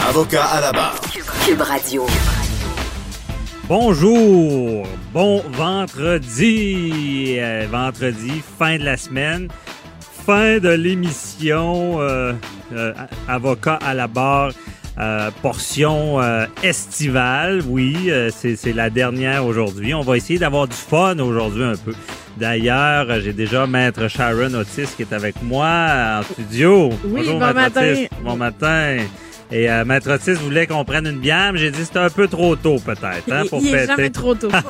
Avocat à la barre. Cube Radio. Bonjour, bon vendredi, Euh, vendredi, fin de la semaine, fin de l'émission euh, euh, Avocat à la barre, euh, portion euh, estivale, oui, euh, c'est c'est la dernière aujourd'hui. On va essayer d'avoir du fun aujourd'hui un peu. D'ailleurs, j'ai déjà Maître Sharon Otis qui est avec moi en studio. Oui, Bonjour, bon Maître matin. Otis. Bon matin. Et euh, Maître Otis voulait qu'on prenne une bière, mais j'ai dit c'était un peu trop tôt peut-être hein, Il- pour il est fêter. jamais trop tôt.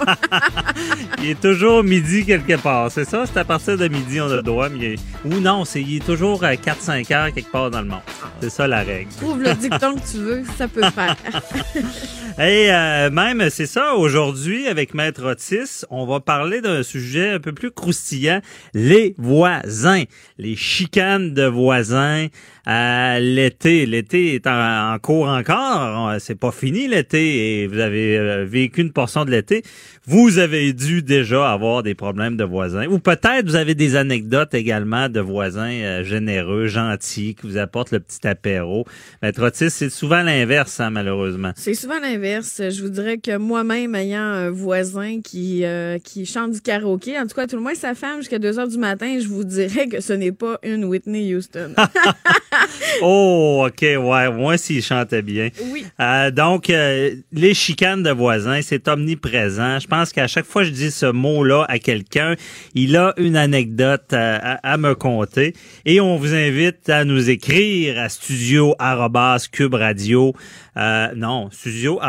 Il est toujours midi quelque part, c'est ça? C'est à partir de midi on a le droit, mais il est- ou non, c'est il est toujours à 4-5 heures quelque part dans le monde. C'est ça la règle. Trouve le dicton que tu veux, ça peut faire. Et euh, même, c'est ça, aujourd'hui, avec Maître Otis, on va parler d'un sujet un peu plus croustillant, les voisins, les chicanes de voisins. à l'été, l'été est en, en cours encore, c'est pas fini l'été et vous avez euh, vécu une portion de l'été. Vous avez dû déjà avoir des problèmes de voisins ou peut-être vous avez des anecdotes également de voisins euh, généreux, gentils, qui vous apportent le petit apéro. Maître Otis, c'est souvent l'inverse, hein, malheureusement. C'est souvent l'inverse. Je vous dirais que moi-même, ayant un voisin qui, euh, qui chante du karaoké, en tout cas, tout le moins sa femme jusqu'à 2 heures du matin, je vous dirais que ce n'est pas une Whitney Houston. Oh, OK, ouais, moi s'il chantait bien. oui. Euh, donc, euh, les chicanes de voisins, c'est omniprésent. Je pense qu'à chaque fois que je dis ce mot-là à quelqu'un, il a une anecdote à, à- à me conter. Et on vous invite à nous écrire à studio cube radio. Euh, non, studio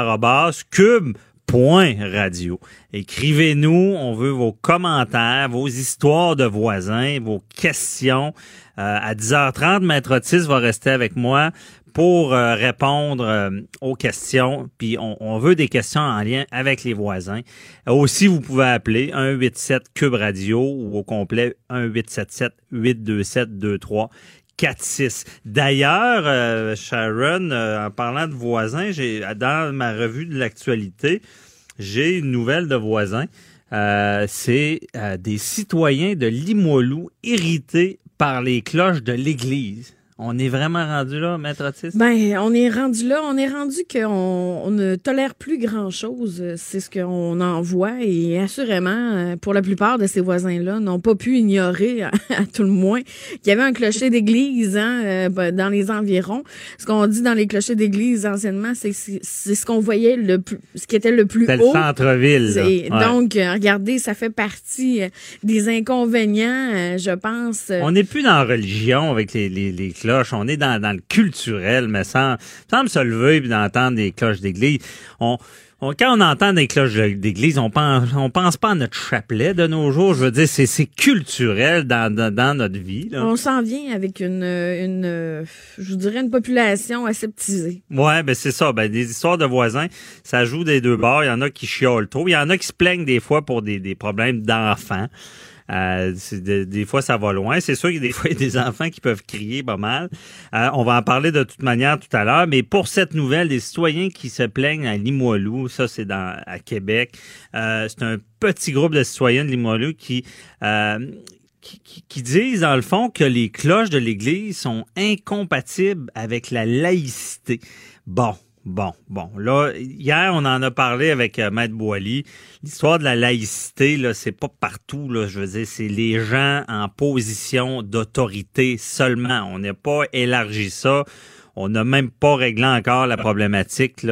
cube point radio. Écrivez-nous, on veut vos commentaires, vos histoires de voisins, vos questions. Euh, à 10h30, Maître Otis va rester avec moi pour euh, répondre euh, aux questions. Puis on, veut des questions en lien avec les voisins. Aussi, vous pouvez appeler 187 Cube Radio ou au complet 1877 827 23 4-6. D'ailleurs, euh, Sharon, en parlant de voisins, j'ai dans ma revue de l'actualité, j'ai une nouvelle de voisins. C'est des citoyens de Limoilou irrités par les cloches de l'église. On est vraiment rendu là, Maître Otis? Ben, on est rendu là, on est rendu qu'on on ne tolère plus grand-chose. C'est ce qu'on en voit et assurément, euh, pour la plupart de ces voisins-là, n'ont pas pu ignorer, à, à tout le moins, qu'il y avait un clocher d'église hein, euh, ben, dans les environs. Ce qu'on dit dans les clochers d'église anciennement, c'est ce qu'on voyait le plus, ce qui était le plus C'est le centre-ville. Ouais. Donc, euh, regardez, ça fait partie des inconvénients, je pense. On n'est plus dans la religion avec les, les, les cloches. On est dans, dans le culturel, mais sans, sans se lever et d'entendre des cloches d'église. On, quand on entend des cloches d'église, on pense, on pense pas à notre chapelet de nos jours. Je veux dire, c'est, culturel dans, dans, dans notre vie. Là. On s'en vient avec une, une, je vous dirais, une population aseptisée. Ouais, ben c'est ça. Ben des histoires de voisins, ça joue des deux bords. Il y en a qui chiolent trop. Il y en a qui se plaignent des fois pour des, des problèmes d'enfants. Euh, des fois, ça va loin. C'est sûr qu'il y des fois y a des enfants qui peuvent crier pas mal. Euh, on va en parler de toute manière tout à l'heure. Mais pour cette nouvelle, des citoyens qui se plaignent à Limoilou, ça c'est dans à Québec. Euh, c'est un petit groupe de citoyens de Limoilou qui euh, qui- qui disent, dans le fond, que les cloches de l'Église sont incompatibles avec la laïcité. Bon, bon, bon. Là, hier, on en a parlé avec euh, Maître Boily. L'histoire de la laïcité, là, c'est pas partout, là. Je veux dire, c'est les gens en position d'autorité seulement. On n'a pas élargi ça. On n'a même pas réglé encore la problématique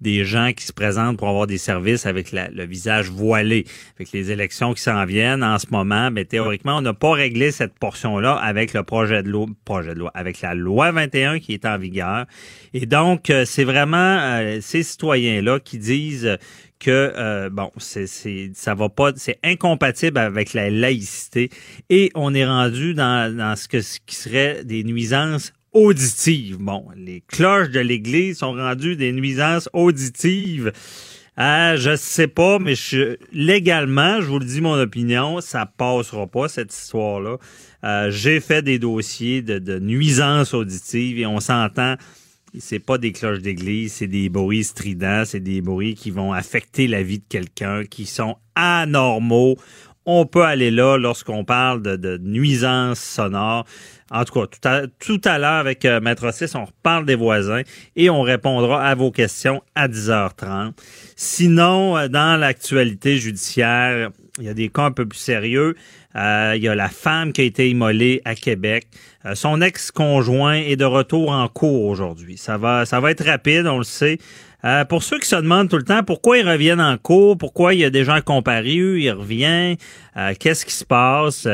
des gens qui se présentent pour avoir des services avec le visage voilé. Avec les élections qui s'en viennent en ce moment, mais théoriquement, on n'a pas réglé cette portion-là avec le projet de loi, projet de loi, avec la loi 21 qui est en vigueur. Et donc, euh, c'est vraiment euh, ces citoyens-là qui disent que euh, bon, c'est ça va pas, c'est incompatible avec la laïcité et on est rendu dans dans ce que ce qui serait des nuisances auditives. Bon, les cloches de l'église sont rendues des nuisances auditives. Euh, je sais pas, mais légalement, je vous le dis mon opinion, ça passera pas cette histoire-là. Euh, J'ai fait des dossiers de, de nuisances auditives et on s'entend c'est pas des cloches d'église, c'est des bruits stridents, c'est des bruits qui vont affecter la vie de quelqu'un, qui sont anormaux. On peut aller là lorsqu'on parle de, nuisances sonores. En tout cas, tout à, l'heure avec euh, Maître 6, on reparle des voisins et on répondra à vos questions à 10h30. Sinon, euh, dans l'actualité judiciaire, il y a des cas un peu plus sérieux. Euh, il y a la femme qui a été immolée à Québec. Son ex-conjoint est de retour en cours aujourd'hui. Ça va, ça va être rapide, on le sait. Euh, pour ceux qui se demandent tout le temps pourquoi ils reviennent en cours, pourquoi il y a des gens comparus, il revient, euh, qu'est-ce qui se passe,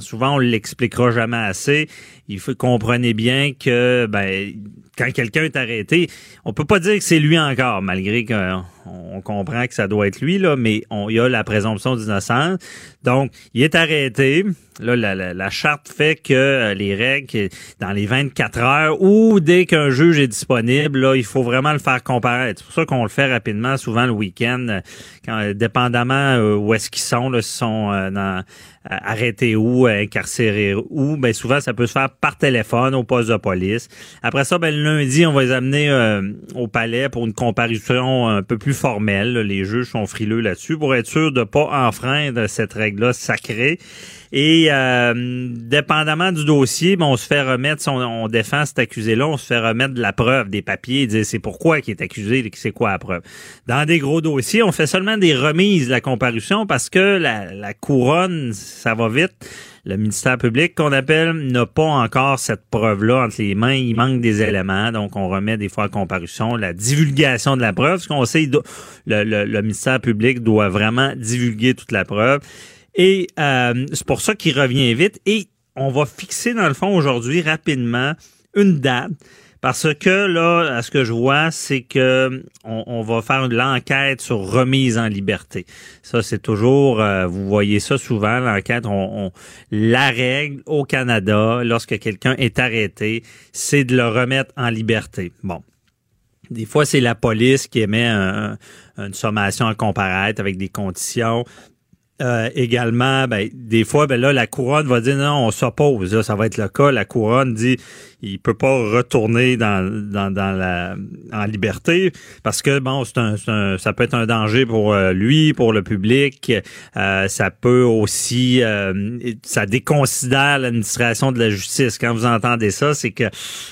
souvent on l'expliquera jamais assez. Il faut comprenez bien que ben quand quelqu'un est arrêté, on peut pas dire que c'est lui encore, malgré qu'on comprend que ça doit être lui là, mais on, il y a la présomption d'innocence. Donc il est arrêté. Là, la, la, charte fait que euh, les règles, dans les 24 heures ou dès qu'un juge est disponible, là, il faut vraiment le faire comparaître. C'est pour ça qu'on le fait rapidement, souvent le week-end, euh, quand, dépendamment euh, où est-ce qu'ils sont, là, sont dans, arrêtés où, incarcérés où, ben souvent ça peut se faire par téléphone au poste de police. Après ça, ben le lundi, on va les amener au palais pour une comparution un peu plus formelle. Les juges sont frileux là-dessus pour être sûr de pas enfreindre cette règle-là sacrée. Et euh, dépendamment du dossier, ben, on se fait remettre, si on, défend cet accusé-là, on se fait remettre de la preuve, des papiers, dire c'est pourquoi il est accusé, c'est quoi la preuve. Dans des gros dossiers, on fait seulement des remises de la comparution parce que la, la couronne, ça va vite le ministère public qu'on appelle n'a pas encore cette preuve-là entre les mains. Il manque des éléments, donc on remet des fois à comparution la divulgation de la preuve. Ce qu'on sait, le, ministère public doit vraiment divulguer toute la preuve. Et euh, c'est pour ça qu'il revient vite. Et on va fixer, dans le fond, aujourd'hui, rapidement, une date. Parce que là, à ce que je vois, c'est que on, va faire l'enquête sur remise en liberté. Ça, c'est toujours, euh, vous voyez ça souvent, l'enquête. On, la règle au Canada, lorsque quelqu'un est arrêté, c'est de le remettre en liberté. Bon. Des fois, c'est la police qui émet une sommation à comparaître avec des conditions. Euh, également, ben, des fois, ben là, la couronne va dire non, on s'oppose. ça va être le cas. La couronne dit il peut pas retourner dans, dans, dans la en liberté parce que bon, c'est un, ça peut être un danger pour euh, lui, pour le public. Euh, ça peut aussi ça déconsidère l'administration de la justice. Quand vous entendez ça, c'est que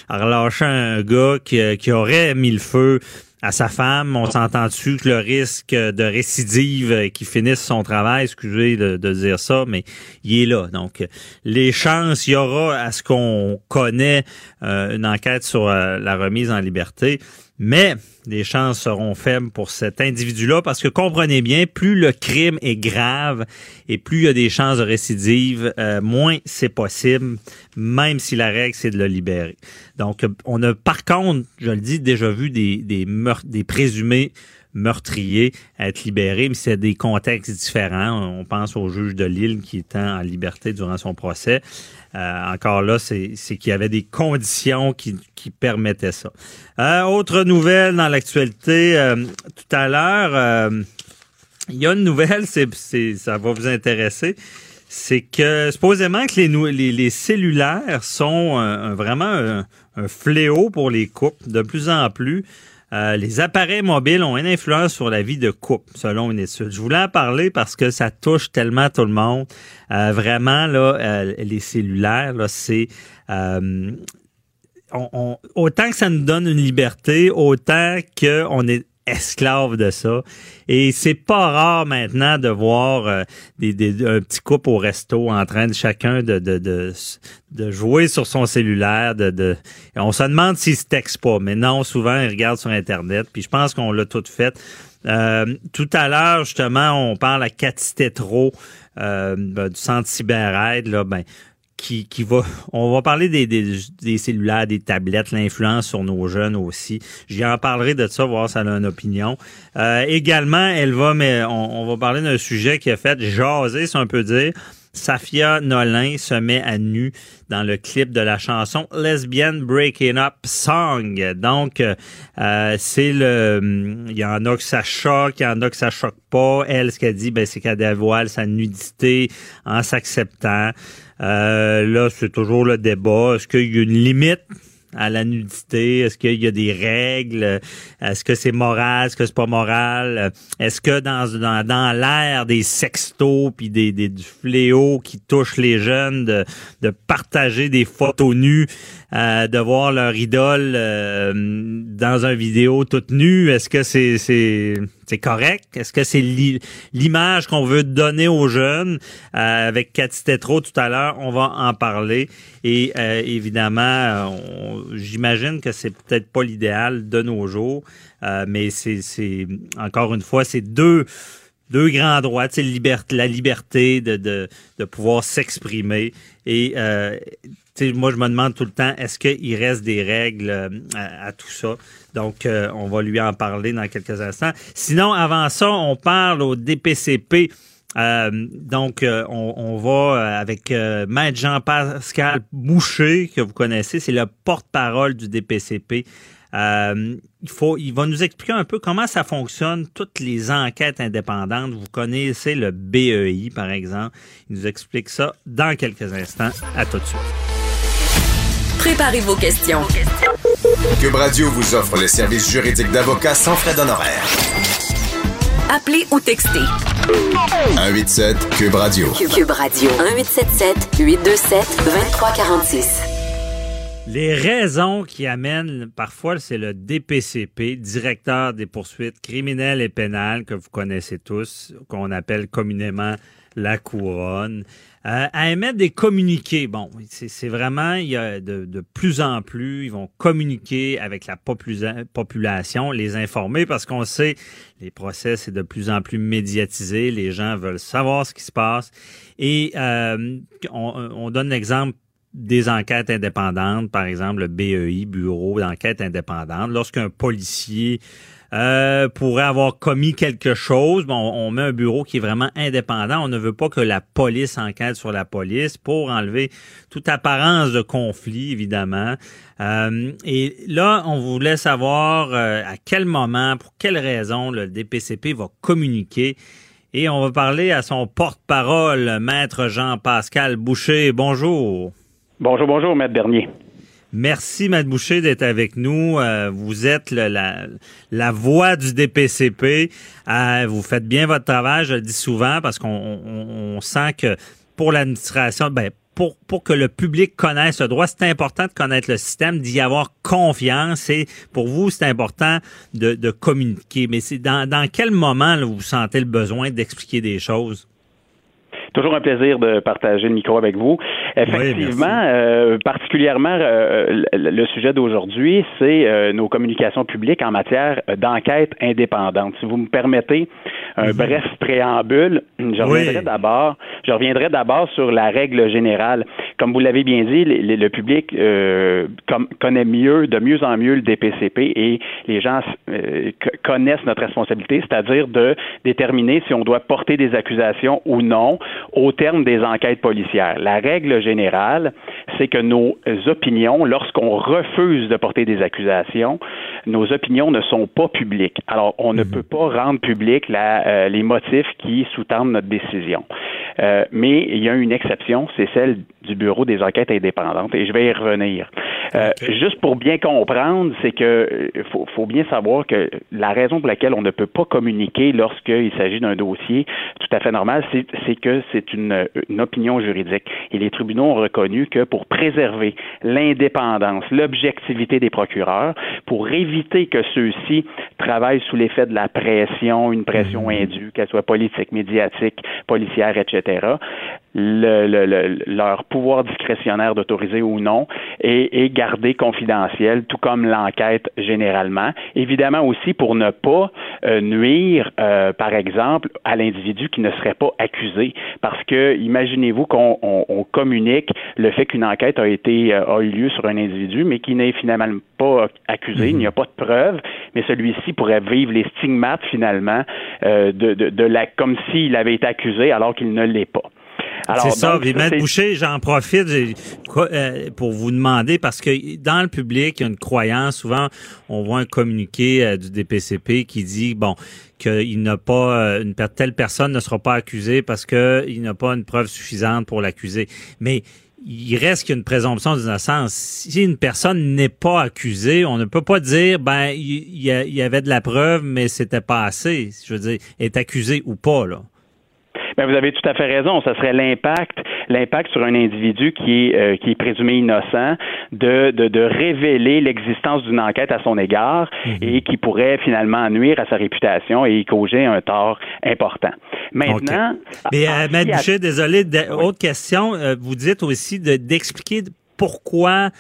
relâcher un gars qui, qui aurait mis le feu à sa femme. On s'entend dessus que le risque de récidive qui finisse son travail, excusez de, de, dire ça, mais il est là. Donc, les chances, il y aura à ce qu'on connaît euh, une enquête sur euh, la remise en liberté. Mais les chances seront faibles pour cet individu-là parce que comprenez bien, plus le crime est grave et plus il y a des chances de récidive, euh, moins c'est possible, même si la règle c'est de le libérer. Donc, on a par contre, je le dis, déjà vu des, des, meurtres, des présumés meurtrier à être libéré, mais c'est des contextes différents. On pense au juge de Lille qui était en liberté durant son procès. Euh, encore là, c'est qu'il y avait des conditions qui, permettaient ça. Euh, autre nouvelle dans l'actualité, euh, tout à l'heure, il y a une nouvelle, ça va vous intéresser c'est que supposément que les, cellulaires sont vraiment un, fléau pour les couples de plus en plus. Euh, les appareils mobiles ont une influence sur la vie de couple, selon une étude. Je voulais en parler parce que ça touche tellement tout le monde. Euh, vraiment, là, euh, les cellulaires, là, c'est autant que ça nous donne une liberté, autant qu'on est esclave de ça. Et c'est pas rare maintenant de voir euh, des, des, un petit couple au resto en train de chacun de, de, de, de jouer sur son cellulaire. De, de... On se demande s'ils se textent pas, mais non, souvent ils regardent sur Internet. Puis je pense qu'on l'a tout fait. Euh, tout à l'heure, justement, on parle à Cathy euh, ben, du Centre CyberAide. Là, ben, qui, qui va. On va parler des, des, des cellulaires, des tablettes, l'influence sur nos jeunes aussi. J'y en parlerai de ça, voir si elle a une opinion. Euh, également, elle va, mais on, va parler d'un sujet qui a fait jaser, si on peut dire. Safia Nolin se met à nu dans le clip de la chanson Lesbian Breaking Up Song. Donc, euh, c'est le... Il y en a que ça choque, il y en a que ça choque pas. Elle, ce qu'elle dit, ben, c'est qu'elle dévoile sa nudité en s'acceptant. Euh, là, c'est toujours le débat. Est-ce qu'il y a une limite? À la nudité? Est-ce qu'il y a des règles? Est-ce que c'est moral? Est-ce que c'est pas moral? Est-ce que dans, dans, dans l'ère des sextos puis des, des, du fléau qui touche les jeunes de, de partager des photos nues, euh, de voir leur idole euh, dans un vidéo toute nue, est-ce que c'est c'est c'est correct? Est-ce que c'est l'image qu'on veut donner aux jeunes? Euh, avec Cathy Tetro tout à l'heure, on va en parler. Et évidemment, j'imagine que c'est peut-être pas l'idéal de nos jours, mais c'est encore une fois, c'est deux deux grands droits, la liberté de, de, de pouvoir s'exprimer et euh, moi, je me demande tout le temps, est-ce qu'il reste des règles euh, à, tout ça? Donc, euh, on va lui en parler dans quelques instants. Sinon, avant ça, on parle au DPCP. Euh, donc, on, va avec Maître Jean-Pascal Boucher, que vous connaissez, c'est le porte-parole du DPCP. Euh, il, faut, il va nous expliquer un peu comment ça fonctionne, toutes les enquêtes indépendantes. Vous connaissez le BEI, par exemple. Il nous explique ça dans quelques instants. À tout de suite. Préparez vos questions. Cube Radio vous offre les services juridiques d'avocats sans frais d'honoraires. Appelez ou textez. 187 Cube Radio. Cube Radio. 1877 827 2346. Les raisons qui amènent, parfois, c'est le DPCP, directeur des poursuites criminelles et pénales, que vous connaissez tous, qu'on appelle communément la couronne, euh, à émettre des communiqués. Bon, c'est vraiment, il y a de, de, plus en plus, ils vont communiquer avec la population, les informer, parce qu'on sait, les procès, c'est de plus en plus médiatisé, les gens veulent savoir ce qui se passe. Et euh, on, on donne l'exemple des enquêtes indépendantes, par exemple le BEI, Bureau d'enquête indépendante, lorsqu'un policier euh, pourrait avoir commis quelque chose, bon, on met un bureau qui est vraiment indépendant. On ne veut pas que la police enquête sur la police pour enlever toute apparence de conflit, évidemment. Euh, et là, on voulait savoir euh, à quel moment, pour quelle raison le DPCP va communiquer. Et on va parler à son porte-parole, maître Jean-Pascal Boucher. Bonjour. Bonjour, bonjour, Maître Bernier. Merci, Maître Boucher, d'être avec nous. Euh, vous êtes la, la voix du DPCP. Euh, vous faites bien votre travail, je le dis souvent, parce qu'on sent que pour l'administration, ben, pour, pour que le public connaisse le droit, c'est important de connaître le système, d'y avoir confiance. Et pour vous, c'est important de, de communiquer. Mais c'est dans, dans quel moment vous sentez le besoin d'expliquer des choses? Toujours un plaisir de partager le micro avec vous. Effectivement, euh, particulièrement euh, le sujet d'aujourd'hui, c'est euh, nos communications publiques en matière d'enquête indépendante. Si vous me permettez un mhm. bref préambule, je reviendrai d'abord, je reviendrai d'abord sur la règle générale. Comme vous l'avez bien dit, le, public connaît mieux, de mieux en mieux le DPCP et les gens connaissent notre responsabilité, c'est-à-dire de déterminer si on doit porter des accusations ou non au terme des enquêtes policières. La règle générale, c'est que nos opinions, lorsqu'on refuse de porter des accusations, nos opinions ne sont pas publiques. Alors, on ne mhm. peut pas rendre public euh, les motifs qui sous-tendent notre décision. Euh, mais il y a une exception, c'est celle du Bureau des enquêtes indépendantes, et je vais y revenir. Euh, juste pour bien comprendre, c'est que faut, faut, bien savoir que la raison pour laquelle on ne peut pas communiquer lorsqu'il s'agit d'un dossier tout à fait normal, c'est que c'est une, une, opinion juridique. Et les tribunaux ont reconnu que pour préserver l'indépendance, l'objectivité des procureurs, pour éviter que ceux-ci travaillent sous l'effet de la pression, une pression mmh. Qu'elle soit politique, médiatique, policière, etc., le, leur pouvoir discrétionnaire d'autoriser ou non est, gardé confidentiel, tout comme l'enquête généralement. Évidemment aussi pour ne pas euh, nuire, euh, par exemple, à l'individu qui ne serait pas accusé, parce que imaginez-vous qu'on communique le fait qu'une enquête a été euh, a eu lieu sur un individu, mais qui n'est finalement pas accusé, il n'y a pas de preuve, mais celui-ci pourrait vivre les stigmates finalement de, de, de la comme s'il avait été accusé alors qu'il ne l'est pas. C'est ça. Puis, Maître Boucher, j'en profite euh, pour vous demander, parce que dans le public, il y a une croyance. Souvent, on voit un communiqué euh, du DPCP qui dit, bon, qu'il n'a pas euh, une telle personne ne sera pas accusée parce qu'il n'a pas une preuve suffisante pour l'accuser. Mais il reste qu'il y a une présomption d'innocence. Si une personne n'est pas accusée, on ne peut pas dire ben il y, avait de la preuve, mais c'était pas assez. Je veux dire, est accusé ou pas là. Ben, vous avez tout à fait raison. Ça serait l'impact, l'impact sur un individu qui est, euh, qui est présumé innocent de, de, de révéler l'existence d'une enquête à son égard mhm. et qui pourrait finalement nuire à sa réputation et y causer un tort important. Maintenant. Mais, euh, désolé, autre question. Euh, vous dites aussi d'expliquer pourquoi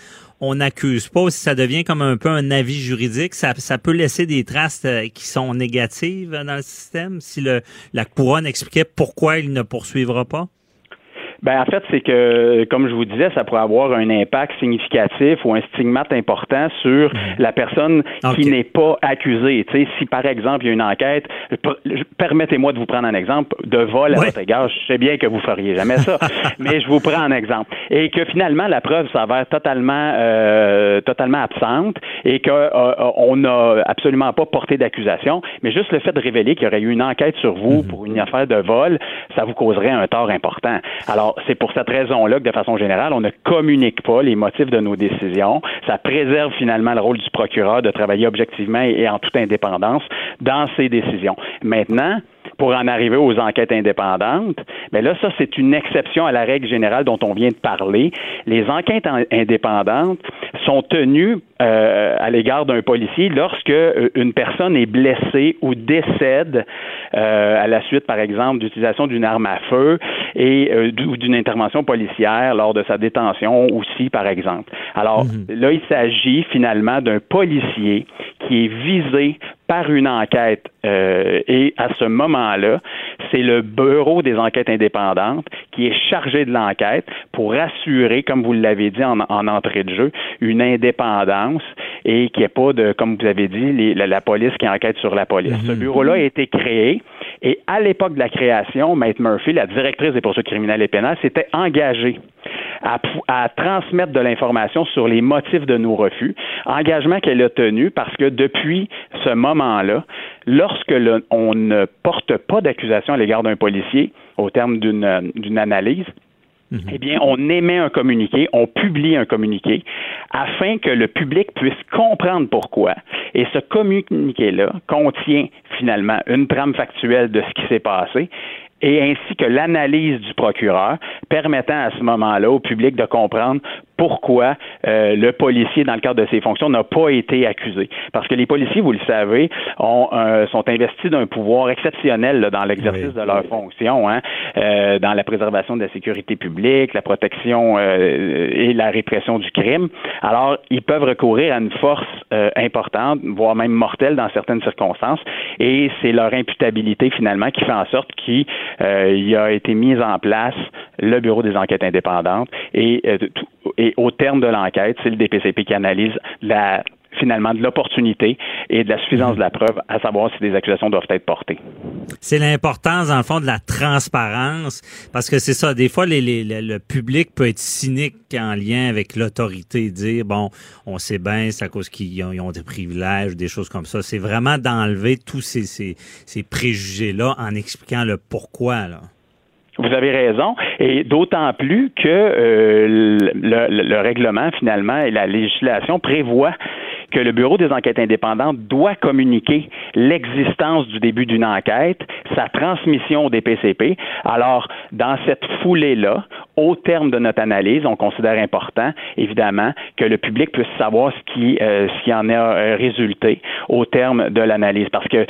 on n'accuse pas, si ça devient comme un peu un avis juridique, ça, peut laisser des traces euh, qui sont négatives dans le système si le, la couronne expliquait pourquoi il ne poursuivra pas? Ben en fait, c'est que, comme je vous disais, ça pourrait avoir un impact significatif ou un stigmate important sur mhm. la personne qui n'est pas accusée. Tu sais, si par exemple il y a une enquête, permettez-moi de vous prendre un exemple de vol à votre égard. Je sais bien que vous feriez jamais ça, mais je vous prends un exemple et que finalement la preuve s'avère totalement, euh, totalement absente et qu'on euh, n'a absolument pas porté d'accusation, mais juste le fait de révéler qu'il y aurait eu une enquête sur vous mhm. pour une affaire de vol, ça vous causerait un tort important. Alors c'est pour cette raison-là que, de façon générale, on ne communique pas les motifs de nos décisions. Ça préserve finalement le rôle du procureur de travailler objectivement et en toute indépendance dans ses décisions. Maintenant, pour en arriver aux enquêtes indépendantes, mais là, ça, c'est une exception à la règle générale dont on vient de parler. Les enquêtes indépendantes sont tenues euh, à l'égard d'un policier lorsque euh, une personne est blessée ou décède euh, à la suite, par exemple, d'utilisation d'une arme à feu et ou d'une intervention policière lors de sa détention aussi, par exemple. Alors mhm. là, il s'agit finalement d'un policier qui est visé par une enquête euh, et à ce moment-là, c'est le bureau des enquêtes indépendantes qui est chargé de l'enquête pour assurer, comme vous l'avez dit en, entrée de jeu, une indépendance et qu'il n'y ait pas de, comme vous avez dit, la, police qui enquête sur la police. Ce mhm. bureau-là a été créé et à l'époque de la création, Maître Murphy, la directrice des poursuites criminelles et pénales, s'était engagée à, transmettre de l'information sur les motifs de nos refus, engagement qu'elle a tenu parce que depuis ce moment-là, lorsque on ne porte pas d'accusation à l'égard d'un policier au terme d'une analyse, mhm. eh bien, on émet un communiqué, on publie un communiqué afin que le public puisse comprendre pourquoi. Et ce communiqué-là contient finalement une trame factuelle de ce qui s'est passé et ainsi que l'analyse du procureur permettant à ce moment-là au public de comprendre pourquoi euh, le policier, dans le cadre de ses fonctions, n'a pas été accusé. Parce que les policiers, vous le savez, ont, euh, sont investis d'un pouvoir exceptionnel dans l'exercice de leurs fonctions, hein, euh, dans la préservation de la sécurité publique, la protection et la répression du crime. Alors, ils peuvent recourir à une force importante, voire même mortelle dans certaines circonstances, et c'est leur imputabilité finalement qui fait en sorte qu'il y a été mis en place le Bureau des enquêtes indépendantes et, et et au terme de l'enquête, c'est le DPCP qui analyse la finalement de l'opportunité et de la suffisance de la preuve, à savoir si des accusations doivent être portées. C'est l'importance, dans le fond, de la transparence, parce que c'est ça, des fois, les, le public peut être cynique en lien avec l'autorité, dire, bon, on sait bien, c'est à cause qu'ils ont, des privilèges, des choses comme ça. C'est vraiment d'enlever tous ces, ces, ces préjugés-là en expliquant le pourquoi, là. Vous avez raison, et d'autant plus que euh, le, règlement finalement et la législation prévoient que le Bureau des enquêtes indépendantes doit communiquer l'existence du début d'une enquête, sa transmission au DPCP. Alors, dans cette foulée-là, au terme de notre analyse, on considère important, évidemment, que le public puisse savoir ce qui, euh, ce qui en a euh, résulté au terme de l'analyse. Parce que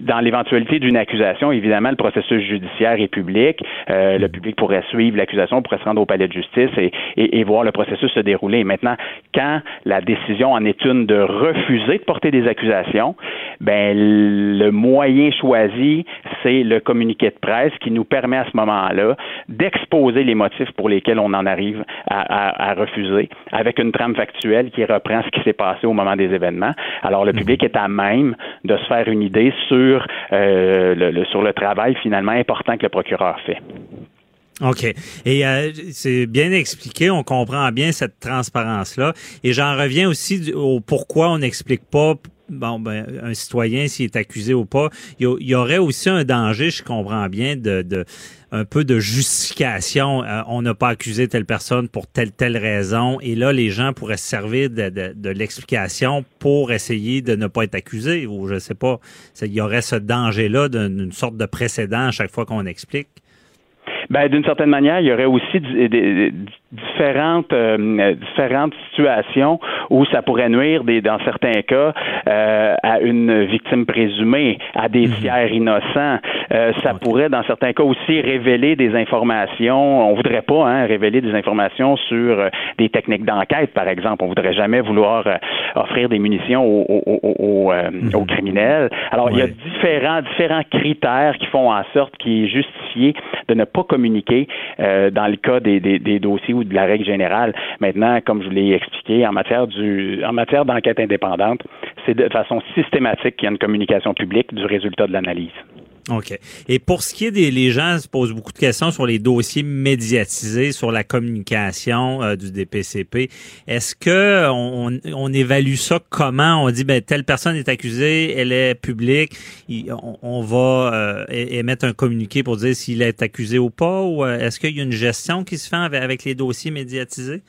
dans l'éventualité d'une accusation, évidemment, le processus judiciaire est public. Euh, le public pourrait suivre l'accusation, pourrait se rendre au palais de justice et, et, et, voir le processus se dérouler. Maintenant, quand la décision en est une de refuser de porter des accusations, ben le moyen choisi, c'est le communiqué de presse qui nous permet à ce moment-là d'exposer les motifs pour lesquels on en arrive à, refuser, avec une trame factuelle qui reprend ce qui s'est passé au moment des événements. Alors le public est à même de se faire une idée sur, euh, le, sur le travail finalement important que le procureur fait. OK. Et euh, c'est bien expliqué, on comprend bien cette transparence-là. Et j'en reviens aussi au pourquoi on n'explique pas bon, ben, un citoyen, s'il est accusé ou pas, il y, aurait aussi un danger, je comprends bien, de, de un peu de justification. Euh, on n'a pas accusé telle personne pour telle telle raison, et là, les gens pourraient se servir de, de, de l'explication pour essayer de ne pas être accusé, ou je sais pas. Il y aurait ce danger-là d'une sorte de précédent à chaque fois qu'on explique. Ben, d'une certaine manière, il y aurait aussi différentes euh, différentes situations où ça pourrait nuire des, dans certains cas euh, à une victime présumée, à des mhm. tiers innocents. Euh, ça pourrait dans certains cas aussi révéler des informations. On voudrait pas hein, révéler des informations sur des techniques d'enquête, par exemple. On voudrait jamais vouloir offrir des munitions aux, aux, mhm. criminels. Alors il y a différents différents critères qui font en sorte qu'il est justifié de ne pas communiquer dans le cas des, des, des dossiers ou de la règle générale. Maintenant, comme je vous l'ai expliqué, en matière en matière d'enquête indépendante, c'est de façon systématique qu'il y a une communication publique du résultat de l'analyse. OK. Et pour ce qui est des les gens se posent beaucoup de questions sur les dossiers médiatisés, sur la communication euh, du DPCP. Est-ce que on, on, évalue ça comment? On dit ben telle personne est accusée, elle est publique, on, va euh, émettre un communiqué pour dire s'il est accusé ou pas ou euh, est-ce qu'il y a une gestion qui se fait avec les dossiers médiatisés?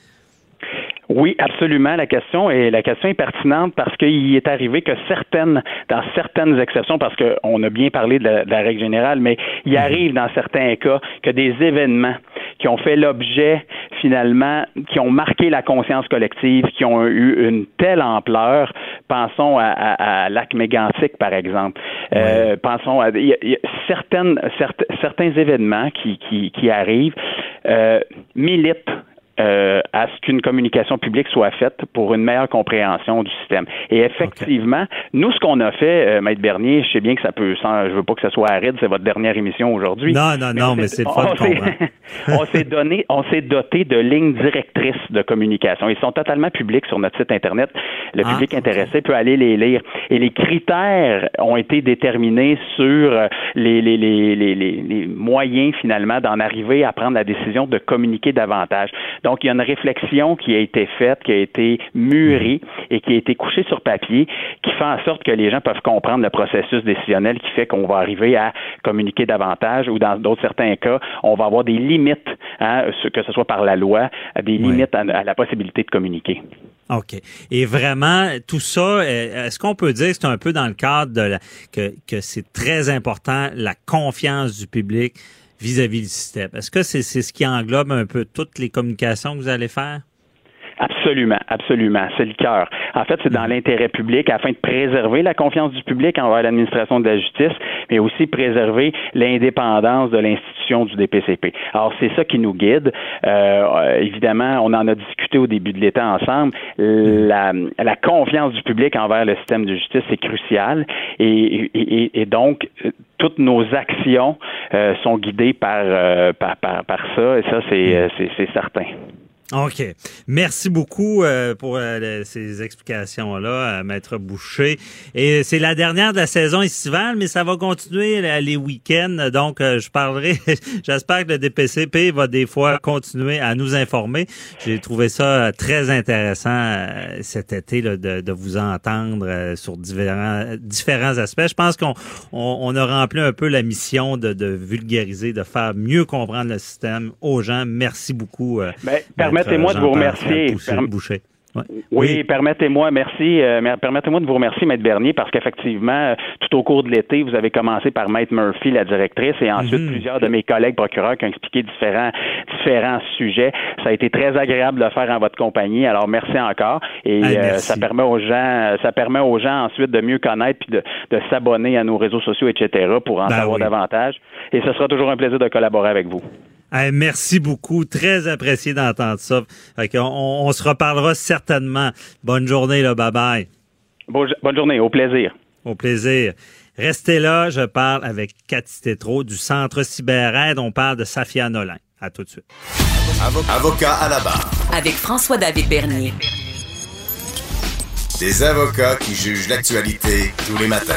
Oui, absolument. La question est la question est pertinente parce qu'il est arrivé que certaines, dans certaines exceptions, parce qu'on a bien parlé de la, règle générale, mais il mhm. arrive dans certains cas que des événements qui ont fait l'objet finalement, qui ont marqué la conscience collective, qui ont eu une telle ampleur, pensons à, à, Lac Mégantic par exemple, euh, pensons à y a, certaines, certains événements qui, qui, qui arrivent euh, militent euh, à ce qu'une communication publique soit faite pour une meilleure compréhension du système. Et effectivement, nous, ce qu'on a fait, euh, Maître Bernier, je sais bien que ça peut, sans, je veux pas que ce soit aride, c'est votre dernière émission aujourd'hui. Non, non, non, mais c'est le fun On s'est donné, on s'est doté de lignes directrices de communication. Ils sont totalement publics sur notre site Internet. Le ah, public intéressé peut aller les lire. Et les critères ont été déterminés sur euh, les, les, les, les, les moyens, finalement, d'en arriver à prendre la décision de communiquer davantage. Donc, il y a une réflexion qui a été faite, qui a été mûrie et qui a été couchée sur papier, qui fait en sorte que les gens peuvent comprendre le processus décisionnel qui fait qu'on va arriver à communiquer davantage ou dans d'autres certains cas, on va avoir des limites, hein, que ce soit par la loi, des limites à, la possibilité de communiquer. OK. Et vraiment, tout ça, euh, est-ce qu'on peut dire que c'est un peu dans le cadre de la, que, que c'est très important, la confiance du public vis-à-vis du système. Est-ce que c'est ce qui englobe un peu toutes les communications que vous allez faire? Absolument, absolument. C'est le cœur. En fait, c'est dans mhm. l'intérêt public afin de préserver la confiance du public envers l'administration de la justice, mais aussi préserver l'indépendance de l'institution du DPCP. Alors, c'est ça qui nous guide. Euh, évidemment, on en a discuté au début de l'été ensemble. La, la, confiance du public envers le système de justice est cruciale et, et, et donc toutes nos actions euh, sont guidées par, euh, par, par, par, ça et ça, c'est, c'est certain. OK. Merci beaucoup euh, pour euh, ces explications-là, Maître Boucher. Et c'est la dernière de la saison estivale, mais ça va continuer les week-ends. Donc, euh, je parlerai, j'espère que le DPCP va des fois continuer à nous informer. J'ai trouvé ça très intéressant cet été de, de, vous entendre sur différents, différents aspects. Je pense qu'on on, a rempli un peu la mission de, de, vulgariser, de faire mieux comprendre le système aux gens. Merci beaucoup. Ben, Permettez-moi de vous remercier. Boucher. Oui, permettez-moi, merci. Euh, permettez-moi de vous remercier, Maître Bernier, parce qu'effectivement, tout au cours de l'été, vous avez commencé par Maître Murphy, la directrice, et ensuite mhm. plusieurs de mes collègues procureurs qui ont expliqué différents, différents sujets. Ça a été très agréable de le faire en votre compagnie. Alors, merci encore. Et euh, ça permet aux gens, ça permet aux gens ensuite de mieux connaître puis de, de s'abonner à nos réseaux sociaux, etc., pour en ben savoir davantage. Et ce sera toujours un plaisir de collaborer avec vous merci beaucoup. Très apprécié d'entendre ça. on, se reparlera certainement. Bonne journée, là. Bye bye. Bonne journée. Au plaisir. Au plaisir. Restez là. Je parle avec Cathy Tétrault du Centre CyberAide. On parle de Safia Nolin. À tout de suite. Avocat à la barre. Avec François-David Bernier. Des avocats qui jugent l'actualité tous les matins.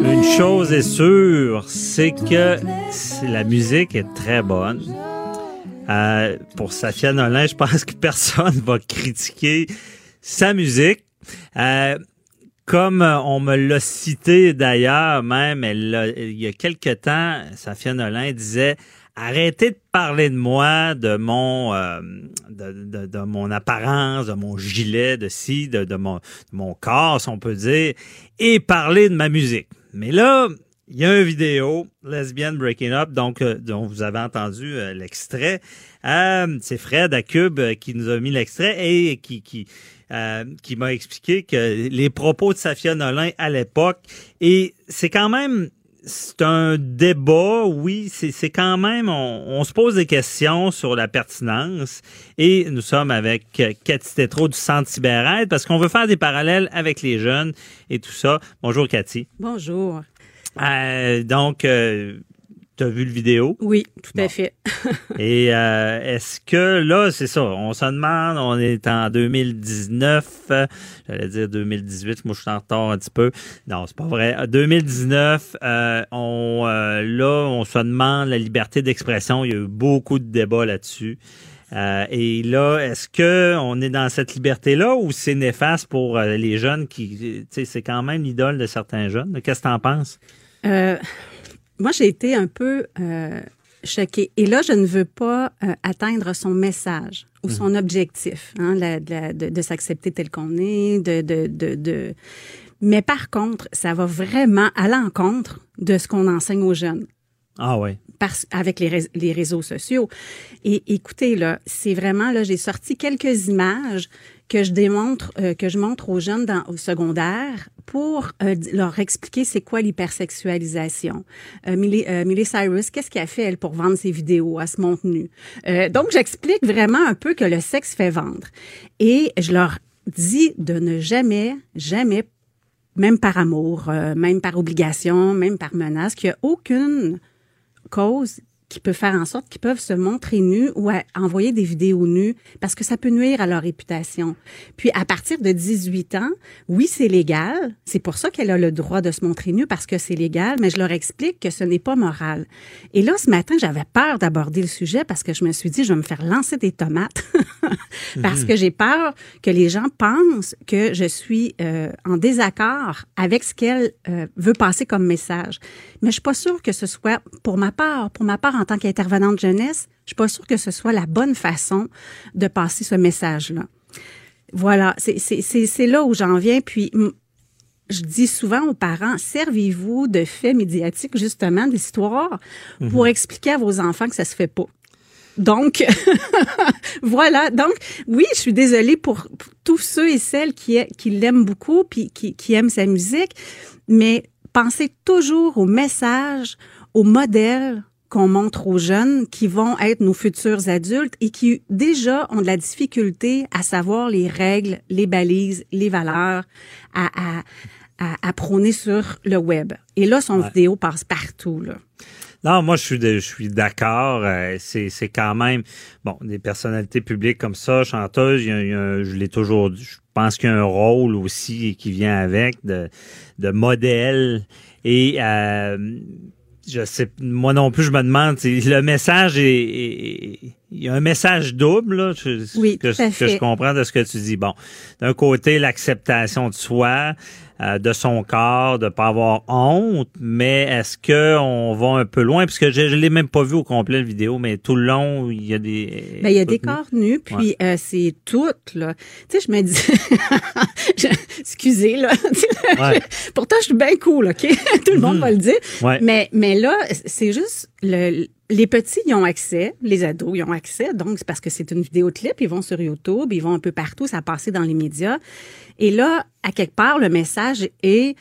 Une chose est sûre, c'est que la musique est très bonne. Euh, pour Safia Nolin, je pense que personne ne va critiquer sa musique. Euh, comme euh, on me l'a cité d'ailleurs, même il y a quelque temps, Safia Nolin disait arrêtez de parler de moi, de mon, euh, de, de, mon apparence, de mon gilet, de ci, de, de, mon, de mon corps, si on peut dire, et parler de ma musique. Mais là, il y a une vidéo, Lesbian Breaking Up, donc euh, dont vous avez entendu euh, l'extrait. Euh, c'est Fred à Cube qui nous a mis l'extrait et qui qui qui m'a expliqué que les propos de Safia Nolin à l'époque et c'est quand même c'est un débat, oui, c'est quand même, on, se pose des questions sur la pertinence et nous sommes avec Cathy Tétrault du Centre Cyberide parce qu'on veut faire des parallèles avec les jeunes et tout ça. Bonjour Cathy. Bonjour. Euh, donc, euh, tu as vu le vidéo? Oui, tout à fait. Et euh, est-ce que là, c'est ça, on se demande, on est en 2019, j'allais dire 2018, moi je suis en retard un petit peu. Non, c'est pas vrai. 2019, on là, on se demande la liberté d'expression. Il y a eu beaucoup de débats là-dessus. et là, est-ce que on est dans cette liberté-là ou c'est néfaste pour les jeunes qui, tu sais, c'est quand même l'idole de certains jeunes? Qu'est-ce que tu en penses? Euh, moi, j'ai été un peu euh, choquée. Et là, je ne veux pas euh, atteindre son message ou son mhm. objectif, hein, de, s'accepter tel qu'on est, de, de, de, Mais par contre, ça va vraiment à l'encontre de ce qu'on enseigne aux jeunes. Ah oui. Parce, avec les, les réseaux sociaux. Et écoutez, là, c'est vraiment, là, j'ai sorti quelques images que je démontre, euh, que je montre aux jeunes dans, au secondaire pour euh, leur expliquer c'est quoi l'hypersexualisation. Euh, Millie, euh, Cyrus, qu'est-ce qu'elle fait, elle, pour vendre ses vidéos? à se montre nue. Euh, donc, j'explique vraiment un peu que le sexe fait vendre. Et je leur dis de ne jamais, jamais, même par amour, même par obligation, même par menace, qu'il n'y a aucune cause qui peut faire en sorte qu'ils peuvent se montrer nus ou envoyer des vidéos nues parce que ça peut nuire à leur réputation. Puis à partir de 18 ans, oui, c'est légal. C'est pour ça qu'elle a le droit de se montrer nue parce que c'est légal, mais je leur explique que ce n'est pas moral. Et là, ce matin, j'avais peur d'aborder le sujet parce que je me suis dit, je vais me faire lancer des tomates parce que j'ai peur que les gens pensent que je suis euh, en désaccord avec ce qu'elle euh, veut passer comme message. Mais je suis pas sûre que ce soit pour ma part, pour ma part en tant qu'intervenante jeunesse, je suis pas sûre que ce soit la bonne façon de passer ce message-là. Voilà, c'est là où j'en viens. Puis, je dis souvent aux parents, servez-vous de faits médiatiques, justement, d'histoires, pour mhm. expliquer à vos enfants que ça se fait pas. Donc, voilà. Donc, oui, je suis désolée pour, tous ceux et celles qui, qui l'aiment beaucoup puis qui, qui aiment sa musique, mais pensez toujours au message, au modèle qu'on montre aux jeunes qui vont être nos futurs adultes et qui déjà ont de la difficulté à savoir les règles, les balises, les valeurs à, à, à, prôner sur le web. Et là, son vidéo passe partout. Là. Non, moi je suis je suis d'accord. Euh, c'est c'est quand même bon des personnalités publiques comme ça, chanteuses. Il y a, je l'ai toujours dit. Je pense qu'il y a un rôle aussi qui vient avec de de modèle et euh, je sais, moi non plus, je me demande, le message est, il y a un message double, là, oui, que, que je comprends de ce que tu dis. Bon, d'un côté, l'acceptation de soi, euh, de son corps, de pas avoir honte, mais est-ce que on va un peu loin? Puisque je, je l'ai même pas vu au complet la vidéo, mais tout le long il y a des. Ben il y a des corps nus, puis euh, c'est tout là. Tu sais, je me dis, excusez là. Pourtant je suis bien cool, ok? tout le monde mm-hmm. va le dire. Mais mais là c'est juste le les petits y ont accès, les ados y ont accès, donc c'est parce que c'est une vidéo clip, ils vont sur YouTube, ils vont un peu partout, ça a passé dans les médias. Et là, à quelque part, le message est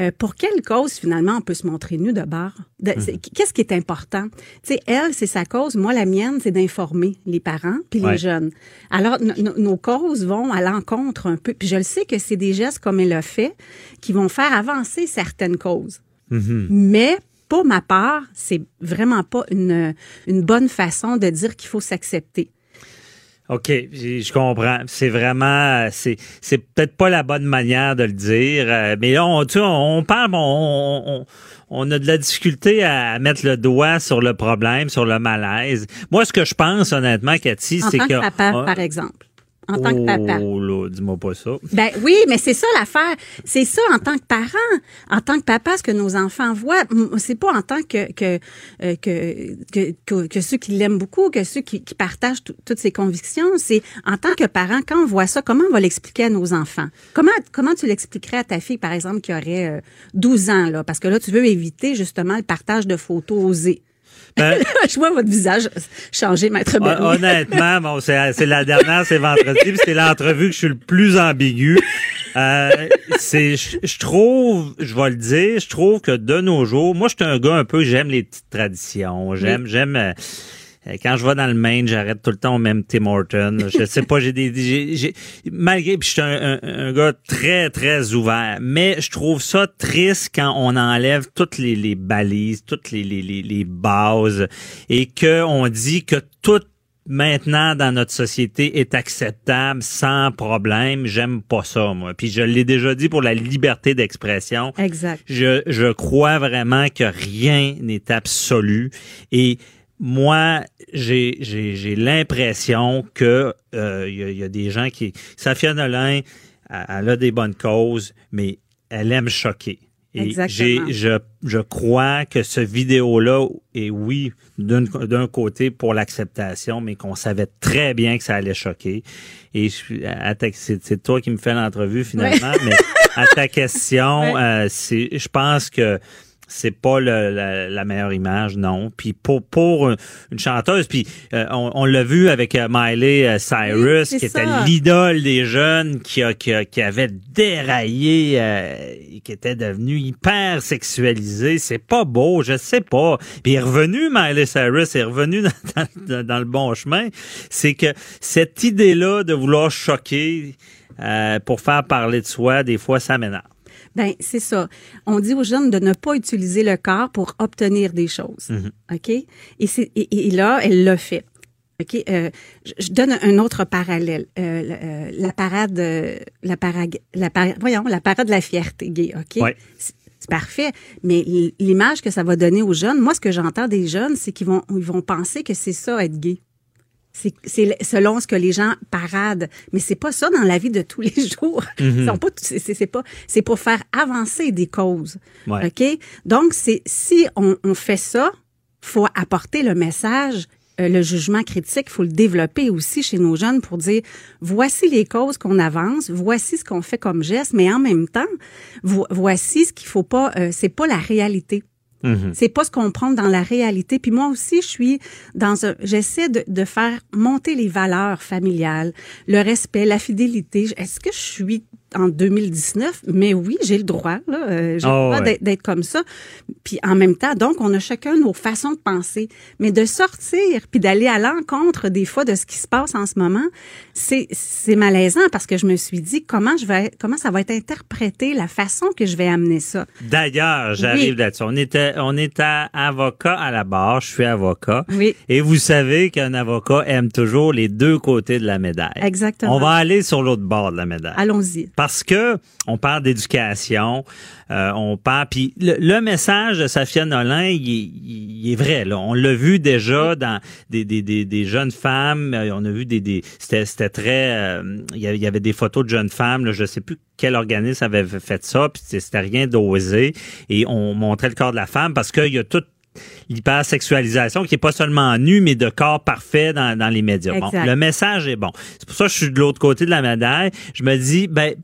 euh, pour quelle cause finalement on peut se montrer nu de bord? Mhm. Qu'est-ce qui est important? Tu sais, elle, c'est sa cause. Moi, la mienne, c'est d'informer les parents puis les jeunes. Alors, nos causes vont à l'encontre un peu. Puis je le sais que c'est des gestes comme elle a fait qui vont faire avancer certaines causes. Mhm. Mais pour ma part, c'est vraiment pas une, une bonne façon de dire qu'il faut s'accepter. OK, je comprends. C'est vraiment, c'est, c'est peut-être pas la bonne manière de le dire, euh, mais là, on, tu on parle, on, on, on, a de la difficulté à mettre le doigt sur le problème, sur le malaise. Moi, ce que je pense, honnêtement, Cathy, c'est que... papa, par exemple en tant que papa. Oh là, dis-moi pas ça. Ben oui, mais c'est ça l'affaire. C'est ça en tant que parent, en tant que papa, ce que nos enfants voient. C'est pas en tant que que, euh, que, que, que, ceux qui l'aiment beaucoup, que ceux qui, qui partagent toutes ses convictions. C'est en tant que parent, quand on voit ça, comment on va l'expliquer à nos enfants? Comment comment tu l'expliquerais à ta fille, par exemple, qui aurait 12 euh, ans, là? Parce que là, tu veux éviter justement le partage de photos osées. Ben, je vois votre visage changer, maître Bernier. Honnêtement, bon, c'est la dernière, c'est vendredi, c'est l'entrevue que je suis le plus ambigu. Euh, c'est, je, trouve, je vais le dire, je trouve que de nos jours, moi, je suis un gars un peu, j'aime les petites traditions, j'aime, j'aime. Euh, quand je vais dans le Maine, j'arrête tout le temps au même Tim Horton. Je sais pas, j'ai des, j'ai, malgré, puis je suis un, un, gars très très ouvert, mais je trouve ça triste quand on enlève toutes les, les balises, toutes les, les, les, les bases, et que on dit que tout maintenant dans notre société est acceptable sans problème. J'aime pas ça, moi. Puis je l'ai déjà dit pour la liberté d'expression. Exact. Je, je crois vraiment que rien n'est absolu et moi, j'ai, l'impression que il euh, y, a des gens qui. Safia Nolin, elle a des bonnes causes, mais elle aime choquer. Et je, je crois que ce vidéo-là est, oui, d'un, côté pour l'acceptation, mais qu'on savait très bien que ça allait choquer. Et c'est, toi qui me fais l'entrevue finalement, mais à ta question, euh, je pense que c'est pas la, meilleure image, non. Puis pour pour une chanteuse, puis euh, on, l'a vu avec euh, Miley euh, Cyrus, qui était l'idole des jeunes, qui a, qui, qui avait déraillé, qui était devenu hyper sexualisé. C'est pas beau, je sais pas. Puis il est revenu, Miley Cyrus, est revenu dans, dans le bon chemin. C'est que cette idée-là de vouloir choquer pour faire parler de soi, des fois, ça m'énerve. Ben c'est ça. On dit aux jeunes de ne pas utiliser le corps pour obtenir des choses. Mhm. OK? Et, là, elle l'a fait. OK? Euh, je, donne un autre parallèle. Euh, euh, la, parade, la parade, la voyons, la parade de la fierté gay. OK? C'est parfait. Mais l'image que ça va donner aux jeunes, moi, ce que j'entends des jeunes, c'est qu'ils vont, ils vont penser que c'est ça être gay. C'est selon ce que les gens paradent, mais c'est pas ça dans la vie de tous les jours. Mm pas, c'est pas, c'est pour faire avancer des causes. Ok, donc c'est si on, on, fait ça, faut apporter le message. Euh, le jugement critique, faut le développer aussi chez nos jeunes pour dire voici les causes qu'on avance, voici ce qu'on fait comme geste, mais en même temps, voici ce qu'il faut pas. Euh, c'est pas la réalité. Mhm. C'est pas ce qu'on prend dans la réalité. Puis moi aussi, je suis dans un, j'essaie de, de, faire monter les valeurs familiales, le respect, la fidélité. Est-ce que je suis en 2019, mais oui, j'ai le droit, là, euh, j'ai le ah droit d'être comme ça. Puis en même temps, donc, on a chacun nos façons de penser, mais de sortir puis d'aller à l'encontre des fois de ce qui se passe en ce moment, c'est c'est malaisant parce que je me suis dit comment je vais comment ça va être interprété la façon que je vais amener ça? D'ailleurs, j'arrive là-dessus. On était on est à avocat à la barre, je suis avocat. Oui. Et vous savez qu'un avocat aime toujours les deux côtés de la médaille. Exactement. On va aller sur l'autre bord de la médaille. Allons-y parce que on parle d'éducation, euh, on parle puis le, message de Safia Nolin, il, est vrai là. On l'a vu déjà dans des, des, des, jeunes femmes. Euh, on a vu des, des c'était très, euh, il y avait des photos de jeunes femmes. Là, je sais plus quel organisme avait fait ça, puis c'était rien d'osé. Et on montrait le corps de la femme parce qu'il y a tout l'hypersexualisation qui est pas seulement nu mais de corps parfait dans, dans les médias. Bon, le message est bon. C'est pour ça que je suis de l'autre côté de la médaille. Je me dis ben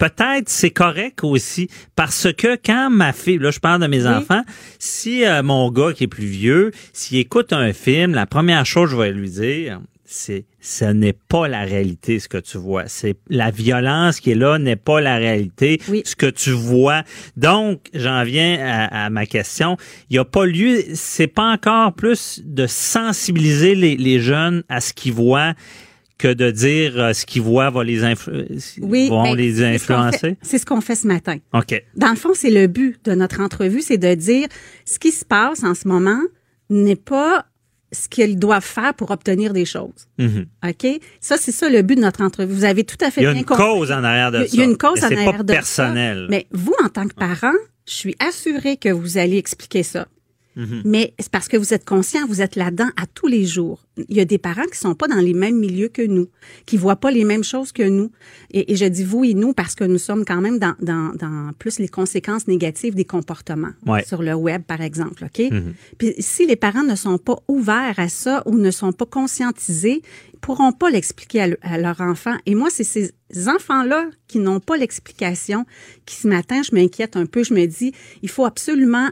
peut-être c'est correct aussi parce que quand ma fille, là je parle de mes enfants, si euh, mon gars qui est plus vieux, s'il écoute un film, la première chose que je vais lui dire, c'est ce n'est pas la réalité ce que tu vois. C'est la violence qui est là n'est pas la réalité ce que tu vois. Donc j'en viens à, à, ma question. Il n'y a pas lieu, c'est pas encore plus de sensibiliser les, les jeunes à ce qu'ils voient que de dire euh, ce qu'ils voient va les, oui, vont les influencer? C'est ce qu'on fait, ce matin. OK. Dans le fond, c'est le but de notre entrevue, c'est de dire ce qui se passe en ce moment n'est pas ce qu'ils doivent faire pour obtenir des choses. Mhm. OK? Ça, c'est ça le but de notre entrevue. Vous avez tout à fait Il y a bien une compris. cause en arrière de ça. Il y a une cause en arrière pas de personnel. ça. Mais vous, en tant que parent, je suis assurée que vous allez expliquer ça. Mhm. Mais c'est parce que vous êtes conscient, vous êtes là-dedans à tous les jours. Il y a des parents qui sont pas dans les mêmes milieux que nous, qui voient pas les mêmes choses que nous. Et, et je dis vous et nous parce que nous sommes quand même dans, dans, dans plus les conséquences négatives des comportements Ouais. sur le web, par exemple. OK? Mhm. Puis si les parents ne sont pas ouverts à ça ou ne sont pas conscientisés, ils pourront pas l'expliquer à, le- à leur enfant. Et moi, c'est ces enfants-là qui n'ont pas l'explication qui, ce matin, je m'inquiète un peu. Je me dis, il faut absolument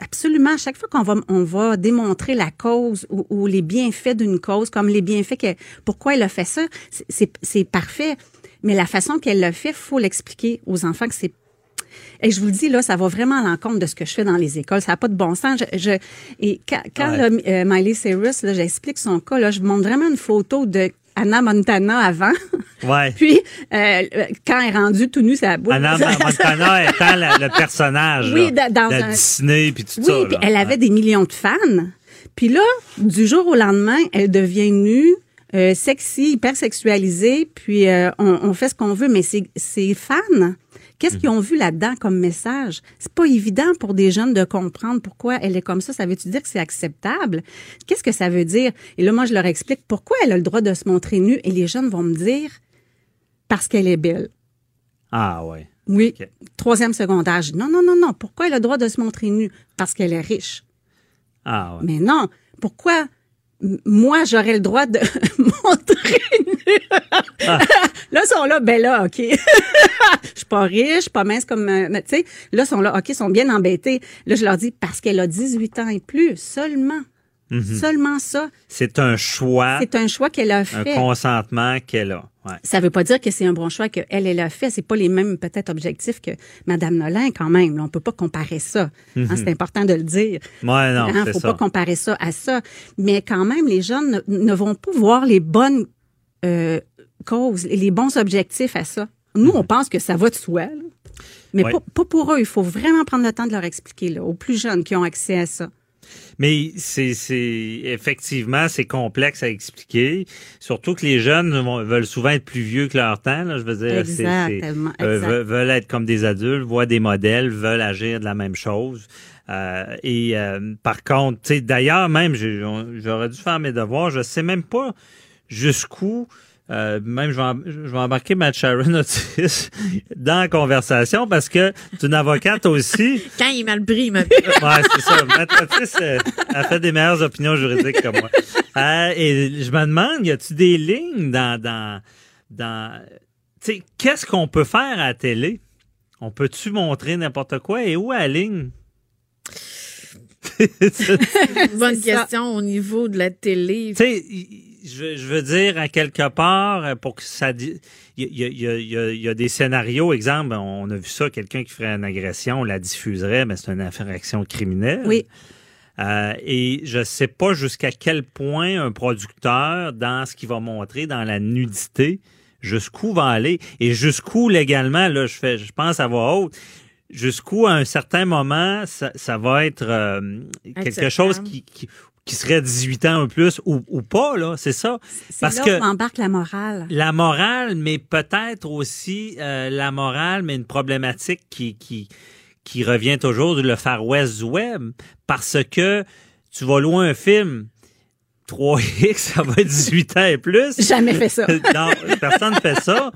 absolument, à chaque fois qu'on va, on va démontrer la cause ou, ou les bienfaits d'une cause, comme les bienfaits que, pourquoi elle a fait ça, c'est- parfait. Mais la façon qu'elle l'a fait, faut l'expliquer aux enfants que c'est et je vous le dis, là, ça va vraiment à l'encontre de ce que je fais dans les écoles. Ça n'a pas de bon sens. Je, je- et quand, quand Ouais. là, euh, Miley Cyrus, là, j'explique son cas, là, je montre vraiment une photo de Anna Montana avant. Ouais. Puis, euh, quand elle est rendue tout nue, ça boule. Anna Montana étant la- le personnage Oui, là, dans de un- Disney puis tout Oui, ça. puis là. elle avait des millions de fans. Puis là, du jour au lendemain, elle devient nue, euh, sexy, hyper sexualisée, puis euh, on, on fait ce qu'on veut, mais ses, ses fans, qu'est-ce qu'ils ont vu là-dedans comme message? C'est pas évident pour des jeunes de comprendre pourquoi elle est comme ça. Ça veut-tu dire que c'est acceptable? Qu'est-ce que ça veut dire? Et là, moi, je leur explique pourquoi elle a le droit de se montrer nue, et les jeunes vont me dire parce qu'elle est belle. Ah ouais. Oui. Ok. Troisième dis, non, non, non, non. Pourquoi elle a le droit de se montrer nue? Parce qu'elle est riche. Ah ouais. Mais non, pourquoi moi j'aurais le droit de montrer? Ah. là, sont là, ben là, OK. Je suis pas riche, pas mince comme... euh, tu sais, là, sont là, OK, ils sont bien embêtés. Là, je leur dis, parce qu'elle a 18 ans et plus, seulement. Mhm. Seulement ça. C'est un choix, C'est un choix qu'elle a un fait. consentement qu'elle a. Ouais. Ça veut pas dire que c'est un bon choix qu'elle, elle a fait. C'est pas les mêmes, peut-être, objectifs que Madame Nolin, quand même. Là, on peut pas comparer ça. Hein, c'est important de le dire. Ouais, non, Hein, faut ça. pas comparer ça à ça. Mais quand même, les jeunes ne, ne vont pas voir les bonnes euh, causes, les bons objectifs à ça. Nous, on pense que ça va de soi. là. Mais Mhm. Pas, pas pour eux. Il faut vraiment prendre le temps de leur expliquer, là, aux plus jeunes qui ont accès à ça. Mais c'est, effectivement c'est complexe à expliquer. Surtout que les jeunes vont- veulent souvent être plus vieux que leur temps. Là, je veux dire, euh, veulent, veulent être comme des adultes, voient des modèles, veulent agir de la même chose. Euh, et euh, par contre, d'ailleurs même, j'aurais dû faire mes devoirs. Je sais même pas jusqu'où. Euh, même je vais, em- je vais embarquer Matt Sharon Otis dans la conversation parce que c'est une avocate aussi. Quand il est mal pris, il m'a Ouais, c'est ça. Matt Otis euh, a fait des meilleures opinions juridiques que moi. Euh, et je me demande, y a-tu des lignes dans dans dans tu sais, qu'est-ce qu'on peut faire à la télé? On peut-tu montrer n'importe quoi? Et où à la ligne Bonne ça. question au niveau de la télé. Tu sais, je, veux- je veux dire, à quelque part, euh, pour que ça... Il y y y y a des scénarios, exemple, on a vu ça, quelqu'un qui ferait une agression, on la diffuserait, mais c'est une infraction criminelle. Oui. Euh, et je sais pas jusqu'à quel point un producteur, dans ce qu'il va montrer, dans la nudité, jusqu'où va aller et jusqu'où légalement, là, je fais, je pense à voix haute, jusqu'où à un certain moment, ça, ça va être euh, quelque chose qui, qui, qui serait 18 ans ou plus ou, ou pas, là, c'est ça. Parce là que embarque la morale. la morale, mais peut-être aussi euh, la morale, mais une problématique qui, qui, qui revient toujours du le Far West du web, parce que tu vas loin un film, 3X, ça va être 18 ans et plus. Jamais fait ça. non, personne ne fait ça.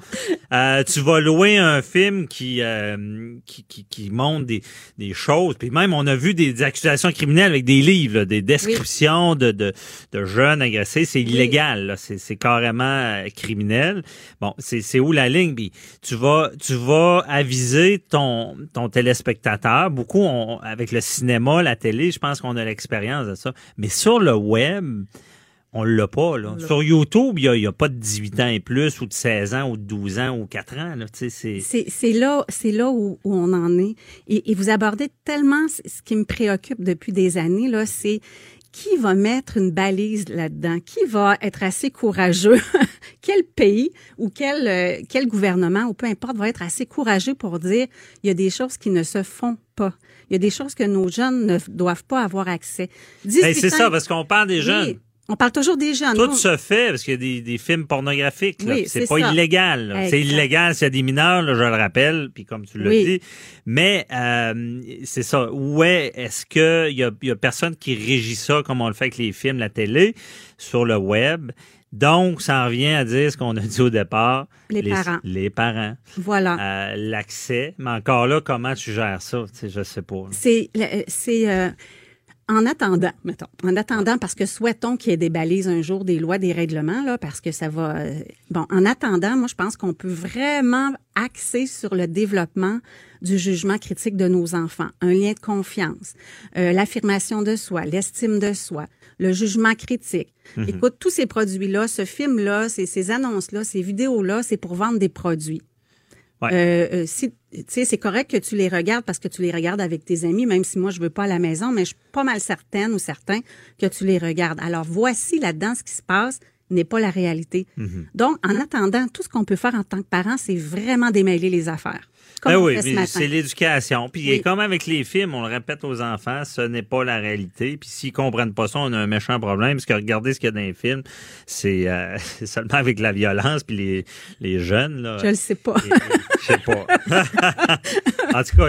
Euh, tu vas louer un film qui, euh, qui, qui, qui montre des, des choses. Puis même, on a vu des, des accusations criminelles avec des livres, là, des descriptions de, de, de jeunes agressés. C'est illégal. là. C'est, c'est carrément euh, criminel. Bon, c'est, c'est où la ligne? Puis tu vas, tu vas aviser ton, ton téléspectateur. Beaucoup, on- avec le cinéma, la télé, je pense qu'on a l'expérience de ça. Mais sur le web, on l'a pas, là. Sur YouTube, il n'y a, pas de 18 ans et plus, ou de 16 ans, ou de 12 ans, ou 4 ans, là. C'est... C'est là, c'est là où, où on en est. Et, et vous abordez tellement ce qui me préoccupe depuis des années là, c'est qui va mettre une balise là-dedans, qui va être assez courageux, quel pays ou quel euh, quel gouvernement ou peu importe va être assez courageux pour dire il y a des choses qui ne se font pas. Il y a des choses que nos jeunes ne doivent pas avoir accès. 18 Hey, c'est ça, parce qu'on parle des jeunes. On parle toujours des jeunes. Tout se fait parce qu'il y a des, des films pornographiques. Oui, c'est c'est pas ça. illégal. C'est illégal s'il y a des mineurs, là, je le rappelle, puis comme tu l'as Oui. dit. Mais euh, c'est ça. Où est est-ce que il y a, y a personne qui régit ça comme on le fait avec les films, la télé, sur le web? Donc, ça en revient à dire ce qu'on a dit au départ. Les parents. Les parents. Voilà. Euh, L'accès. Mais encore là, comment tu gères ça? Tu sais, je sais pas. C'est, c'est euh, en attendant, mettons, en attendant, parce que souhaitons qu'il y ait des balises un jour, des lois, des règlements, là, parce que ça va. euh, bon, en attendant, moi, je pense qu'on peut vraiment axer sur le développement du jugement critique de nos enfants, un lien de confiance, euh, l'affirmation de soi, l'estime de soi, le jugement critique. Écoute, tous ces produits-là, ce film-là, ces, ces annonces-là, ces vidéos-là, c'est pour vendre des produits. Ouais. Euh, euh, si, tu sais, c'est correct que tu les regardes parce que tu les regardes avec tes amis, même si moi je veux pas à la maison, mais je suis pas mal certaine ou certain que tu les regardes. Alors voici là-dedans ce qui se passe n'est pas la réalité. Mhm. Donc, en attendant, tout ce qu'on peut faire en tant que parent, c'est vraiment démêler les affaires. Comme Ben oui, c'est l'éducation. Puis Oui. comme avec les films, on le répète aux enfants, ce n'est pas la réalité. Puis s'ils comprennent pas ça, on a un méchant problème. Parce que regardez ce qu'il y a dans les films, c'est euh, seulement avec la violence puis les, les jeunes. Là, Je le sais pas. Et- Je sais pas. en tout cas,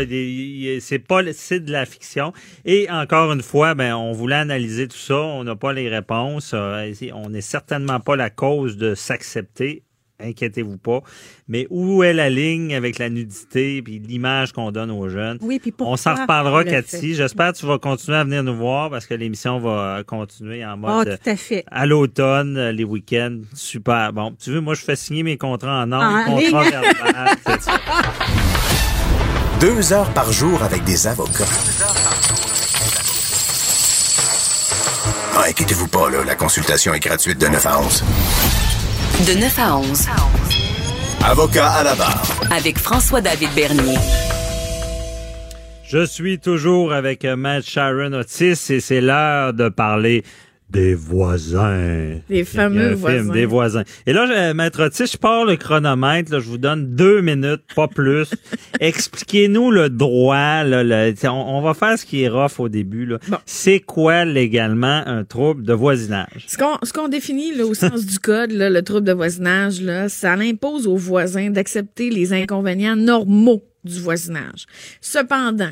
c'est pas c'est de la fiction. Et encore une fois, ben on voulait analyser tout ça. On n'a pas les réponses. Euh, On n'est certainement pas la cause de s'accepter. Inquiétez-vous pas. Mais où est la ligne avec la nudité puis l'image qu'on donne aux jeunes? Oui, puis pourquoi On s'en reparlera, Cathy. J'espère que tu vas continuer à venir nous voir parce que l'émission va continuer en Ah, mode euh, tout à fait. à l'automne, euh, les week-ends. Super. Bon, tu veux, moi, je fais signer mes contrats en ordre, En contrat ligne. verbal. Deux heures par jour avec des avocats. Ah, inquiétez-vous pas, là, la consultation est gratuite de 9 à 11. De 9 à 11. Avocat à la barre. Avec François-David Bernier. Je suis toujours avec euh, Matt Sharon Otis et c'est l'heure de parler des voisins. Des fameux voisins. Film, des voisins. Et là, je- Maître Otis, je pars le chronomètre. Là, je vous donne deux minutes, pas plus. Expliquez-nous le droit. Là, le- on, on va faire ce qui est rough au début. là. Bon. C'est quoi légalement un trouble de voisinage? Ce qu'on ce qu'on définit là, au sens du code, là, le trouble de voisinage, là, ça impose aux voisins d'accepter les inconvénients normaux du voisinage. Cependant,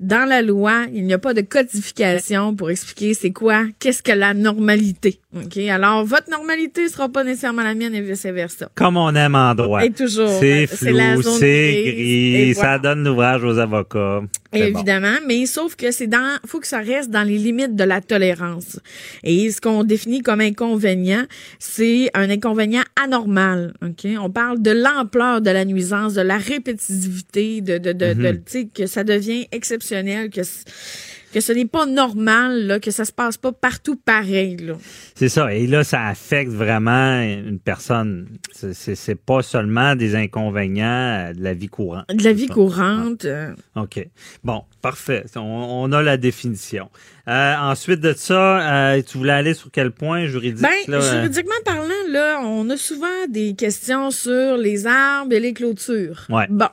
dans la loi, il n'y a pas de codification pour expliquer c'est quoi, qu'est-ce que la normalité. OK? Alors, votre normalité sera pas nécessairement la mienne et vice-versa. Comme on aime en droit. Et toujours. C'est flou, c'est gris, ça donne l'ouvrage aux avocats. Bon. Évidemment, mais sauf que c'est dans, faut que ça reste dans les limites de la tolérance. Et ce qu'on définit comme inconvénient, c'est un inconvénient anormal. Ok, on parle de l'ampleur de la nuisance, de la répétitivité, de, de, de, de- sais, que ça devient exceptionnel, que que ce n'est pas normal, là, que ça se passe pas partout pareil. C'est ça. Et là, ça affecte vraiment une personne. C'est- pas seulement des inconvénients euh, de la vie courante. De la vie courante. euh, OK. Bon, parfait. On, on a la définition. Euh, ensuite de ça, euh, tu voulais aller sur quel point juridique? Ben, là, juridiquement parlant, là, on a souvent des questions sur les arbres et les clôtures. Ouais. Bon,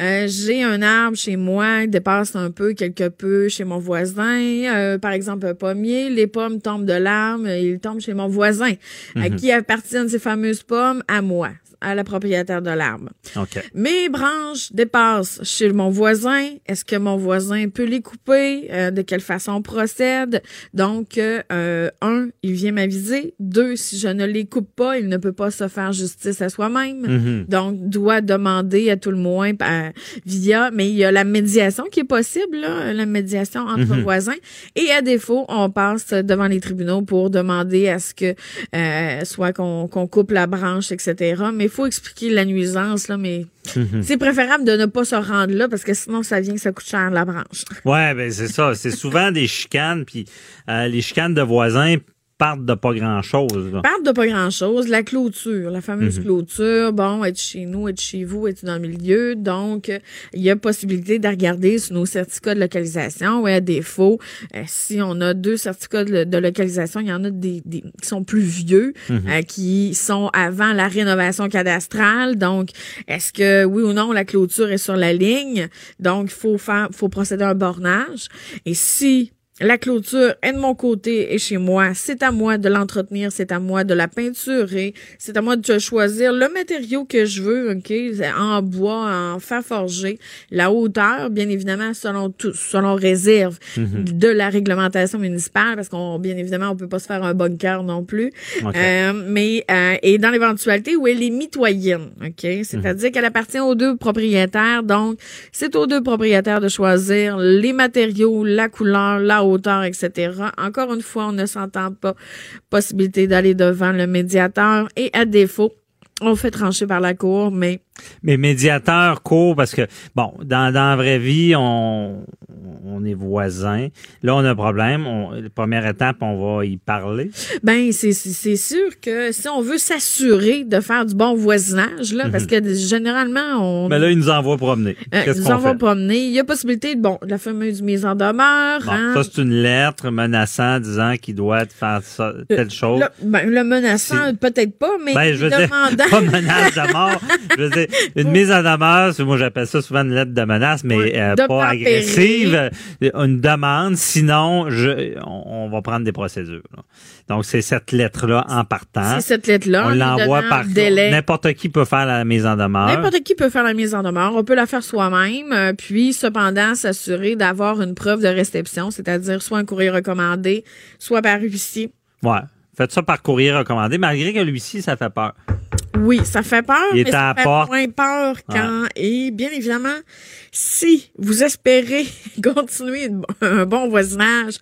Euh, j'ai un arbre chez moi, il dépasse un peu, quelque peu chez mon voisin. Euh, par exemple, un pommier, les pommes tombent de l'arbre, et ils tombent chez mon voisin. À Mhm. qui appartiennent ces fameuses pommes? À moi, à la propriétaire de l'arbre. OK. Mes branches dépassent chez mon voisin. Est-ce que mon voisin peut les couper? Euh, de quelle façon on procède? Donc, euh, un, il vient m'aviser. Deux, si je ne les coupe pas, il ne peut pas se faire justice à soi-même. Mhm. Donc, doit demander à tout le moins euh, via, mais il y a la médiation qui est possible, là, la médiation entre Mhm. voisins. Et à défaut, on passe devant les tribunaux pour demander à ce que euh, soit qu'on qu'on coupe la branche, etc. Mais faut expliquer la nuisance, là, mais c'est préférable de ne pas se rendre là parce que sinon, ça vient que ça coûte cher la branche. Ouais, ben c'est ça. C'est souvent des chicanes, puis euh, les chicanes de voisins partent de pas grand-chose. là. parle de pas grand-chose. La clôture, la fameuse Mhm. clôture, bon, être chez nous, être chez vous, être dans le milieu. Donc, il y a possibilité de regarder sur nos certificats de localisation. Et à défaut, euh, si on a deux certificats de, de localisation, il y en a des, des- qui sont plus vieux, Mhm. euh, qui sont avant la rénovation cadastrale. Donc, est-ce que oui ou non la clôture est sur la ligne? Donc, il faut faire, faut procéder à un bornage. Et si la clôture est de mon côté et chez moi. C'est à moi de l'entretenir, c'est à moi de la peinturer, c'est à moi de choisir le matériau que je veux, OK, en bois, en fer forgé, la hauteur, bien évidemment, selon tout, selon réserve Mhm. de la réglementation municipale, parce qu'on, bien évidemment, on peut pas se faire un bunker non plus. Euh, mais, euh, et dans l'éventualité où elle est mitoyenne, OK, c'est-à-dire Mhm. qu'elle appartient aux deux propriétaires, donc c'est aux deux propriétaires de choisir les matériaux, la couleur, la hauteur, etc. Encore une fois, on ne s'entend pas. Possibilité d'aller devant le médiateur et à défaut, on fait trancher par la cour, mais Mais médiateur court parce que, bon, dans, dans la vraie vie, on, on est voisins. Là, on a un problème. On, la première étape, on va y parler. Ben, c'est sûr que si on veut s'assurer de faire du bon voisinage, là, parce que généralement, on. Mhm. Mais là, il nous envoie promener. euh, Qu'est-ce nous qu'on en va fait? promener. Il y a possibilité de, bon, la fameuse mise en demeure. Bon, hein. ça, c'est une lettre menaçant, disant qu'il doit faire ça, telle chose. Le, ben, le menaçant, peut-être pas, mais Ben, je veux dire, demandant. pas menace de mort. Je veux dire, une mise en demeure, c'est- moi j'appelle ça souvent une lettre de menace, mais euh, de pas agressive. Euh, Une demande, sinon je, on, on va prendre des procédures. là. Donc c'est cette lettre-là en partant. C'est cette lettre-là. On l'envoie par délai. n'importe qui peut faire la mise en demeure. N'importe qui peut faire la mise en demeure. On peut la faire soi-même, euh, puis cependant s'assurer d'avoir une preuve de réception, c'est-à-dire soit un courrier recommandé, soit par huissier. Ouais. Faites ça par courrier recommandé, malgré que lui-ci, ça fait peur. Oui, ça fait peur, mais ça fait porte. moins peur quand... Et bien évidemment, si vous espérez continuer un bon voisinage,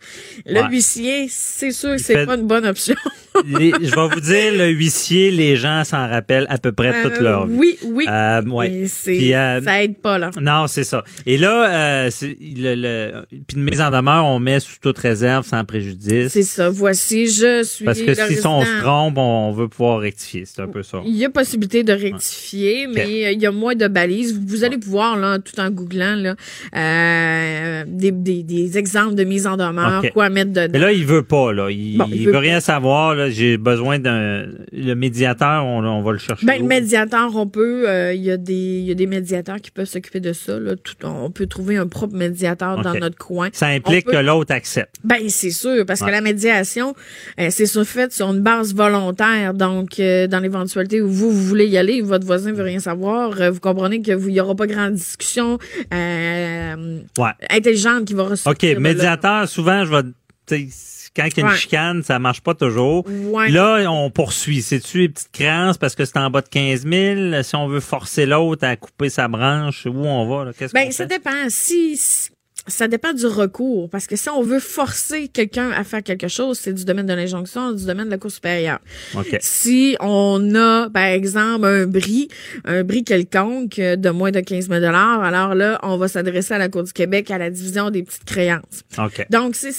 le Ouais. huissier, c'est sûr que c'est fait- pas une bonne option. Les- je vais vous dire, le huissier, les gens s'en rappellent à peu près toute Euh, leur vie. Oui, oui. Euh, ouais. Puis, euh, ça aide pas, là. Non, c'est ça. Et là, euh, le, le, puis une mise en demeure, on met sous toute réserve, sans préjudice. C'est ça. Voici, je suis Parce que si on se trompe, on veut pouvoir rectifier. C'est un peu ça. Il y a possibilité de rectifier, mais euh, il y a moins de balises. Vous, vous allez pouvoir, là, tout en googlant, là, euh, des, des, des exemples de mise en demeure, quoi mettre Mais dedans. là, il veut pas, là. Il, Bon, il il veut, veut rien savoir. J'ai besoin d'un, le médiateur, on, on va le chercher. Ben, le médiateur, on peut, euh, il y a des, il y a des médiateurs qui peuvent s'occuper de ça, là. Tout, on peut trouver un propre médiateur dans notre coin. Ça implique peut- que l'autre accepte. Ben, c'est sûr, parce Ouais. que la médiation, euh, c'est sur fait sur une base volontaire. Donc, dans l'éventualité où vous, vous voulez y aller, votre voisin veut rien savoir, euh, vous comprenez que vous, il y aura pas grande discussion euh, Ouais. intelligente qui va OK, ressortir. là. médiateur. souvent, je vais, quand il y a une Ouais. chicane, ça marche pas toujours. Ouais. Là, on poursuit. C'est-tu les petites créances parce que c'est en bas de 15 000? Si on veut forcer l'autre à couper sa branche, où on va? là? Qu'est-ce qu'on Ben, ça dépend. Si, si- ça dépend du recours. Parce que si on veut forcer quelqu'un à faire quelque chose, c'est du domaine de l'injonction, du domaine de la Cour supérieure. OK. Si on a, par exemple, un bris, un bris quelconque de moins de 15 000 alors là, on va s'adresser à la Cour du Québec à la division des petites créances. OK. Donc, c'est,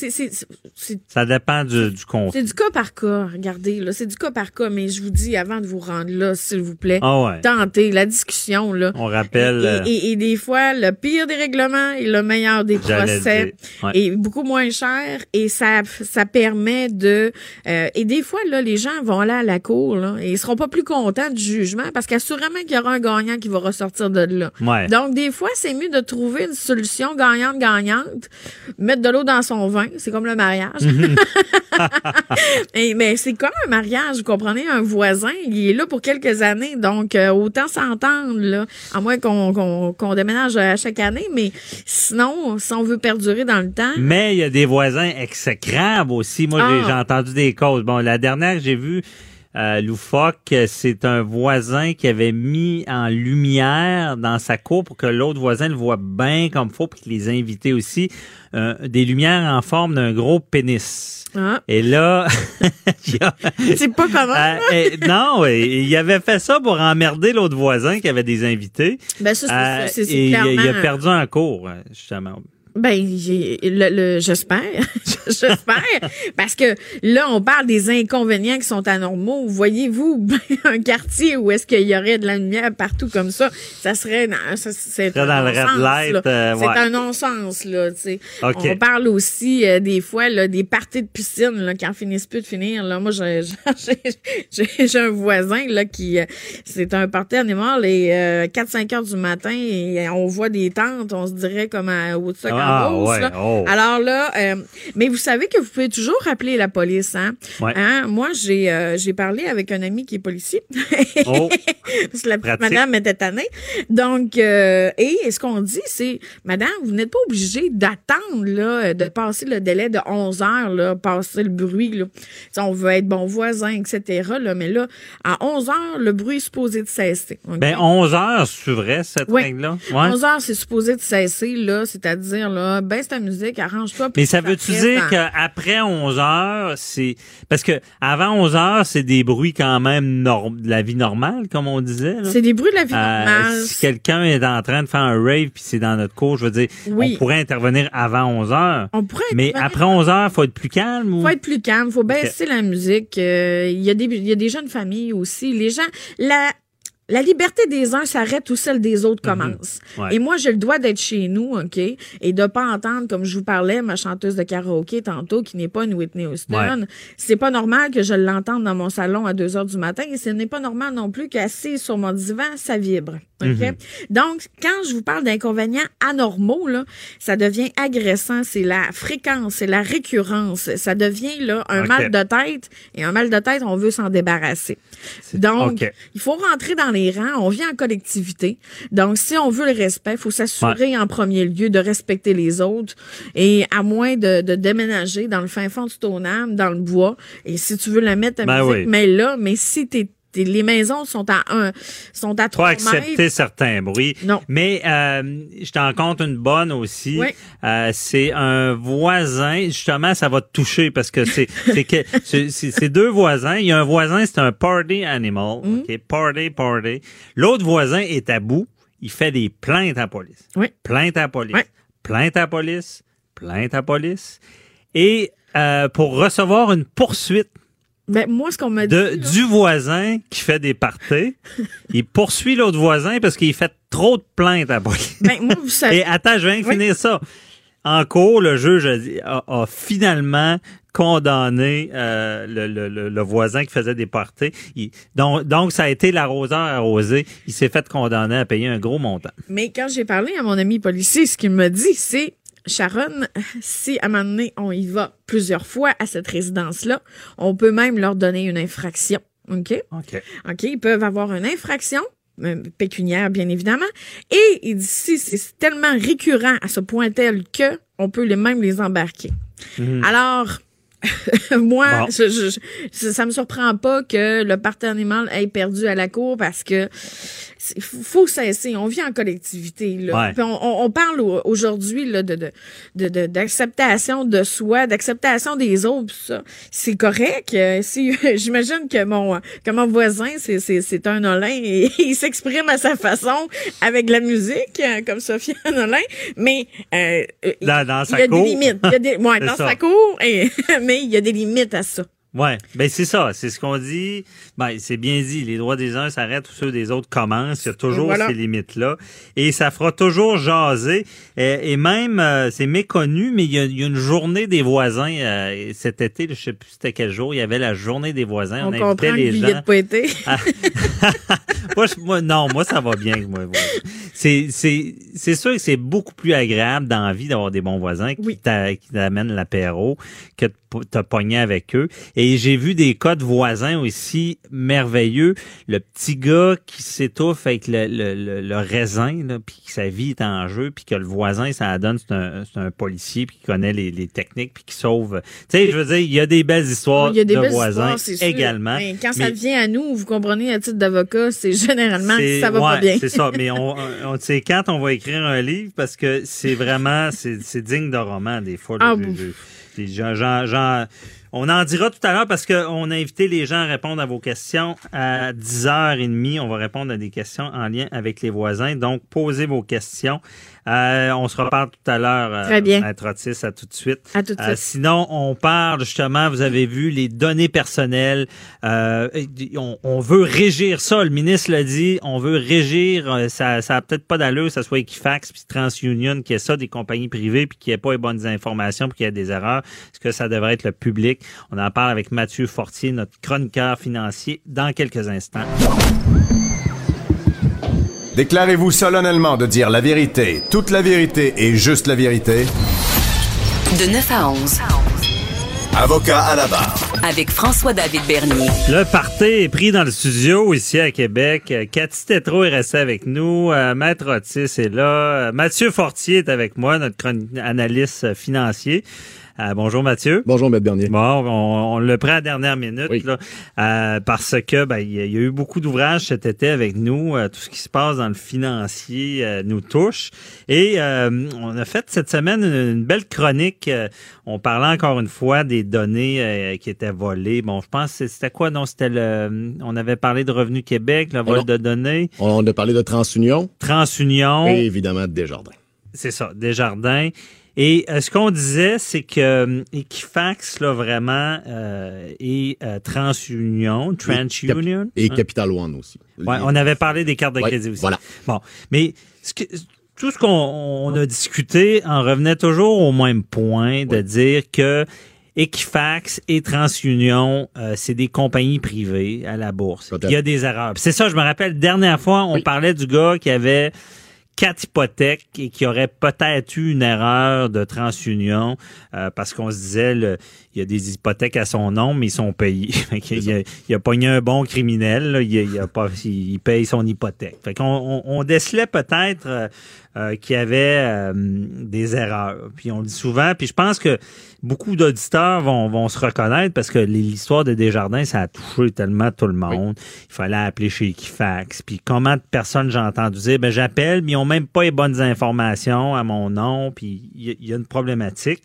Ça dépend du, du c'est du cas par cas. Regardez, là, c'est du cas par cas. Mais je vous dis, avant de vous rendre là, s'il vous plaît, Ah ouais. tentez la discussion, là. On rappelle. Et, euh, et- et- et des fois, le pire des règlements et le meilleur des J'allais procès ouais. est beaucoup moins cher et ça, ça permet de... euh, et des fois, là, les gens vont aller à la cour là, et ils seront pas plus contents du jugement parce qu'assurément qu'il y aura un gagnant qui va ressortir de là. Ouais. Donc, des fois, c'est mieux de trouver une solution gagnante-gagnante, mettre de l'eau dans son vin, c'est comme le mariage. Mhm. Et, mais c'est comme un mariage, vous comprenez, un voisin, il est là pour quelques années, donc euh, autant s'entendre, là, à moins qu'on qu'on qu'on déménage à chaque année, mais sinon, si on veut perdurer dans le temps, Mais il y a des voisins exécrables aussi. Moi, j'ai Ah. j'ai entendu des causes. Bon, la dernière que j'ai vue, euh, loufoque, c'est un voisin qui avait mis en lumière dans sa cour pour que l'autre voisin le voit bien comme faut, puis les invités aussi, euh, des lumières en forme d'un gros pénis. ah, Et là, c'est pas comment? Euh, non, eh, il avait fait ça pour emmerder l'autre voisin qui avait des invités. ben ça, c'est- et il a- clairement... il a perdu en cours, justement. Ben, j'ai- le, le- j'espère, j'espère, parce que là, on parle des inconvénients qui sont anormaux. Voyez-vous un quartier où est-ce qu'il y aurait de la lumière partout comme ça, ça serait, non, ça, c'est un dans le red non-sens, light, euh, c'est un non-sens là. Tu sais, OK. on parle aussi euh, des fois là, des parties de piscine là, qui en finissent plus de finir. Là, moi, j'ai, j'ai, j'ai- j'ai un voisin là qui, euh, c'est un party animal et 4-5 heures du matin et on voit des tentes, on se dirait comme à, au-dessus de Ouais, Ah, ouais, oh. Alors là, euh, mais vous savez que vous pouvez toujours appeler la police. Hein? Ouais. Hein? Moi, j'ai euh, j'ai parlé avec un ami qui est policier. Oh. Parce que la petite madame était tannée. Donc, euh, et ce qu'on dit, c'est, madame, vous n'êtes pas obligée d'attendre, là, de passer le délai de 11 heures, là, passer le bruit, là. Si on veut être bon voisin, etc., là, mais là, à 11 heures, le bruit est supposé de cesser. Ben, 11 heures, c'est vrai, cette règle-là? Ouais. 11 heures, c'est supposé de cesser, là, c'est-à-dire, là, baisse ta musique, arrange-toi. Mais ça veut-tu dire qu'après 11 heures, c'est parce que avant 11 heures, c'est des bruits quand même norm... de la vie normale, comme on disait. C'est des bruits de la vie Euh, normale. si quelqu'un est en train de faire un rave puis c'est dans notre cours, je veux dire, Oui. on pourrait intervenir avant 11 heures. On pourrait Mais intervenir. après 11 heures, faut être plus calme ou? Faut être plus calme, faut baisser la musique. Euh, Il y a des il y a des jeunes familles aussi. Les gens, la la liberté des uns s'arrête où celle des autres commence. Mhm. Ouais. Et moi, j'ai le droit d'être chez nous, OK, et de pas entendre, comme je vous parlais, ma chanteuse de karaoké tantôt, qui n'est pas une Whitney Houston. Ouais. C'est pas normal que je l'entende dans mon salon à 2 heures du matin, et ce n'est pas normal non plus qu'assise sur mon divan, ça vibre. OK? Mhm. Donc, quand je vous parle d'inconvénients anormaux, là, ça devient agressant. C'est la fréquence, c'est la récurrence. Ça devient là, un mal de tête. Et un mal de tête, on veut s'en débarrasser. Donc, il faut rentrer dans les rangs. On vit en collectivité. Donc, si on veut le respect, il faut s'assurer en premier lieu de respecter les autres. Et à moins de, de déménager dans le fin fond du Stoneham, dans le bois. Et si tu veux la mettre à Ben musique, oui. mais là, mais si t'es- les maisons sont à un, sont à trois accepter mètres. certains bruits. Non. Mais euh, je t'en compte une bonne aussi. Oui. Euh, c'est un voisin. Justement, ça va te toucher parce que c'est c'est deux voisins. Il y a un voisin, c'est un party animal. Mm. OK, party party. L'autre voisin est à bout. Il fait des plaintes à la police. Oui. Plainte à la police. Oui. Plainte à la police. Plainte à la police. Et euh, pour recevoir une poursuite Ben, moi, ce qu'on m'a dit. de, là, du voisin qui fait des parties. il poursuit l'autre voisin parce qu'il fait trop de plaintes à police. ben, moi, vous savez. Et attends, je viens de Oui. finir ça. En cours, le juge a, dit- a- a finalement condamné euh, le, le- le- le voisin qui faisait des parties. Il- donc, donc, ça a été l'arroseur arrosé. Il s'est fait condamner à payer un gros montant. Mais quand j'ai parlé à mon ami policier, ce qu'il me dit, c'est Sharon, si à un moment donné, on y va plusieurs fois à cette résidence-là, on peut même leur donner une infraction. OK? OK. OK? Ils peuvent avoir une infraction euh, pécuniaire, bien évidemment. Et il dit si c'est tellement récurrent à ce point tel que on peut les même les embarquer. Alors, moi, Bon. je, je- je- ça me surprend pas que le animal ait perdu à la cour parce que il faut cesser. On vit en collectivité. Là. Ouais. Puis on, on- parle au- aujourd'hui là, de, de, d'acceptation de soi, d'acceptation des autres. Ça, c'est correct. Euh, Si j'imagine que mon que mon voisin c'est c'est c'est un Olin et il s'exprime à sa façon avec la musique euh, comme Sophia Olin, mais euh, il- Dans- sa il y a cour. des limites. Il y a des, ouais, dans ça. sa cour, et- mais il y a des limites à ça. Ouais, ben c'est ça, c'est ce qu'on dit. Ben c'est bien dit, les droits des uns s'arrêtent où ceux des autres commencent. Il y a toujours Voilà. ces limites là, et ça fera toujours jaser. Et, et même euh, c'est méconnu, mais il y, a, il y a une journée des voisins euh, cet été. Je sais plus c'était quel jour. Il y avait la journée des voisins. On, On, comprend invitait que les y gens. pas été. moi, je- moi, non, moi, ça va bien. Moi, moi. C'est, c'est, c'est sûr que c'est beaucoup plus agréable dans la vie d'avoir des bons voisins qui, Oui. t'a- qui t'amènent l'apéro que de te pogner avec eux. Et j'ai vu des cas de voisins aussi merveilleux. Le petit gars qui s'étouffe avec le, le, le, le raisin, là, puis que sa vie est en jeu, puis que le voisin, ça donne, c'est un, c'est un policier, puis qui connaît les, les techniques, puis qui sauve. Tu sais, je veux dire, il y a des belles histoires Il y a des de belles voisins histoires, c'est également. Mais quand ça vient à nous, vous comprenez, à titre d'avocat, c'est généralement que c'est- ça va pas bien. C'est ça, mais on, on, sais, quand on va écrire un livre, parce que c'est vraiment, c'est c'est digne de roman, des fois. Ah, le- on en dira tout à l'heure parce qu'on a invité les gens à répondre à vos questions à 10h30. On va répondre à des questions en lien avec les voisins. Donc, posez vos questions. Euh, on se reparle tout à l'heure. euh, Très bien. Maître Otis, à tout de suite. À tout de Euh, suite. sinon, on parle justement, vous avez vu, les données personnelles. Euh, on, on veut régir ça, le ministre l'a dit, on veut régir, ça ça a peut-être pas d'allure, que ça soit Equifax puis TransUnion qui est ça, des compagnies privées, puis qui ait pas les bonnes informations, puis qu'il y a des erreurs. Est-ce que ça devrait être le public? On en parle avec Mathieu Fortier, notre chroniqueur financier, dans quelques instants. Déclarez-vous solennellement de dire la vérité, toute la vérité et juste la vérité. De 9 à 11. Avocat à la barre. Avec François-David Bernier. Le party est pris dans le studio ici à Québec. Cathy Tétrault est restée avec nous. Euh, Maître Otis est là. Euh, Mathieu Fortier est avec moi, notre analyste financier. Euh, bonjour Mathieu. Bonjour, M. Bernier. Bon, on, on le prend à la dernière minute Oui. là, euh, parce que ben, il y, a il y a eu beaucoup d'ouvrages cet été avec nous. Euh, tout ce qui se passe dans le financier euh, nous touche. Et euh, on a fait cette semaine une, une belle chronique. Euh, on parlait encore une fois des données euh, qui étaient volées. Bon, je pense que c'était quoi? Non, c'était le. On avait parlé de Revenu Québec, le vol non. de données, On a parlé de TransUnion TransUnion. et évidemment de Desjardins. C'est ça, Desjardins. Et euh, ce qu'on disait, c'est que euh, Equifax, là, vraiment, euh, et euh, TransUnion, TransUnion. Et hein? Capital One aussi. Ouais, on avait parlé des cartes de Ouais, crédit aussi. voilà. Bon, mais ce que, tout ce qu'on on a discuté en revenait toujours au même point de dire que Equifax et TransUnion, euh, c'est des compagnies privées à la bourse. Il y a des erreurs. C'est ça, je me rappelle, dernière fois, on Oui. parlait du gars qui avait quatre hypothèques et qui aurait peut-être eu une erreur de TransUnion euh, parce qu'on se disait le, il y a des hypothèques à son nom mais ils sont payés. Il, a, il a pogné un bon criminel, là, il, il a pas il, paye son hypothèque. Fait qu'on on, on décelait peut-être euh, euh, qu'il y avait euh, des erreurs. Puis on le dit souvent, puis je pense que beaucoup d'auditeurs vont, vont se reconnaître parce que l'histoire de Desjardins, ça a touché tellement tout le monde. Il fallait appeler chez Equifax. Puis comment de personnes j'ai entendu dire, ben j'appelle, mais ils ont même pas les bonnes informations à mon nom, puis il y, y a une problématique.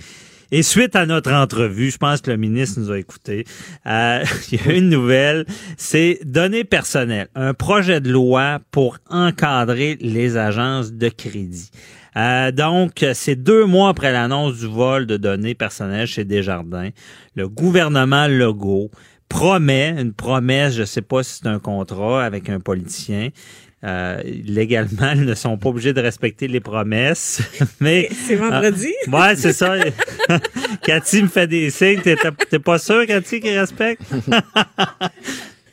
Et suite à notre entrevue, je pense que le ministre nous a écoutés, euh, il y a une nouvelle, c'est données personnelles, un projet de loi pour encadrer les agences de crédit. Euh, donc, c'est deux mois après l'annonce du vol de données personnelles chez Desjardins. Le gouvernement Legault promet, une promesse, je sais pas si c'est un contrat avec un politicien, euh, légalement, ils ne sont pas obligés de respecter les promesses, mais C'est vendredi? Ouais, c'est ça. Cathy me fait des signes. T'es pas sûr, Cathy, qu'il respecte?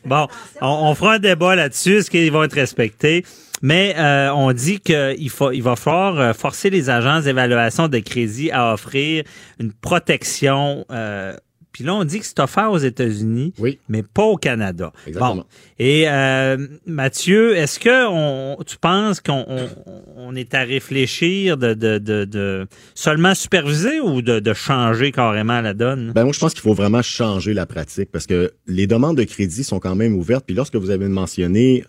bon, on, on fera un débat là-dessus. Est-ce qu'ils vont être respectés? Mais euh, on dit qu'il faut, il va falloir euh, forcer les agences d'évaluation de crédit à offrir une protection. Euh, puis là, on dit que c'est offert aux États-Unis, Oui. mais pas au Canada. Exactement. Bon. Et euh, Mathieu, est-ce que on, tu penses qu'on on, on est à réfléchir de, de, de, de seulement superviser ou de, de changer carrément la donne? Ben moi, je pense qu'il faut vraiment changer la pratique parce que les demandes de crédit sont quand même ouvertes. Puis lorsque vous avez mentionné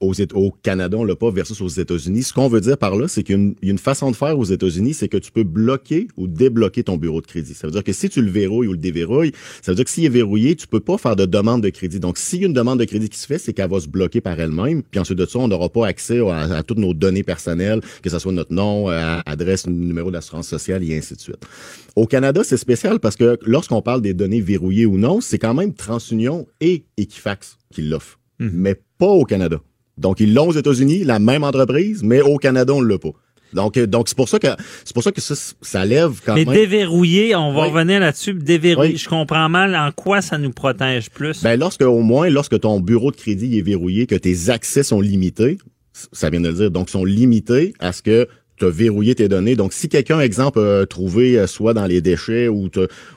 aux, au Canada, on l'a pas versus aux États-Unis. Ce qu'on veut dire par là, c'est qu'il y a une- façon de faire aux États-Unis, c'est que tu peux bloquer ou débloquer ton bureau de crédit. Ça veut dire que si tu le verrouilles ou le déverrouilles, ça veut dire que s'il est verrouillé, tu peux pas faire de demande de crédit. Donc, s'il y a une demande de crédit qui se fait, c'est qu'elle va se bloquer par elle-même. Puis ensuite de ça, on n'aura pas accès à, à toutes nos données personnelles, que ce soit notre nom, euh, adresse, numéro d'assurance sociale et ainsi de suite. Au Canada, c'est spécial parce que lorsqu'on parle des données verrouillées ou non, c'est quand même TransUnion et Equifax qui l'offrent, mais pas au Canada. Donc, ils l'ont aux États-Unis, la même entreprise, mais au Canada, on ne l'a pas. Donc, euh, donc c'est pour ça que c'est pour ça que ça, ça lève quand Mais même. déverrouiller, on va Oui. revenir là-dessus. Déverrouiller, Oui. je comprends mal en quoi ça nous protège plus. Ben, lorsque, au moins, lorsque ton bureau de crédit est verrouillé, que tes accès sont limités, ça vient de le dire, donc sont limités à ce que tu as verrouillé tes données. Donc, si quelqu'un, exemple, a trouvé euh, soit dans les déchets ou,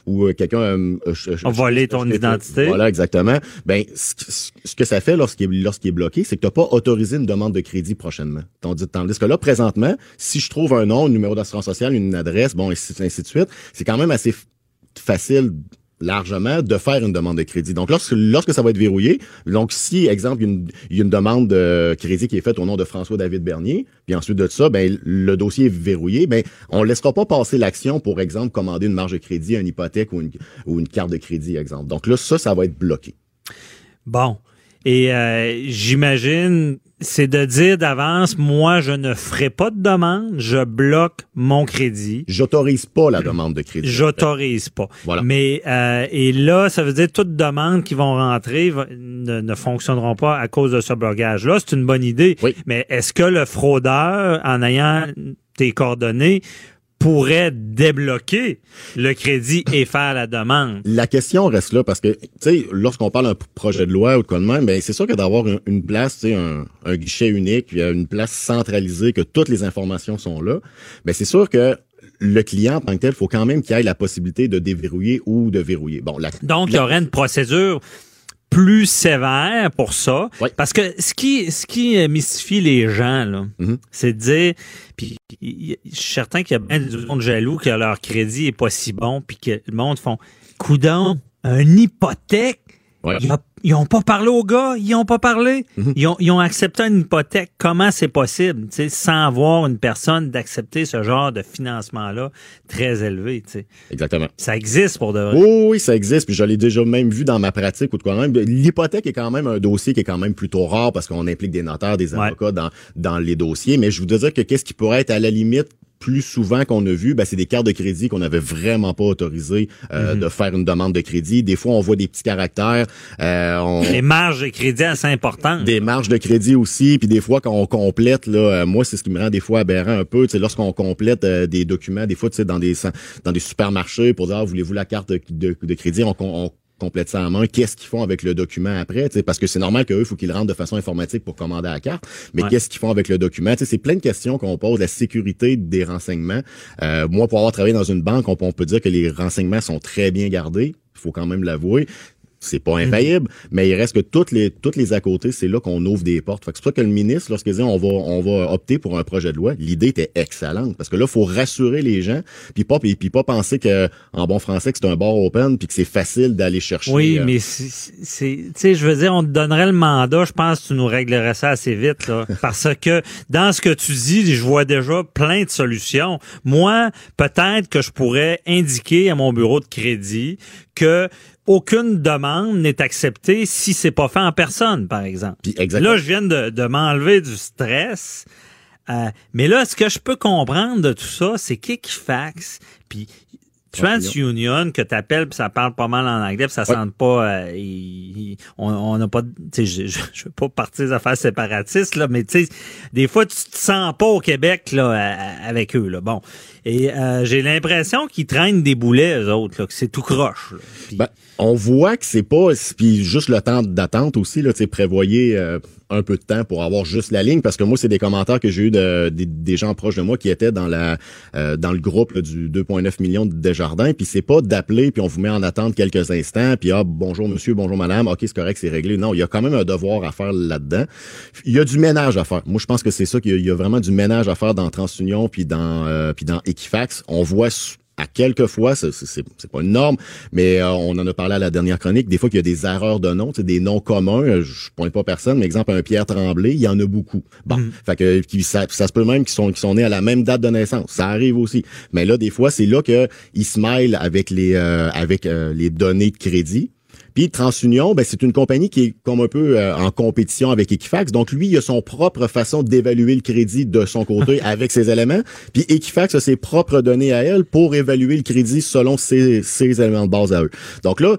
ou euh, quelqu'un euh, A volé ton identité. Voilà, exactement. Ben, ce que ça fait lorsqu'il est, lorsqu'il est bloqué, c'est que tu n'as pas autorisé une demande de crédit prochainement. Tandis, tandis que là, présentement, si je trouve un nom, un numéro d'assurance sociale, une adresse, bon, ainsi, ainsi de suite, c'est quand même assez facile largement de faire une demande de crédit. Donc, lorsque, lorsque ça va être verrouillé, donc si, exemple, il y a une, demande de crédit qui est faite au nom de François-David Bernier, puis ensuite de ça, ben, le dossier est verrouillé, ben, on ne laissera pas passer l'action pour, exemple, commander une marge de crédit, une hypothèque ou une, ou une carte de crédit, exemple. Donc là, ça, ça va être bloqué. Bon. Et euh, j'imagine, c'est de dire d'avance, moi, je ne ferai pas de demande, je bloque mon crédit. J'autorise pas la demande de crédit. J'autorise pas. Voilà. Mais euh, et là, ça veut dire toutes demandes qui vont rentrer ne, ne fonctionneront pas à cause de ce blocage-là. C'est une bonne idée. Oui. Mais est-ce que le fraudeur, en ayant tes coordonnées, pourrait débloquer le crédit et faire la demande. La question reste là parce que, tu sais, lorsqu'on parle d'un projet de loi ou de quoi de même, ben c'est sûr que d'avoir une, place, tu sais, un, guichet unique, une place centralisée, que toutes les informations sont là, ben c'est sûr que le client en tant que tel, faut quand même qu'il ait la possibilité de déverrouiller ou de verrouiller. Bon, Donc, il y aurait une procédure plus sévère pour ça. Parce que ce qui, ce qui mystifie les gens, là, mm-hmm. c'est de dire, puis je suis certain qu'il y a bien du monde jaloux que leur crédit est pas si bon, puis que le monde font, coudon, un hypothèque, ils ont pas parlé aux gars, ils ont pas parlé. Mhm. ils, ont, ils, ont, accepté une hypothèque. Comment c'est possible, sans avoir une personne d'accepter ce genre de financement-là très élevé, sais? Exactement. Ça existe pour de vrai. Oui, oui, ça existe. Puis je l'ai déjà même vu dans ma pratique ou de quoi même. L'hypothèque est quand même un dossier qui est quand même plutôt rare parce qu'on implique des notaires, des avocats dans, dans les dossiers. Mais je voudrais dire que qu'est-ce qui pourrait être à la limite plus souvent qu'on a vu, ben, c'est des cartes de crédit qu'on n'avait vraiment pas autorisé euh, mhm. de faire une demande de crédit. Des fois, on voit des petits caractères. Euh, on... Des marges de crédit assez importantes. Des marges de crédit aussi. Puis des fois, quand on complète, là, euh, moi, c'est ce qui me rend des fois aberrant un peu. Lorsqu'on complète euh, des documents, des fois, dans des dans des supermarchés pour dire ah, voulez-vous la carte de, de, crédit, on, on complète ça en main. Qu'est-ce qu'ils font avec le document après? Parce que c'est normal qu'eux, il faut qu'ils rentrent de façon informatique pour commander la carte. Mais qu'est-ce qu'ils font avec le document? C'est plein de questions qu'on pose. La sécurité des renseignements. Euh, moi, pour avoir travaillé dans une banque, on, on peut dire que les renseignements sont très bien gardés. Il faut quand même l'avouer c'est pas infaillible, mais il reste que toutes les toutes les à côté, c'est là qu'on ouvre des portes. c'est pour ça que le ministre, lorsqu'il dit on va on va opter pour un projet de loi, l'idée était excellente parce que là, il faut rassurer les gens, puis pas puis, pas penser que en bon français que c'est un bar open puis que c'est facile d'aller chercher. Oui, euh, mais c'est tu sais, je veux dire, on te donnerait le mandat, je pense que tu nous réglerais ça assez vite là, parce que dans ce que tu dis, je vois déjà plein de solutions. Moi, peut-être que je pourrais indiquer à mon bureau de crédit que aucune demande n'est acceptée si c'est pas fait en personne, par exemple. Là, je viens de, m'enlever du stress. Euh, mais là, ce que je peux comprendre de tout ça, c'est qu'Equifax, puis TransUnion que t'appelles puis ça parle pas mal en anglais puis ça sent pas euh, on n'a pas sais je, je, veux pas partir des affaires séparatistes là mais tu sais des fois tu te sens pas au Québec là avec eux là. Bon et euh, j'ai l'impression qu'ils traînent des boulets eux autres que c'est tout croche ben, on voit que c'est pas puis juste le temps d'attente aussi là prévoyez euh, un peu de temps pour avoir juste la ligne parce que moi c'est des commentaires que j'ai eu de, des gens proches de moi qui étaient dans la euh, dans le groupe du 2.9 millions de Desjardins puis c'est pas d'appeler puis on vous met en attente quelques instants puis ah bonjour monsieur bonjour madame ok c'est correct c'est réglé. Non il y a quand même un devoir à faire là-dedans. Il y a du ménage à faire. Moi je pense que c'est ça qu'il y, a vraiment du ménage à faire dans TransUnion puis dans puis dans Equifax on voit à quelques fois, c'est pas une norme, mais euh, on en a parlé à la dernière chronique, des fois qu'il y a des erreurs de noms, des noms communs, euh, je pointe pas personne, mais exemple un Pierre Tremblay, il y en a beaucoup. Bon, mm. fait que ça, ça, se peut même qu'ils sont qui sont nés à la même date de naissance, ça arrive aussi. Mais là des fois, c'est là que ils se mêlent avec les euh, avec les données de crédit puis TransUnion, ben, c'est une compagnie qui est comme un peu euh, en compétition avec Equifax. Donc lui, il a son propre façon d'évaluer le crédit de son côté avec ses éléments. Puis Equifax a ses propres données à elle pour évaluer le crédit selon ses, ses éléments de base à eux. Donc là,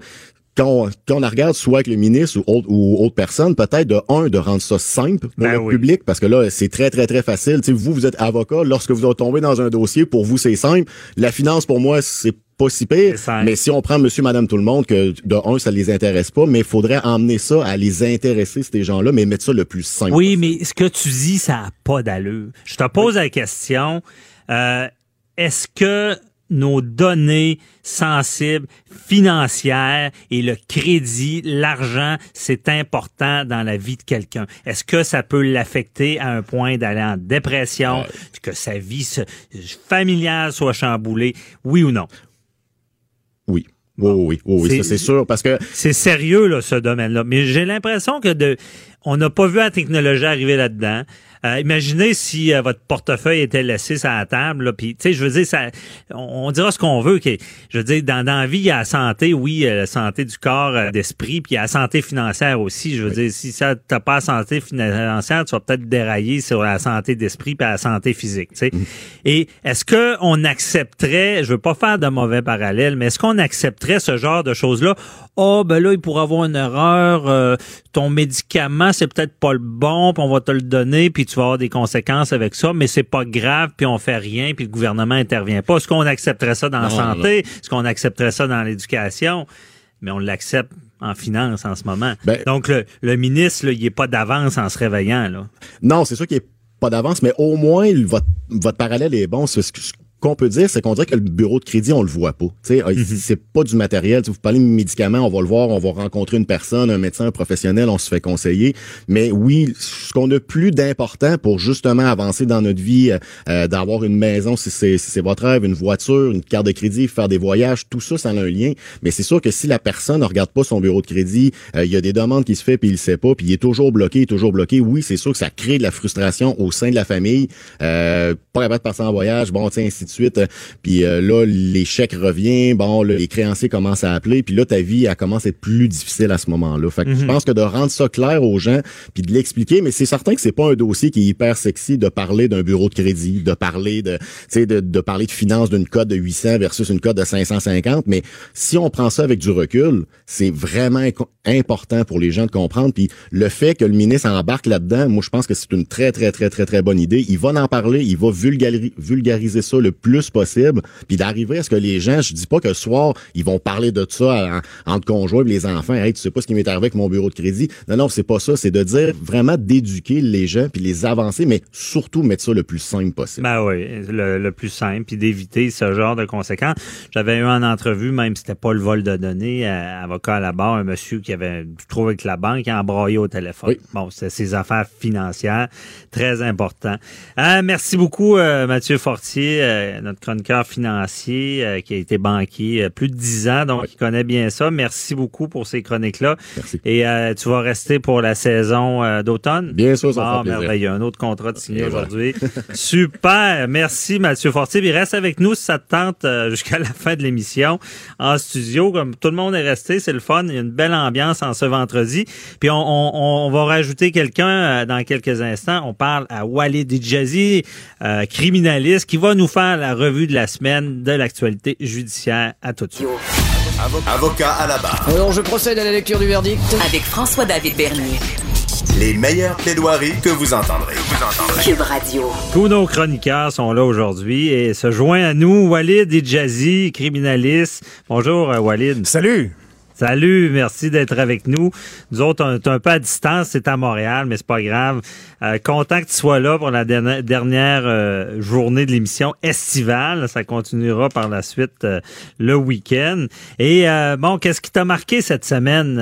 quand on, quand on regarde soit avec le ministre ou autre, ou autre personne, peut-être de un, de rendre ça simple pour ben le public, parce que là, c'est très, très, très facile. vous, vous êtes avocat, lorsque vous tombez dans un dossier, pour vous, c'est simple. La finance, pour moi, c'est pas si pire. Mais si on prend monsieur, madame, tout le monde, que de un, ça les intéresse pas, mais il faudrait emmener ça à les intéresser, ces gens-là, mais mettre ça le plus simple. Oui, mais ce que tu dis, ça n'a pas d'allure. Je te pose la question, euh, est-ce que nos données sensibles, financières et le crédit, l'argent, c'est important dans la vie de quelqu'un. Est-ce que ça peut l'affecter à un point d'aller en dépression, que sa vie familiale soit chamboulée, oui ou non? Oui. oui, oui, oui, c'est sûr, parce que... C'est sérieux, là, ce domaine-là. Mais j'ai l'impression que de, on n'a pas vu la technologie arriver là-dedans. Euh, imaginez si euh, votre portefeuille était laissé sur la table, puis tu sais, je veux dire, ça, on, dira ce qu'on veut. Que, je veux dire, dans, dans la vie, il y a la santé, oui, euh, la santé du corps, d'esprit, puis il y a la santé financière aussi. Je veux dire, si ça t'as pas la santé financière, tu vas peut-être dérailler sur la santé d'esprit puis la santé physique. Tu sais. Mm. Et est-ce que on accepterait, je veux pas faire de mauvais parallèles, mais est-ce qu'on accepterait ce genre de choses-là? Oh, ben là, il pourrait avoir une erreur, ton médicament, c'est peut-être pas le bon, puis on va te le donner, puis tu vas avoir des conséquences avec ça, mais c'est pas grave, puis on fait rien, puis le gouvernement intervient pas. Est-ce qu'on accepterait ça dans la santé? Est-ce qu'on accepterait ça dans l'éducation? Mais on l'accepte en finance en ce moment. Ben- Donc, le, le ministre, là, il est pas d'avance en se réveillant. Là. Non, c'est sûr qu'il a pas d'avance, mais au moins, votre, votre parallèle est bon. C'est ce que- ce qu'on peut dire, c'est qu'on dirait que le bureau de crédit, on le voit pas. Tu sais, Mhm. C'est pas du matériel. Tu sais, vous parlez de médicaments, on va le voir, on va rencontrer une personne, un médecin, un professionnel, on se fait conseiller. Mais oui, ce qu'on a plus d'important pour justement avancer dans notre vie, euh, euh, d'avoir une maison, si c'est si votre rêve, une voiture, une carte de crédit, faire des voyages, tout ça, ça a un lien. Mais c'est sûr que si la personne ne regarde pas son bureau de crédit, euh, il y a des demandes qui se fait puis il le sait pas, puis il est toujours bloqué, toujours bloqué. Oui, c'est sûr que ça crée de la frustration au sein de la famille. Euh, pas capable de passer en voyage, bon, tiens, ainsi de suite. Puis euh, là, l'échec revient, bon, là, les créanciers commencent à appeler, puis là, ta vie, elle commence à être plus difficile à ce moment-là. Fait que je pense que de rendre ça clair aux gens, puis de l'expliquer, mais c'est certain que c'est pas un dossier qui est hyper sexy de parler d'un bureau de crédit, de parler de, tu sais, de, de parler de finances d'une cote de 800 versus une cote de 550, mais si on prend ça avec du recul, c'est vraiment important pour les gens de comprendre. Puis le fait que le ministre embarque là-dedans, moi, je pense que c'est une très, très, très, très, très bonne idée. Il va en parler, il va vulgari- vulgariser ça le plus possible, puis d'arriver à ce que les gens, je dis pas que le soir, ils vont parler de ça en- entre conjoints et les enfants. Hey, tu sais pas ce qui m'est arrivé avec mon bureau de crédit. Non, non, c'est pas ça. C'est de dire vraiment d'éduquer les gens puis les avancer, mais surtout mettre ça le plus simple possible. Ben oui, le, le plus simple, puis d'éviter ce genre de conséquences. J'avais eu en entrevue, même si c'était pas le vol de données, euh, avocat à la barre, un monsieur qui avait trouvé avec la banque, qui a embraillé au téléphone. Oui. Bon, c'est ses affaires financières, très important. Euh, merci beaucoup, euh, Mathieu Fortier, euh, notre chroniqueur financier, euh, qui a été banquier euh, plus de dix ans, donc il connaît bien ça. Merci beaucoup pour ces chroniques-là. Merci. Et euh, tu vas rester pour la saison euh, d'automne? Bien sûr, ça me Bon, fera plaisir. merveilleux. Un autre contrat de signé aujourd'hui. Super. Merci, Mathieu Fortier. Puis reste avec nous si ça te tente euh, jusqu'à la fin de l'émission en studio. Comme tout le monde est resté, c'est le fun. Il y a une belle ambiance en ce vendredi. Puis on, on- on va rajouter quelqu'un euh, dans quelques instants. On parle à Walid Djazi, euh, criminaliste, qui va nous faire la revue de la semaine de l'actualité judiciaire. À tout de suite. Avocat à la barre. Alors je procède à la lecture du verdict. Avec François-David Bernier. Les meilleures plaidoiries que vous entendrez. Cube Radio. Tous nos chroniqueurs sont là aujourd'hui et se joint à nous Walid Djazi, criminaliste. Bonjour euh, Walid. Salut! Salut, merci d'être avec nous. Nous autres, on est un peu à distance, c'est à Montréal, mais c'est pas grave. Euh, content que tu sois là pour la dernière, dernière euh, journée de l'émission estivale. Ça continuera par la suite euh, le week-end. Et bon, qu'est-ce qui t'a marqué cette semaine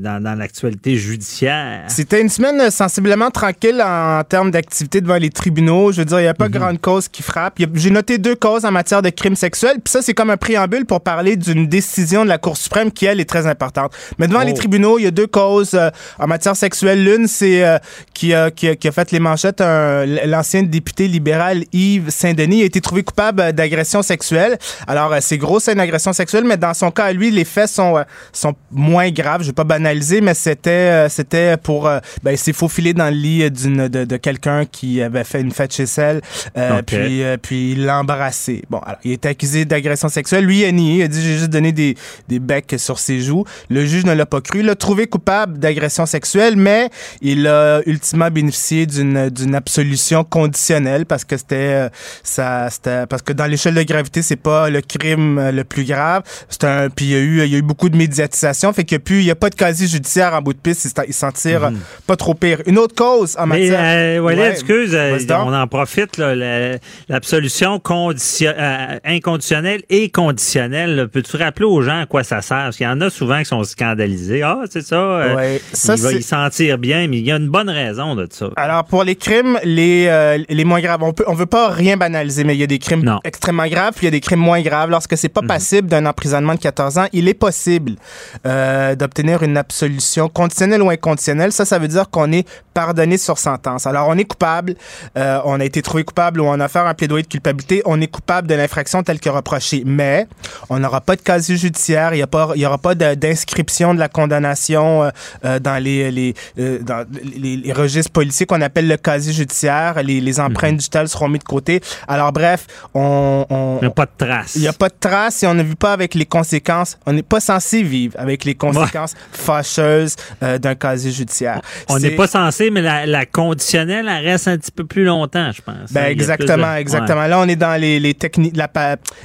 dans, dans l'actualité judiciaire? C'était une semaine sensiblement tranquille en termes d'activité devant les tribunaux. Je veux dire, il n'y a pas grande cause qui frappe. J'ai noté deux causes en matière de crimes sexuels. Puis ça, c'est comme un préambule pour parler d'une décision de la Cour suprême qui, elle, est très importante. Mais devant Oh. les tribunaux, il y a deux causes euh, en matière sexuelle. L'une, c'est euh, qui, a- qui, a- qui a fait les manchettes l'ancien député libéral Yves Saint-Denis a été trouvé coupable euh, d'agression sexuelle. Alors, euh, c'est gros, c'est une agression sexuelle, mais dans son cas, lui, les faits sont, euh, sont moins graves. Je vais pas banaliser, mais c'était euh, c'était pour... euh, ben, il s'est faufilé dans le lit euh, d'une de, de quelqu'un qui avait fait une fête chez elle, euh, Ok. puis, euh, puis il l'a embrassé. Bon, alors, il est accusé d'agression sexuelle. Lui, il a nié. Il a dit, j'ai juste donné des, des becs sur ses Le juge ne l'a pas cru. Il l'a trouvé coupable d'agression sexuelle, mais il a ultimement bénéficié d'une d'une absolution conditionnelle parce que c'était euh, ça c'était parce que dans l'échelle de gravité c'est pas le crime euh, le plus grave c'est un puis il y a eu il y a eu beaucoup de médiatisation fait a plus il y a pas de casier judiciaire en bout de piste il s'en- il s'en tire euh, pas trop pire une autre cause en Mais, matière euh, Walid, Ouais, excuse, euh, on en profite, l'absolution condition- euh, inconditionnelle et conditionnelle. Peux-tu rappeler aux gens à quoi ça sert? Parce qu'il y en a souvent qui sont scandalisés. Ah, c'est ça. euh, Ouais, ça, il va y sentir bien, mais il y a une bonne raison de ça. Alors pour les crimes les euh, les moins graves, on peut on veut pas rien banaliser, mais il y a des crimes Non. extrêmement graves, puis il y a des crimes moins graves. Lorsque c'est pas passible d'un emprisonnement de 14 ans, il est possible euh, d'obtenir une absolution conditionnelle ou inconditionnelle. Ça, ça veut dire qu'on est pardonné sur sentence. Alors on est coupable, euh, on a été trouvé coupable ou on a fait un plaidoyer de culpabilité, on est coupable de l'infraction telle que reprochée, mais on n'aura pas de casier judiciaire, il y a pas il y aura pas d'inscription de, la condamnation dans les les, dans les, registres policiers qu'on appelle le casier judiciaire. Les, les empreintes mhm. digitales seront mises de côté. Alors bref, on, on il n'y a pas de traces. Il n'y a pas de traces et on ne vit pas avec les conséquences. On n'est pas censé vivre avec les conséquences fâcheuses d'un casier judiciaire. On n'est pas censé, mais la, conditionnelle, elle reste un petit peu plus longtemps, je pense. Ben, exactement, exactement. Là, on est dans les, techniques,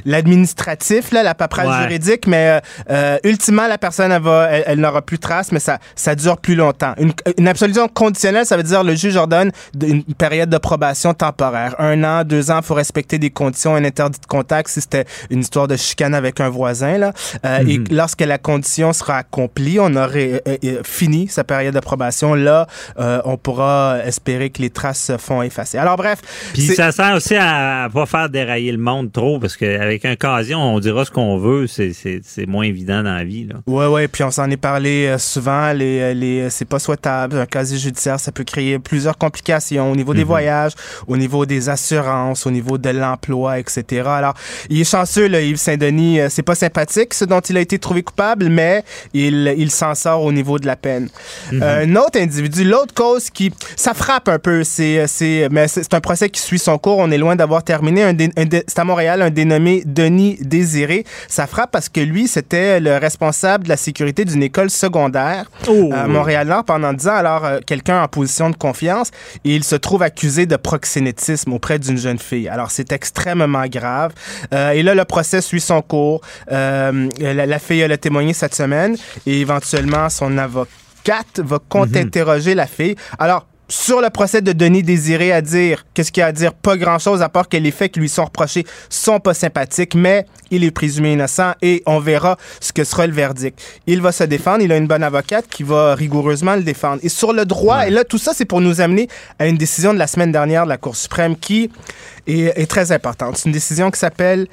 l'administratif, la, la paperasse juridique, mais euh, ultimement, la personne, elle, va, elle, n'aura plus de traces, mais ça, ça dure plus longtemps. Une, une absolution conditionnelle, ça veut dire le juge ordonne une période de probation temporaire. Un an, deux ans, faut respecter des conditions, un interdit de contact si c'était une histoire de chicane avec un voisin. Là. Euh, Et mhm. lorsque la condition sera accomplie, on aurait euh, fini sa période de probation. Là, on pourra espérer que les traces se font effacer. Alors bref. Puis ça sert aussi à, à pas faire dérailler le monde trop, parce qu'avec un casier, on dira ce qu'on veut, c'est moins évident dans la vie. Là. Ouais, ouais, puis on s'en est parlé euh, souvent, les, euh, les, euh, c'est pas souhaitable. Un casier judiciaire, ça peut créer plusieurs complications au niveau des mhm. voyages, au niveau des assurances, au niveau de l'emploi, etc. Alors, il est chanceux, là, Yves Saint-Denis, c'est pas sympathique ce dont il a été trouvé coupable, mais il, il s'en sort au niveau de la peine. Mhm. un autre individu, l'autre cause qui, ça frappe un peu, c'est, c'est, mais c'est un procès qui suit son cours, on est loin d'avoir terminé. Un, c'est à Montréal, un dénommé Denis Désiré. Ça frappe parce que lui, c'était le responsable de la sécurité d'une école secondaire oh. à Montréal-Nord pendant 10 ans. Alors, euh, quelqu'un en position de confiance, et il se trouve accusé de proxénétisme auprès d'une jeune fille. Alors, c'est extrêmement grave. Euh, et là, le procès suit son cours. Euh, la, fille, elle a témoigné cette semaine et éventuellement, son avocat va contre-interroger la fille. Alors, sur le procès de Denis Désiré à dire, qu'est-ce qu'il y a à dire? Pas grand-chose, à part que les faits qui lui sont reprochés sont pas sympathiques, mais il est présumé innocent et on verra ce que sera le verdict. Il va se défendre, il a une bonne avocate qui va rigoureusement le défendre. Et sur le droit, et là, tout ça, c'est pour nous amener à une décision de la semaine dernière de la Cour suprême qui est, est très importante. C'est une décision qui s'appelle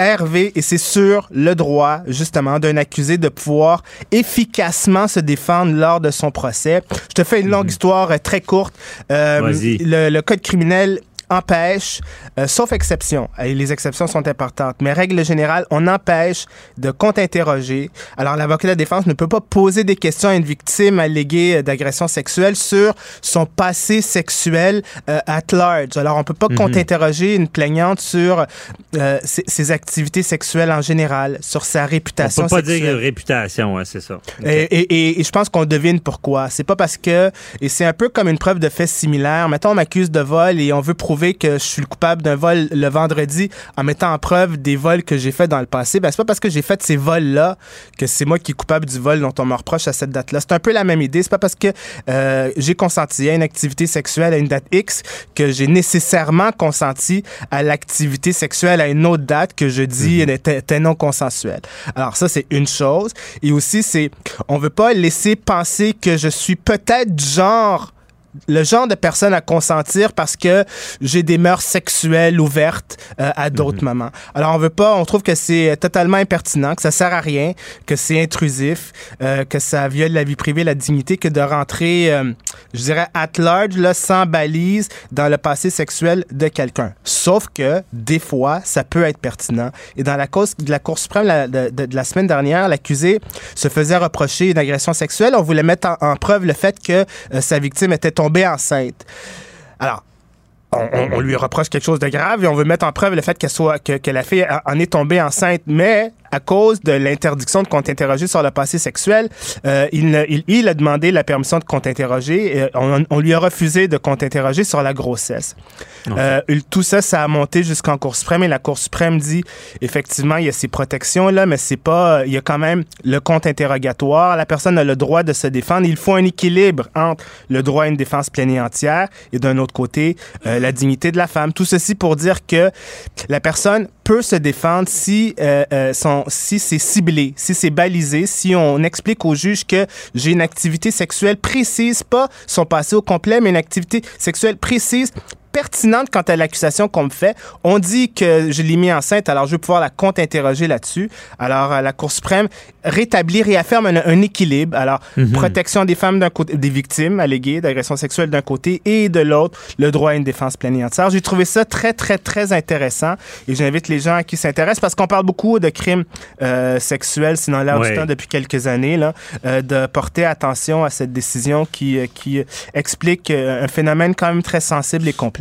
Hervé, et c'est sur le droit, justement, d'un accusé de pouvoir efficacement se défendre lors de son procès. Je te fais une longue mhm. histoire euh, très courte. Euh, le, le, code criminel empêche, euh, sauf exception, et les exceptions sont importantes, mais règle générale, on empêche de contre-interroger. Alors, l'avocat de la défense ne peut pas poser des questions à une victime alléguée d'agression sexuelle sur son passé sexuel euh, at large. Alors, on peut pas mhm. contre-interroger une plaignante sur euh, ses, activités sexuelles en général, sur sa réputation On peut pas dire réputation, c'est ça. Et, et, et, je pense qu'on devine pourquoi. C'est pas parce que, et c'est un peu comme une preuve de fait similaire. Mettons, on m'accuse de vol et on veut prouver que je suis le coupable d'un vol le vendredi en mettant en preuve des vols que j'ai faits dans le passé, ben c'est pas parce que j'ai fait ces vols-là que c'est moi qui est coupable du vol dont on me reproche à cette date-là. C'est un peu la même idée. C'est pas parce que euh, j'ai consenti à une activité sexuelle à une date X que j'ai nécessairement consenti à l'activité sexuelle à une autre date que je dis mm-hmm. était, non consensuelle. Alors ça, c'est une chose. Et aussi, c'est on veut pas laisser penser que je suis peut-être du genre le genre de personne à consentir parce que j'ai des mœurs sexuelles ouvertes euh, à d'autres mhm. moments. Alors on veut pas, on trouve que c'est totalement impertinent, que ça sert à rien, que c'est intrusif, euh, que ça viole la vie privée, la dignité, que de rentrer, euh, je dirais, at large, là, sans balise, dans le passé sexuel de quelqu'un. Sauf que des fois, ça peut être pertinent. Et dans la cause de la Cour suprême de, de, la semaine dernière, l'accusé se faisait reprocher une agression sexuelle. On voulait mettre en, en preuve le fait que sa victime était enceinte. Alors, on, lui reproche quelque chose de grave et on veut mettre en preuve le fait qu'elle soit que la fille en est tombée enceinte, mais à cause de l'interdiction de contre-interroger sur le passé sexuel, euh, il, il, a demandé la permission de contre-interroger. On, on, lui a refusé de contre-interroger sur la grossesse. Euh, tout ça, ça a monté jusqu'en Cour suprême et la Cour suprême dit effectivement, il y a ces protections-là, mais c'est pas. Il y a quand même le contre-interrogatoire. La personne a le droit de se défendre. Il faut un équilibre entre le droit à une défense pleine et entière et d'un autre côté, euh, la dignité de la femme. Tout ceci pour dire que la personne peut se défendre si euh, euh, si c'est ciblé, si c'est balisé, si on explique au juge que j'ai une activité sexuelle précise, pas son passé au complet, mais une activité sexuelle précise pertinente quant à l'accusation qu'on me fait. On dit que je l'ai mis enceinte, alors je vais pouvoir la contre-interroger là-dessus. Alors, euh, la Cour suprême rétablit, réaffirme un, un équilibre. Alors, Mhm. protection des femmes d'un côté, des victimes alléguées d'agression sexuelle d'un côté et de l'autre, le droit à une défense pleine et entière. J'ai trouvé ça très, très, très intéressant et j'invite les gens qui s'intéressent parce qu'on parle beaucoup de crimes euh, sexuels, c'est dans l'air Ouais. du temps depuis quelques années, là, euh, de porter attention à cette décision qui, euh, qui explique euh, un phénomène quand même très sensible et complexe.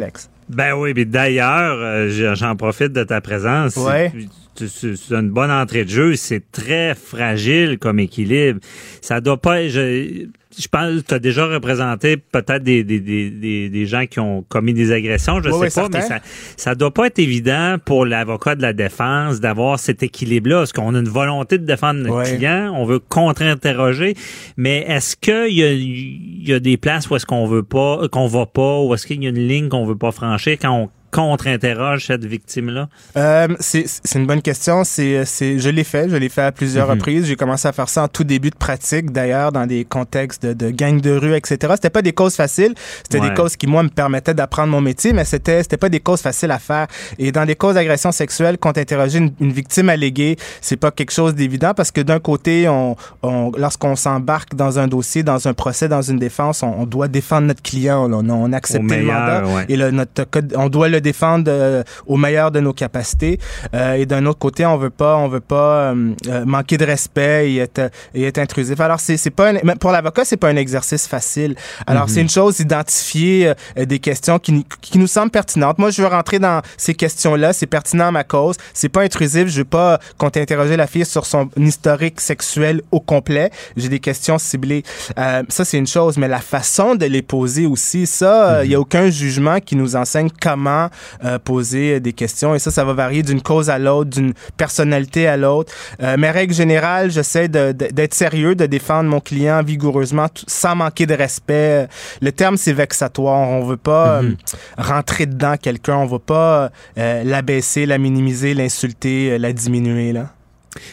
Ben oui, mais d'ailleurs, euh, j'en profite de ta présence. Ouais. C'est une bonne entrée de jeu. C'est très fragile comme équilibre. Ça doit pas. Je, je pense tu as déjà représenté peut-être des, des, des, des, des gens qui ont commis des agressions, je Oui, sais oui, pas, mais ça, ça doit pas être évident pour l'avocat de la défense d'avoir cet équilibre-là. Parce qu'on a une volonté de défendre notre client, on veut contre-interroger, mais est-ce qu'il y a, y a des places où est-ce qu'on veut pas, qu'on va pas, ou est-ce qu'il y a une ligne qu'on veut pas franchir quand on contre-interroge cette victime-là? Euh, c'est une bonne question. C'est, je l'ai fait. Je l'ai fait à plusieurs Mhm. reprises. J'ai commencé à faire ça en tout début de pratique, d'ailleurs, dans des contextes de, de gangs de rue, etc. C'était pas des causes faciles. C'était Ouais. des causes qui, moi, me permettaient d'apprendre mon métier, mais c'était, c'était pas des causes faciles à faire. Et dans des causes d'agression sexuelle, quand interroger une, une victime alléguée, c'est pas quelque chose d'évident parce que d'un côté, on, on, lorsqu'on s'embarque dans un dossier, dans un procès, dans une défense, on, on doit défendre notre client. On, accepte le mandat ouais. et le, notre code, on doit le défendre euh, au meilleur de nos capacités. Euh, et d'un autre côté, on veut pas, on veut pas euh, euh, manquer de respect et être, et être intrusif. Alors c'est, c'est pas un- pour l'avocat, c'est pas un exercice facile. Alors Mhm. c'est une chose d'identifier euh, des questions qui, qui nous semblent pertinentes. Moi, je veux rentrer dans ces questions-là. C'est pertinent à ma cause. C'est pas intrusif. Je veux pas qu'on t'interroger la fille sur son historique sexuel au complet. J'ai des questions ciblées. Euh, ça, c'est une chose. Mais la façon de les poser aussi, ça, il y a aucun jugement qui nous enseigne comment euh, poser des questions. Et ça, ça va varier d'une cause à l'autre, d'une personnalité à l'autre. Euh, mais règle générale, j'essaie d'être sérieux, de défendre mon client vigoureusement, sans manquer de respect. Le terme, c'est vexatoire. On veut pas Mhm. euh, rentrer dedans quelqu'un. On veut pas l'abaisser, la minimiser, l'insulter, la diminuer. Là.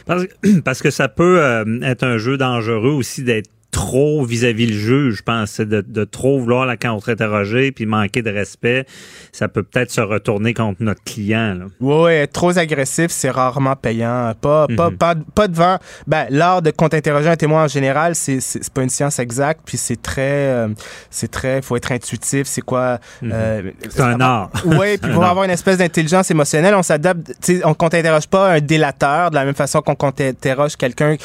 Parce, parce que ça peut euh, être un jeu dangereux aussi d'être trop vis-à-vis le juge, je pense, c'est de, de trop vouloir la contre-interroger puis manquer de respect, ça peut peut-être se retourner contre notre client. Là. Oui, être trop agressif, c'est rarement payant. Pas, pas, Mhm. pas, pas devant. Ben, l'art de contre-interroger un témoin en général, c'est, pas une science exacte, puis c'est très, euh, c'est très, faut être intuitif. C'est quoi euh, C'est un art. Oui, puis pour avoir une espèce d'intelligence émotionnelle, on s'adapte. On contre-interroge pas un délateur de la même façon qu'on contre-interroge quelqu'un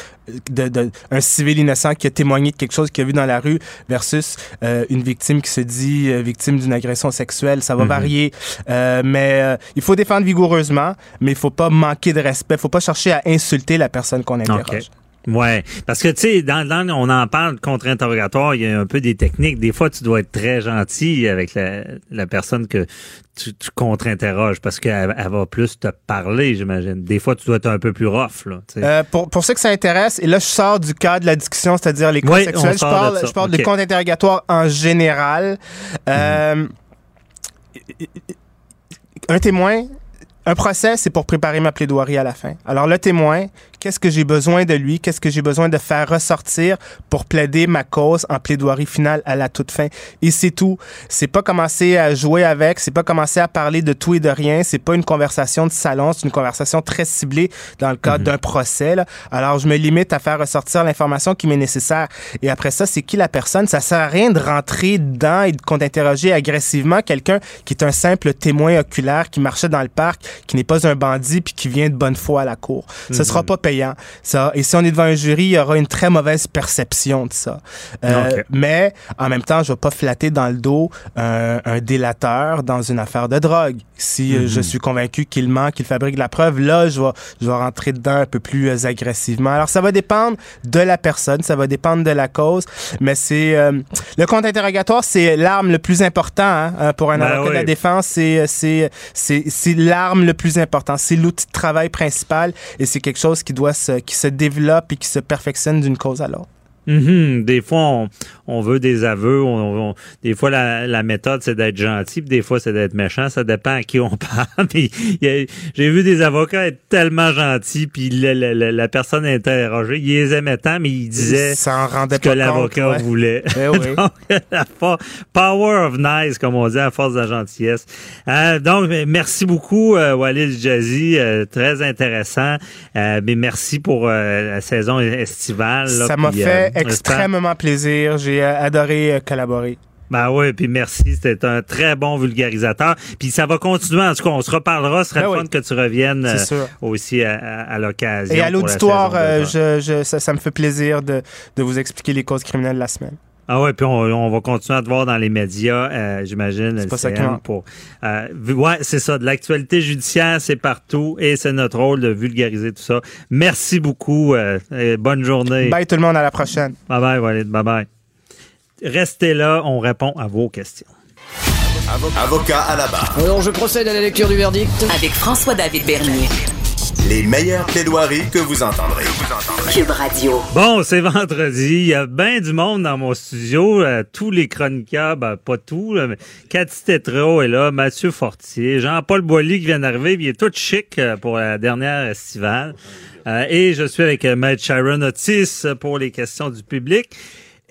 de, de un civil innocent qui a témoigné de quelque chose qu'il a vu dans la rue versus euh, une victime qui se dit euh, victime d'une agression sexuelle. Ça va Mhm. varier, Euh, mais il faut défendre vigoureusement, mais il faut pas manquer de respect. faut pas chercher à insulter la personne qu'on interroge. Ouais, parce que tu sais, dans, dans on en parle de contre-interrogatoire, il y a un peu des techniques. Des fois, tu dois être très gentil avec la, la personne que tu, tu contre-interroges parce qu'elle elle va plus te parler, j'imagine. Des fois, tu dois être un peu plus rough, là. Euh, pour, pour ceux que ça intéresse, et là, je sors du cadre de la discussion, c'est-à-dire les cas Oui, sexuels. Je de parle, je de compte interrogatoire en général. Euh, Un témoin, un procès, c'est pour préparer ma plaidoirie à la fin. Alors, le témoin, qu'est-ce que j'ai besoin de lui? Qu'est-ce que j'ai besoin de faire ressortir pour plaider ma cause en plaidoirie finale à la toute fin? Et c'est tout. C'est pas commencer à jouer avec, c'est pas commencer à parler de tout et de rien, c'est pas une conversation de salon, c'est une conversation très ciblée dans le cadre d'un procès. là. Alors, je me limite à faire ressortir l'information qui m'est nécessaire. Et après ça, c'est qui la personne? Ça sert à rien de rentrer dedans et de contre-interroger agressivement quelqu'un qui est un simple témoin oculaire qui marchait dans le parc, qui n'est pas un bandit puis qui vient de bonne foi à la cour. Ce sera pas payant. Ça. Et si on est devant un jury, il y aura une très mauvaise perception de ça. Euh. Mais en même temps, je vais pas flatter dans le dos un, un délateur dans une affaire de drogue. Si euh, je suis convaincu qu'il ment, qu'il fabrique de la preuve, là, je vais, je vais rentrer dedans un peu plus euh, agressivement. Alors, ça va dépendre de la personne, ça va dépendre de la cause, mais c'est euh, le compte interrogatoire, c'est l'arme le plus important hein, euh, pour un Ben avocat de la défense. C'est c'est c'est c'est l'arme le plus important. C'est l'outil de travail principal et c'est quelque chose qui doit qui se développe et qui se perfectionne d'une cause à l'autre. Mhm. Des fois, on, on veut des aveux. On, on- des fois, la, la méthode, c'est d'être gentil, puis des fois, c'est d'être méchant. Ça dépend à qui on parle. J'ai vu des avocats être tellement gentils, puis le- le- la personne interrogée, il les aimait tant, mais il disait Ça en rendait ce que l'avocat ouais. voulait. Eh oui. Donc, la power of nice, comme on dit, à force de la gentillesse. Euh, donc, merci beaucoup, euh, Walid Jazzy. euh, très intéressant. Euh, mais merci pour euh, la saison estivale. là, Ça m'a puis, fait extrêmement plaisir. J'ai euh, adoré euh, collaborer. Ben oui, puis merci, c'était un très bon vulgarisateur. Puis ça va continuer, en tout cas, on se reparlera, ce serait Ben le oui. fun que tu reviennes euh, aussi à, à- à l'occasion. Et à la l'auditoire, euh, d'automne. je, je- ça, ça me fait plaisir de, de vous expliquer les causes criminelles de la semaine. Ah ouais, puis on, on va continuer à te voir dans les médias, euh, j'imagine. C'est pas ça pour euh, Ouais, c'est ça. De l'actualité judiciaire, c'est partout et c'est notre rôle de vulgariser tout ça. Merci beaucoup. euh, et bonne journée. Bye tout le monde, à la prochaine. Bye bye, Walid. Bye bye. Restez là, on répond à vos questions. Avocat à la barre. Alors, je procède à la lecture du verdict. Avec François-David Bernier. Les meilleures plaidoiries que vous entendrez. Cube Radio. Bon, c'est vendredi. Il y a bien du monde dans mon studio. Euh, tous les chroniqueurs, ben, pas tous, là, mais Cathy Tétrault est là, Mathieu Fortier, Jean-Paul Boilly qui vient d'arriver. Il est tout chic euh, pour la dernière estivale. Euh, et je suis avec Maître Sharon Otis pour les questions du public.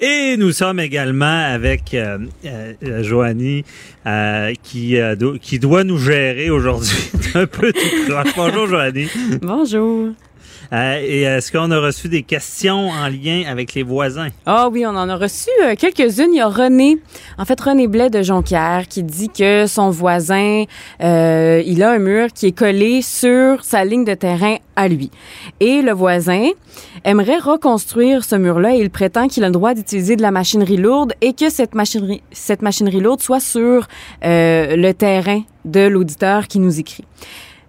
Et nous sommes également avec euh, euh, euh, Joanie euh, qui, euh, do- qui doit nous gérer aujourd'hui. un peu tout. Bonjour Joanie. Bonjour. Euh, et est-ce qu'on a reçu des questions en lien avec les voisins? Ah oui, on en a reçu euh, quelques-unes. Il y a René, en fait René Blais de Jonquière, qui dit que son voisin, euh, il a un mur qui est collé sur sa ligne de terrain à lui. Et le voisin aimerait reconstruire ce mur-là et il prétend qu'il a le droit d'utiliser de la machinerie lourde et que cette machinerie, cette machinerie lourde soit sur euh, le terrain de l'auditeur qui nous écrit.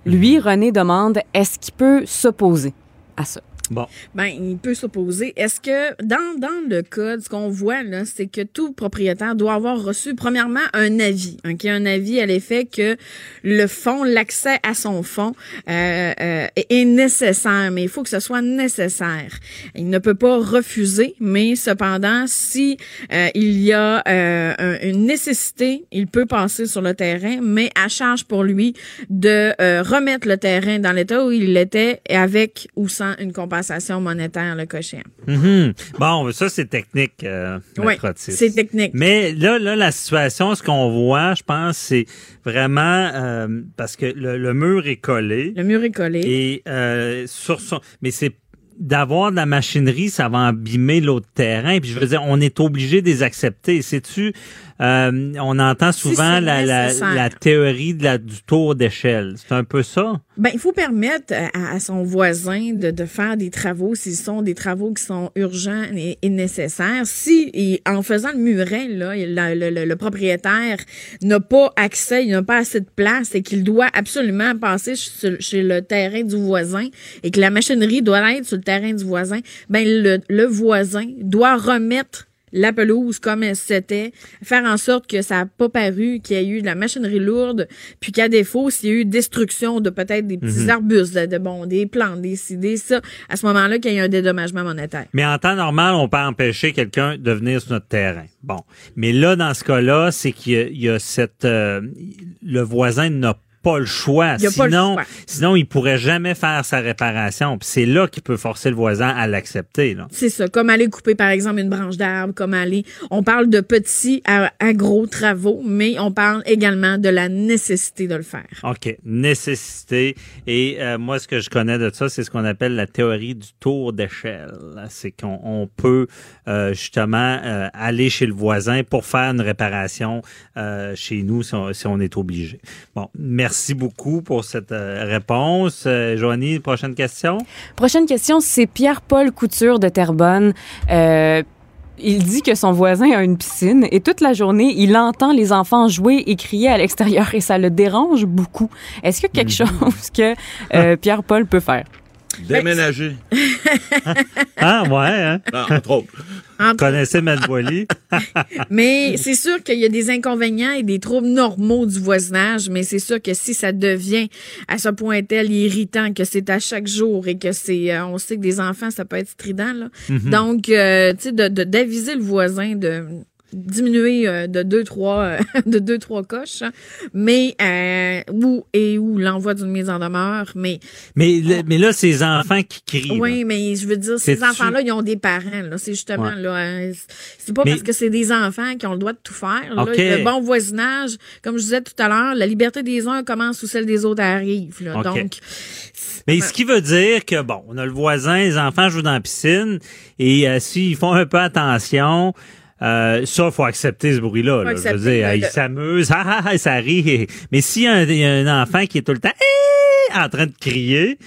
Lui, René demande, est-ce qu'il peut s'opposer? À ça? Bon. Ben, il peut s'opposer. Est-ce que dans, dans le code, ce qu'on voit là, c'est que tout propriétaire doit avoir reçu premièrement un avis, ok, un avis à l'effet que le fonds, l'accès à son fonds euh, euh, est nécessaire, mais il faut que ce soit nécessaire. Il ne peut pas refuser, mais cependant, si euh, il y a euh, un- une nécessité, il peut passer sur le terrain, mais à charge pour lui de euh, remettre le terrain dans l'état où il était avec ou sans une compensation monétaire le cochon. Mhm. Bon, ça, c'est technique, euh, Oui, c'est technique. Mais là, là, la situation, ce qu'on voit, je pense, c'est vraiment euh, parce que le, le mur est collé. Le mur est collé. Et euh, sur son. Mais c'est d'avoir de la machinerie, ça va abîmer l'autre terrain. Puis je veux dire, on est obligé de les accepter. Sais-tu, euh, on entend souvent la, la, la théorie de la, du tour d'échelle. C'est un peu ça? Ben, il faut permettre à, à son voisin de, de faire des travaux s'ils sont des travaux qui sont urgents et, et nécessaires. Si, et en faisant le muret, là, le, le- le propriétaire n'a pas accès, il n'a pas assez de place et qu'il doit absolument passer chez, chez le terrain du voisin et que la machinerie doit être sur le terrain du voisin, ben, le, le voisin doit remettre la pelouse comme elle s'était, faire en sorte que ça n'a pas paru qu'il y a eu de la machinerie lourde, puis qu'à défaut, s'il y a eu destruction de peut-être des petits Mhm. arbustes, de, de, bon, des plantes, des ci, des ça, à ce moment-là, qu'il y a eu un dédommagement monétaire. Mais en temps normal, on peut empêcher quelqu'un de venir sur notre terrain. Bon. Mais là, dans ce cas-là, c'est qu'il y a, il y a cette... euh, le voisin n'a pas le choix. Il a pas le sinon, choix. sinon, il pourrait jamais faire sa réparation. Puis c'est là qu'il peut forcer le voisin à l'accepter. C'est ça, comme aller couper, par exemple, une branche d'arbre, comme aller... On parle de petits à, à gros travaux, mais on parle également de la nécessité de le faire. OK. Nécessité. Et euh, moi, ce que je connais de ça, c'est ce qu'on appelle la théorie du tour d'échelle. C'est qu'on on peut euh, justement euh, aller chez le voisin pour faire une réparation euh, chez nous si on, si on est obligé. Bon, merci beaucoup pour cette euh, réponse. Euh, Joanie, prochaine question? Prochaine question, c'est Pierre-Paul Couture de Terrebonne. Euh, il dit que son voisin a une piscine et toute la journée, il entend les enfants jouer et crier à l'extérieur et ça le dérange beaucoup. Est-ce qu'il y a quelque chose que euh, Pierre-Paul peut faire? Déménager. Ah, ouais, hein? Ah, entre autres. Entre- connaissez Mademoiselle. Mais c'est sûr qu'il y a des inconvénients et des troubles normaux du voisinage, mais c'est sûr que si ça devient à ce point tel irritant que c'est à chaque jour et que c'est, euh, on sait que des enfants, ça peut être strident, là. Mhm. Donc, euh, tu sais, de, de- d'aviser le voisin de diminuer euh, de deux trois euh, de deux trois coches hein. mais euh, ou et ou l'envoi d'une mise en demeure mais mais, le- mais là, ces enfants qui crient. oui, là. mais je veux dire, ces C'est-tu- enfants-là, ils ont des parents. Là. C'est justement Ouais. là. euh, C'est pas Mais- parce que c'est des enfants qui ont le droit de tout faire. Là. OK. Le bon voisinage, comme je disais tout à l'heure, la liberté des uns commence où celle des autres arrive. Là. Donc, Mais ce qui veut dire que, bon, on a le voisin, les enfants jouent dans la piscine, et euh, s'ils font un peu attention, euh, ça, faut accepter ce bruit-là. Là. Je veux dire, ils s'amusent, ah, ah, ah, ça rit. Mais s'il y, a un- il y a un enfant qui est tout le temps Eh en train de crier,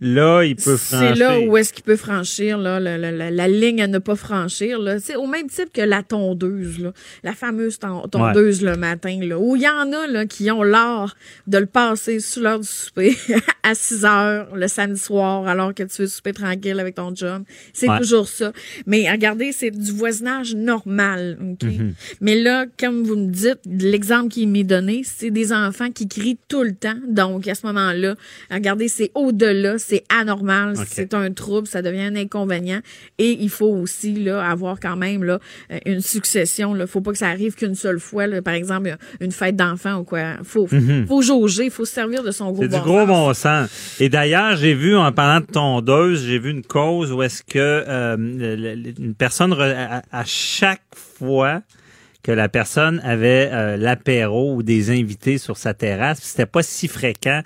là, il peut c'est franchir. là où est-ce qu'il peut franchir là, la, la- la- la ligne à ne pas franchir. C'est au même type que la tondeuse, là, la fameuse ton- tondeuse le matin, là, où il y en a là, qui ont l'art de le passer sous l'heure du souper à 6 heures le samedi soir alors que tu veux souper tranquille avec ton job. C'est Ouais. toujours ça. Mais regardez, c'est du voisinage normal. OK? Mhm. Mais là, comme vous me dites, l'exemple qui m'est donné, c'est des enfants qui crient tout le temps. Donc, à ce moment-là, regardez, c'est au-delà, c'est anormal, c'est un trouble, ça devient un inconvénient. Et il faut aussi là, avoir quand même là, euh, une succession. Il faut pas que ça arrive qu'une seule fois. là. par exemple, une fête d'enfant ou quoi. faut, Mhm. faut jauger, il faut se servir de son gros C'est du bon gros sens. bon sens. Et d'ailleurs, j'ai vu, en parlant de tondeuse, j'ai vu une cause où est-ce que euh, une personne, à, à chaque fois que la personne avait euh, l'apéro ou des invités sur sa terrasse, c'était pas si fréquent,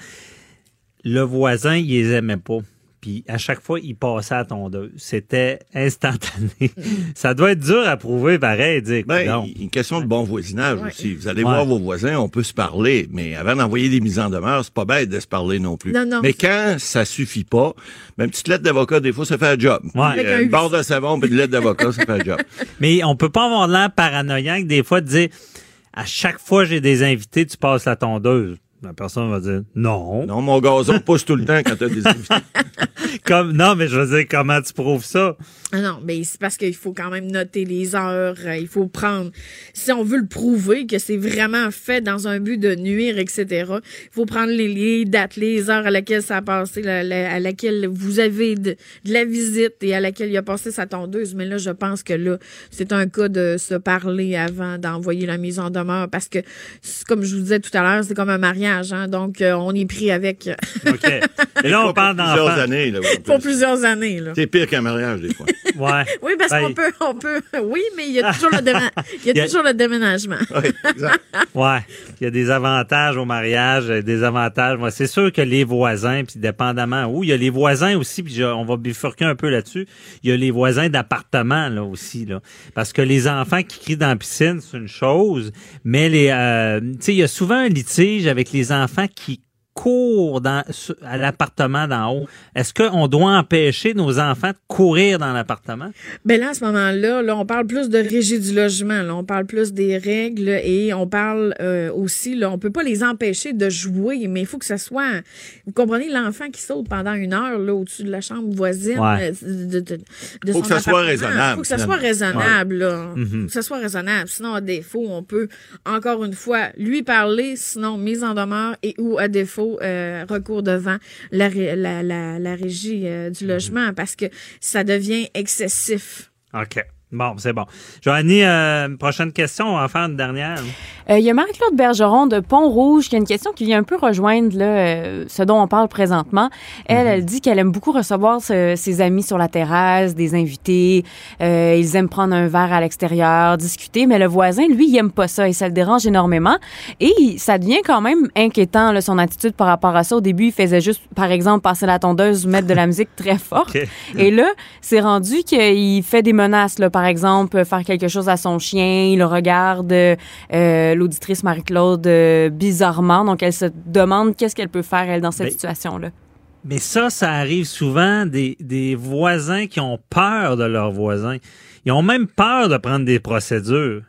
le voisin, il les aimait pas. Puis à chaque fois, il passait à la tondeuse. C'était instantané. Ça doit être dur à prouver, pareil. Dire, Ben, non. une question de bon voisinage Ouais. aussi. Vous allez Ouais. voir vos voisins, on peut se parler, mais avant d'envoyer des mises en demeure, c'est pas bête de se parler non plus. Non, non. Mais quand ça suffit pas, ben, une petite lettre d'avocat, des fois, ça fait un job. Ouais. Euh, un une barre de savon puis une lettre d'avocat, ça fait un job. Mais on peut pas avoir l'air paranoïaque des fois de dire à chaque fois j'ai des invités, tu passes la tondeuse. La personne va dire non. Non, mon gazon pousse tout le temps quand t'as des invités. Comme non, mais je veux dire comment tu prouves ça? Ah non, mais c'est parce qu'il faut quand même noter les heures. euh, Il faut prendre, si on veut le prouver que c'est vraiment fait dans un but de nuire, etc. Il faut prendre les, les dates, les heures à laquelle ça a passé, la- la- à laquelle vous avez de, de la visite et à laquelle il a passé sa tondeuse. Mais là, je pense que là, c'est un cas de se parler avant d'envoyer la mise en demeure parce que, comme je vous disais tout à l'heure, c'est comme un mariage, hein, donc euh, on est pris avec OK. Et là on parle Plusieurs d'enfants. années, là. pour plusieurs années. Là. C'est pire qu'un mariage, des fois. Ouais. Oui, parce Ben, qu'on peut, on peut, oui, mais il y a toujours le, déma- il y a Il y a- toujours le déménagement. Ouais, il y a des avantages au mariage, euh, des avantages. Moi, c'est sûr que les voisins, puis dépendamment où, il y a les voisins aussi, puis on va bifurquer un peu là-dessus. Il y a les voisins d'appartement là aussi là, parce que les enfants qui crient dans la piscine, c'est une chose, mais les, euh, tu sais, il y a souvent un litige avec les enfants qui courent dans, à l'appartement d'en haut. Est-ce qu'on doit empêcher nos enfants de courir dans l'appartement? Ben là, à ce moment-là, là, on parle plus de régie du logement. Là, on parle plus des règles et on parle euh, aussi, là, on peut pas les empêcher de jouer, mais il faut que ça soit, vous comprenez, l'enfant qui saute pendant une heure là au-dessus de la chambre voisine. Ouais. euh, De, de, de Faut son que ça soit raisonnable, Faut que ça soit raisonnable. Là. Mhm. Faut que ça soit raisonnable. Sinon, à défaut, on peut encore une fois lui parler, sinon mise en demeure et ou à défaut euh, recours devant la, la, la, la régie euh, du logement parce que ça devient excessif. OK. Bon, c'est bon. Joanny, euh, prochaine question, on va en faire une dernière. Euh, Il y a Marie-Claude Bergeron de Pont-Rouge qui a une question qui vient un peu rejoindre là, euh, ce dont on parle présentement. Elle, elle dit qu'elle aime beaucoup recevoir ce- ses amis sur la terrasse, des invités. Euh, ils aiment prendre un verre à l'extérieur, discuter, mais le voisin, lui, il aime pas ça et ça le dérange énormément. Et ça devient quand même inquiétant, là, son attitude par rapport à ça. Au début, il faisait juste, par exemple, passer la tondeuse ou mettre de la musique très forte. Et là, c'est rendu qu'il fait des menaces, là, par exemple, faire quelque chose à son chien. Il regarde euh, l'auditrice Marie-Claude euh, bizarrement. Donc, elle se demande qu'est-ce qu'elle peut faire, elle, dans cette Ben, situation-là. Mais ça, ça arrive souvent des, des voisins qui ont peur de leurs voisins. Ils ont même peur de prendre des procédures.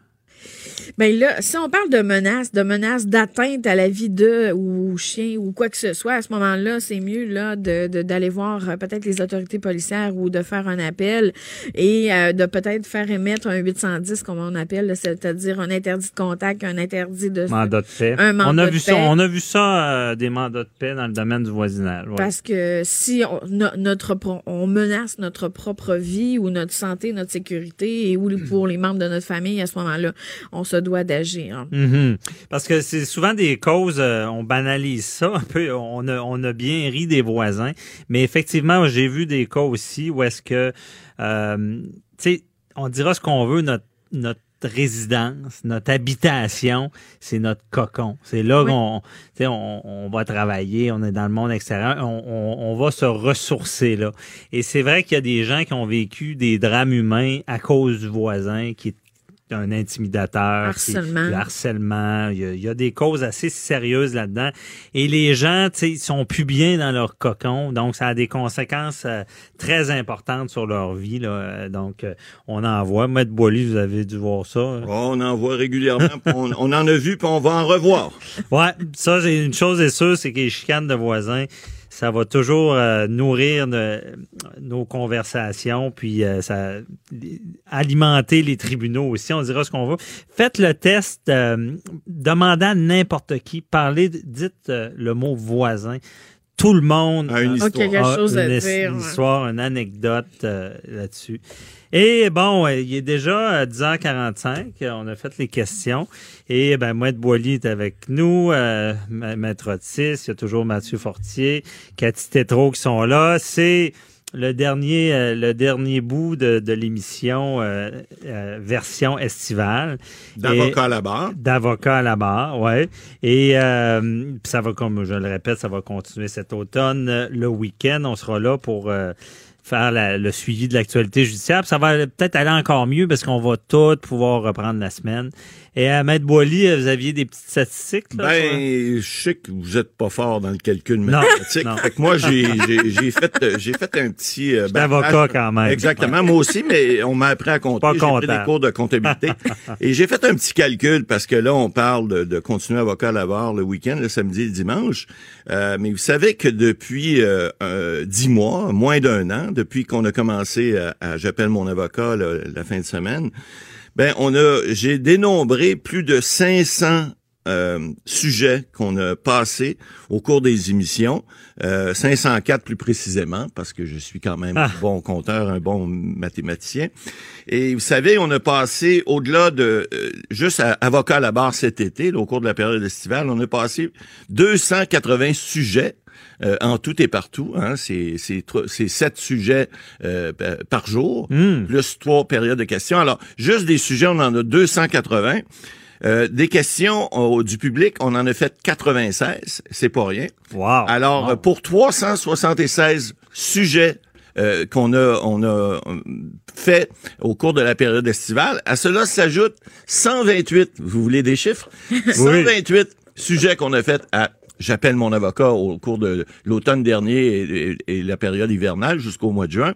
Ben là, si on parle de menaces, de menaces d'atteinte à la vie de ou chien ou quoi que ce soit, à ce moment-là, c'est mieux là de de- d'aller voir euh, peut-être les autorités policières ou de faire un appel et euh, de peut-être faire émettre un 810 comme on appelle, c'est-à-dire un interdit de contact, un interdit de Mandat de paix. Un mandat on a de vu paix. ça, on a vu ça euh, des mandats de paix dans le domaine du voisinage. ouais. Parce que si on, no- notre pro- on menace notre propre vie ou notre santé, notre sécurité et ou pour les membres de notre famille, à ce moment-là, on se doit d'agir. Mhm. Parce que c'est souvent des causes, euh, on banalise ça un peu, on a, on a bien ri des voisins, mais effectivement, j'ai vu des cas aussi où est-ce que, euh, tu sais, on dira ce qu'on veut, notre, notre résidence, notre habitation, c'est notre cocon. C'est là Oui. qu'on, on, on va travailler, on est dans le monde extérieur, on, on, on va se ressourcer là. Et c'est vrai qu'il y a des gens qui ont vécu des drames humains à cause du voisin qui est un intimidateur, Harcèlement. du harcèlement. Il y, a, il y a des causes assez sérieuses là-dedans. Et les gens, tu sais, ils sont plus bien dans leur cocon, donc ça a des conséquences euh, très importantes sur leur vie. Là. Donc, euh, on en voit. Maître Boily, vous avez dû voir ça. Oh, on en voit régulièrement, puis on, on en a vu, puis on va en revoir. Ouais, ça, c'est une chose est sûre, c'est que les chicanes de voisins, ça va toujours euh, nourrir nos conversations, puis euh, ça alimenter les tribunaux aussi. On dira ce qu'on veut. Faites le test, euh, demandez à n'importe qui, parlez, dites euh, le mot voisin. Tout le monde A une histoire. A une, dire, une ouais. histoire, une anecdote euh, là-dessus. Et bon, euh, il est déjà euh, 10h45. euh, On a fait les questions. Et ben, Maître Boily est avec nous, euh, Ma- Maître Otis, il y a toujours Mathieu Fortier, Cathy Tétrault qui sont là. C'est le dernier, euh, le dernier bout de, de l'émission euh, euh, version estivale. D'avocat à la barre. D'avocat à la barre, ouais. Et euh, ça va, comme je le répète, ça va continuer cet automne. Euh, Le week-end, on sera là pour euh, faire la- le suivi de l'actualité judiciaire. Puis ça va peut-être aller encore mieux parce qu'on va tout pouvoir reprendre la semaine. Et à Maître Boily, euh, vous aviez des petites statistiques? Là, Ben, je sais que vous êtes pas fort dans le calcul mathématique. non. Fait que moi, j'ai, fait, euh, j'ai fait un petit. Euh, J'étais avocat quand même. Exactement, moi aussi, mais on m'a appris à compter. Pas J'ai pris des cours de comptabilité. et j'ai fait un petit calcul parce que là, on parle de, de continuer avocat à la barre le week-end, le samedi et le dimanche. Euh, mais vous savez que depuis euh, euh, dix mois, moins d'un an, depuis qu'on a commencé à, à j'appelle mon avocat là, la fin de semaine, ben on a, j'ai dénombré plus de 500 euh, sujets qu'on a passés au cours des émissions, euh, 504 plus précisément, parce que je suis quand même Ah. un bon compteur, un bon mathématicien. Et vous savez, on a passé au-delà de euh, juste à, avocat à la barre cet été, là, au cours de la période estivale, on a passé 280 sujets euh, en tout et partout. Hein, c'est sept sujets euh, pa- par jour, Hmm. plus trois périodes de questions. Alors, juste des sujets, on en a 280. Euh, des questions euh, du public, on en a fait 96, c'est pas rien. Wow. Alors, Wow. pour 376 sujets euh, qu'on a, on a euh, fait au cours de la période estivale, à cela s'ajoute 128, vous voulez des chiffres? 128 sujets qu'on a fait à J'appelle mon avocat au cours de l'automne dernier et, la période hivernale jusqu'au mois de juin,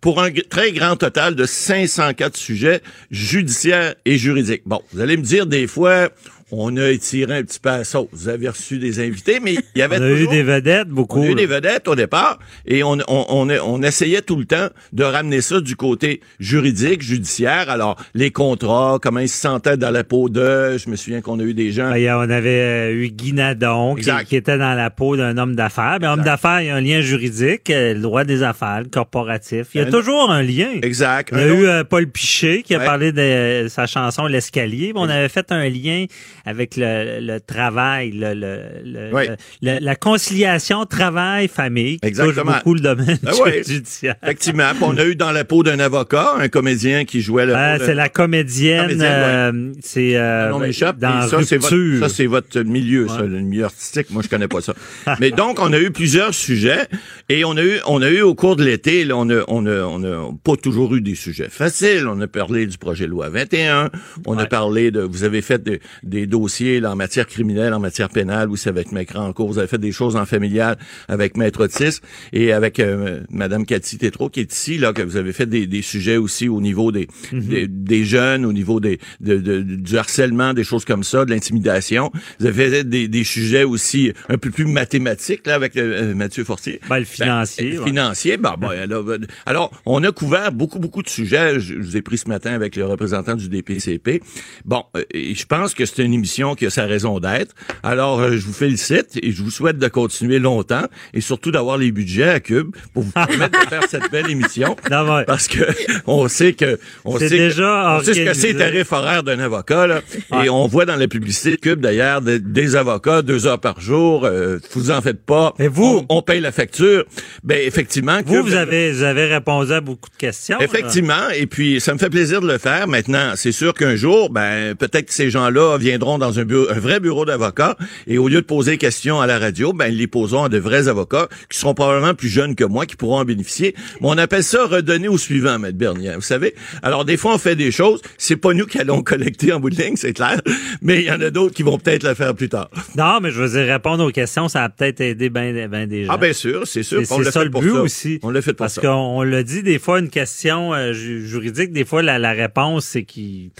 pour un très grand total de 504 sujets judiciaires et juridiques. Bon, vous allez me dire, des fois, on a étiré un petit peu à la sauce. Vous avez reçu des invités, mais il y avait On a eu des vedettes, beaucoup. on a eu là. des vedettes au départ et on, on, on, on essayait tout le temps de ramener ça du côté juridique, judiciaire. Alors, les contrats, comment ils se sentaient dans la peau d'eux. Je me souviens qu'on a eu des gens... Ben, il y a- on avait euh, eu Guy Nadon qui, qui était dans la peau d'un homme d'affaires. Ben, homme d'affaires, il y a un lien juridique, euh, le droit des affaires, le corporatif. Il y a Un- toujours un lien. Exact. On a Un eu euh, Paul Pichet qui a parlé de euh, sa chanson L'escalier. On avait fait un lien avec le, le travail, le, le- le- Ouais. le- la conciliation travail-famille qui touche Exactement. beaucoup le domaine Ah judiciaire. Effectivement. On a eu dans la peau d'un avocat un comédien qui jouait le Euh, c'est la comédienne, Comédienne, euh, c'est euh, Non, m'échappe. ça, c'est votre, Rupture. ça, c'est votre milieu, ça, Ouais. le milieu artistique. Moi, je connais pas ça. Mais donc, on a eu plusieurs sujets et on a eu, on a eu au cours de l'été, on a, on a, on a pas toujours eu des sujets faciles. On a parlé du projet de loi 21. On a parlé de, vous avez fait des, des dossiers là, en matière criminelle, en matière pénale, vous savez, avec Maître en cours, vous avez fait des choses en familial avec Maître Otis et avec euh, Madame Cathy Tétrault qui est ici, là, que vous avez fait des, des sujets aussi au niveau des, Mhm. des, des jeunes, au niveau des de, de- du harcèlement, des choses comme ça, de l'intimidation. Vous avez fait des, des sujets aussi un peu plus mathématiques là avec euh, Mathieu Fortier. Ben, le financier, Ben, ouais. financier. Ben, ben, alors, alors, on a couvert beaucoup, beaucoup de sujets. Je, je vous ai pris ce matin avec le représentant du DPCP. Bon, euh, je pense que c'est une émission qui a sa raison d'être. Alors, euh, je vous félicite et je vous souhaite de continuer longtemps et surtout d'avoir les budgets à Cube pour vous permettre de faire cette belle émission. Parce que on sait que on C'est sait que- déjà on sait ce que c'est tarif horaire d'un avocat là. Ouais. Et on voit dans la publicité de Cube d'ailleurs de- des avocats deux heures par jour. Euh, vous en faites pas. Et vous, on, on paye la facture. Ben effectivement. Vous, Cube- vous avez, vous avez répondu à beaucoup de questions. là. Effectivement, et puis ça me fait plaisir de le faire. Maintenant, c'est sûr qu'un jour, ben peut-être que ces gens-là viendront dans un, bureau, un vrai bureau d'avocats et au lieu de poser des questions à la radio, ben ils les poseront à de vrais avocats qui seront probablement plus jeunes que moi, qui pourront en bénéficier. Mais on appelle ça redonner au suivant, Maître Bernier. Vous savez, alors des fois on fait des choses, c'est pas nous qui allons collecter en bout de ligne, c'est clair, mais il y en a d'autres qui vont peut-être le faire plus tard. Non, mais je veux dire, répondre aux questions, ça a peut-être aidé bien ben des gens. Ah bien sûr, c'est sûr. C'est ça fait le pour but ça. aussi. On l'a fait pour Parce ça. qu'on on l'a dit, des fois, une question euh, ju- juridique, des fois, la, la réponse, c'est qui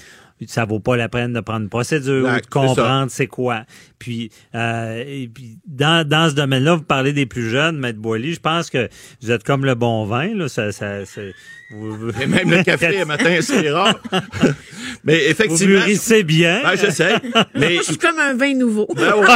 ça vaut pas la peine de prendre une procédure, ou de comprendre c'est quoi. Puis, euh, et puis dans, dans ce domaine-là, vous parlez des plus jeunes, Maître Boily, je pense que vous êtes comme le bon vin. Là, ça, ça, c'est- vous- vous- Et même le café le matin, c'est rare. Mais effectivement. Vous mûrissez bien. Ben, je sais. Mais Je suis comme un vin nouveau. Ben ouais.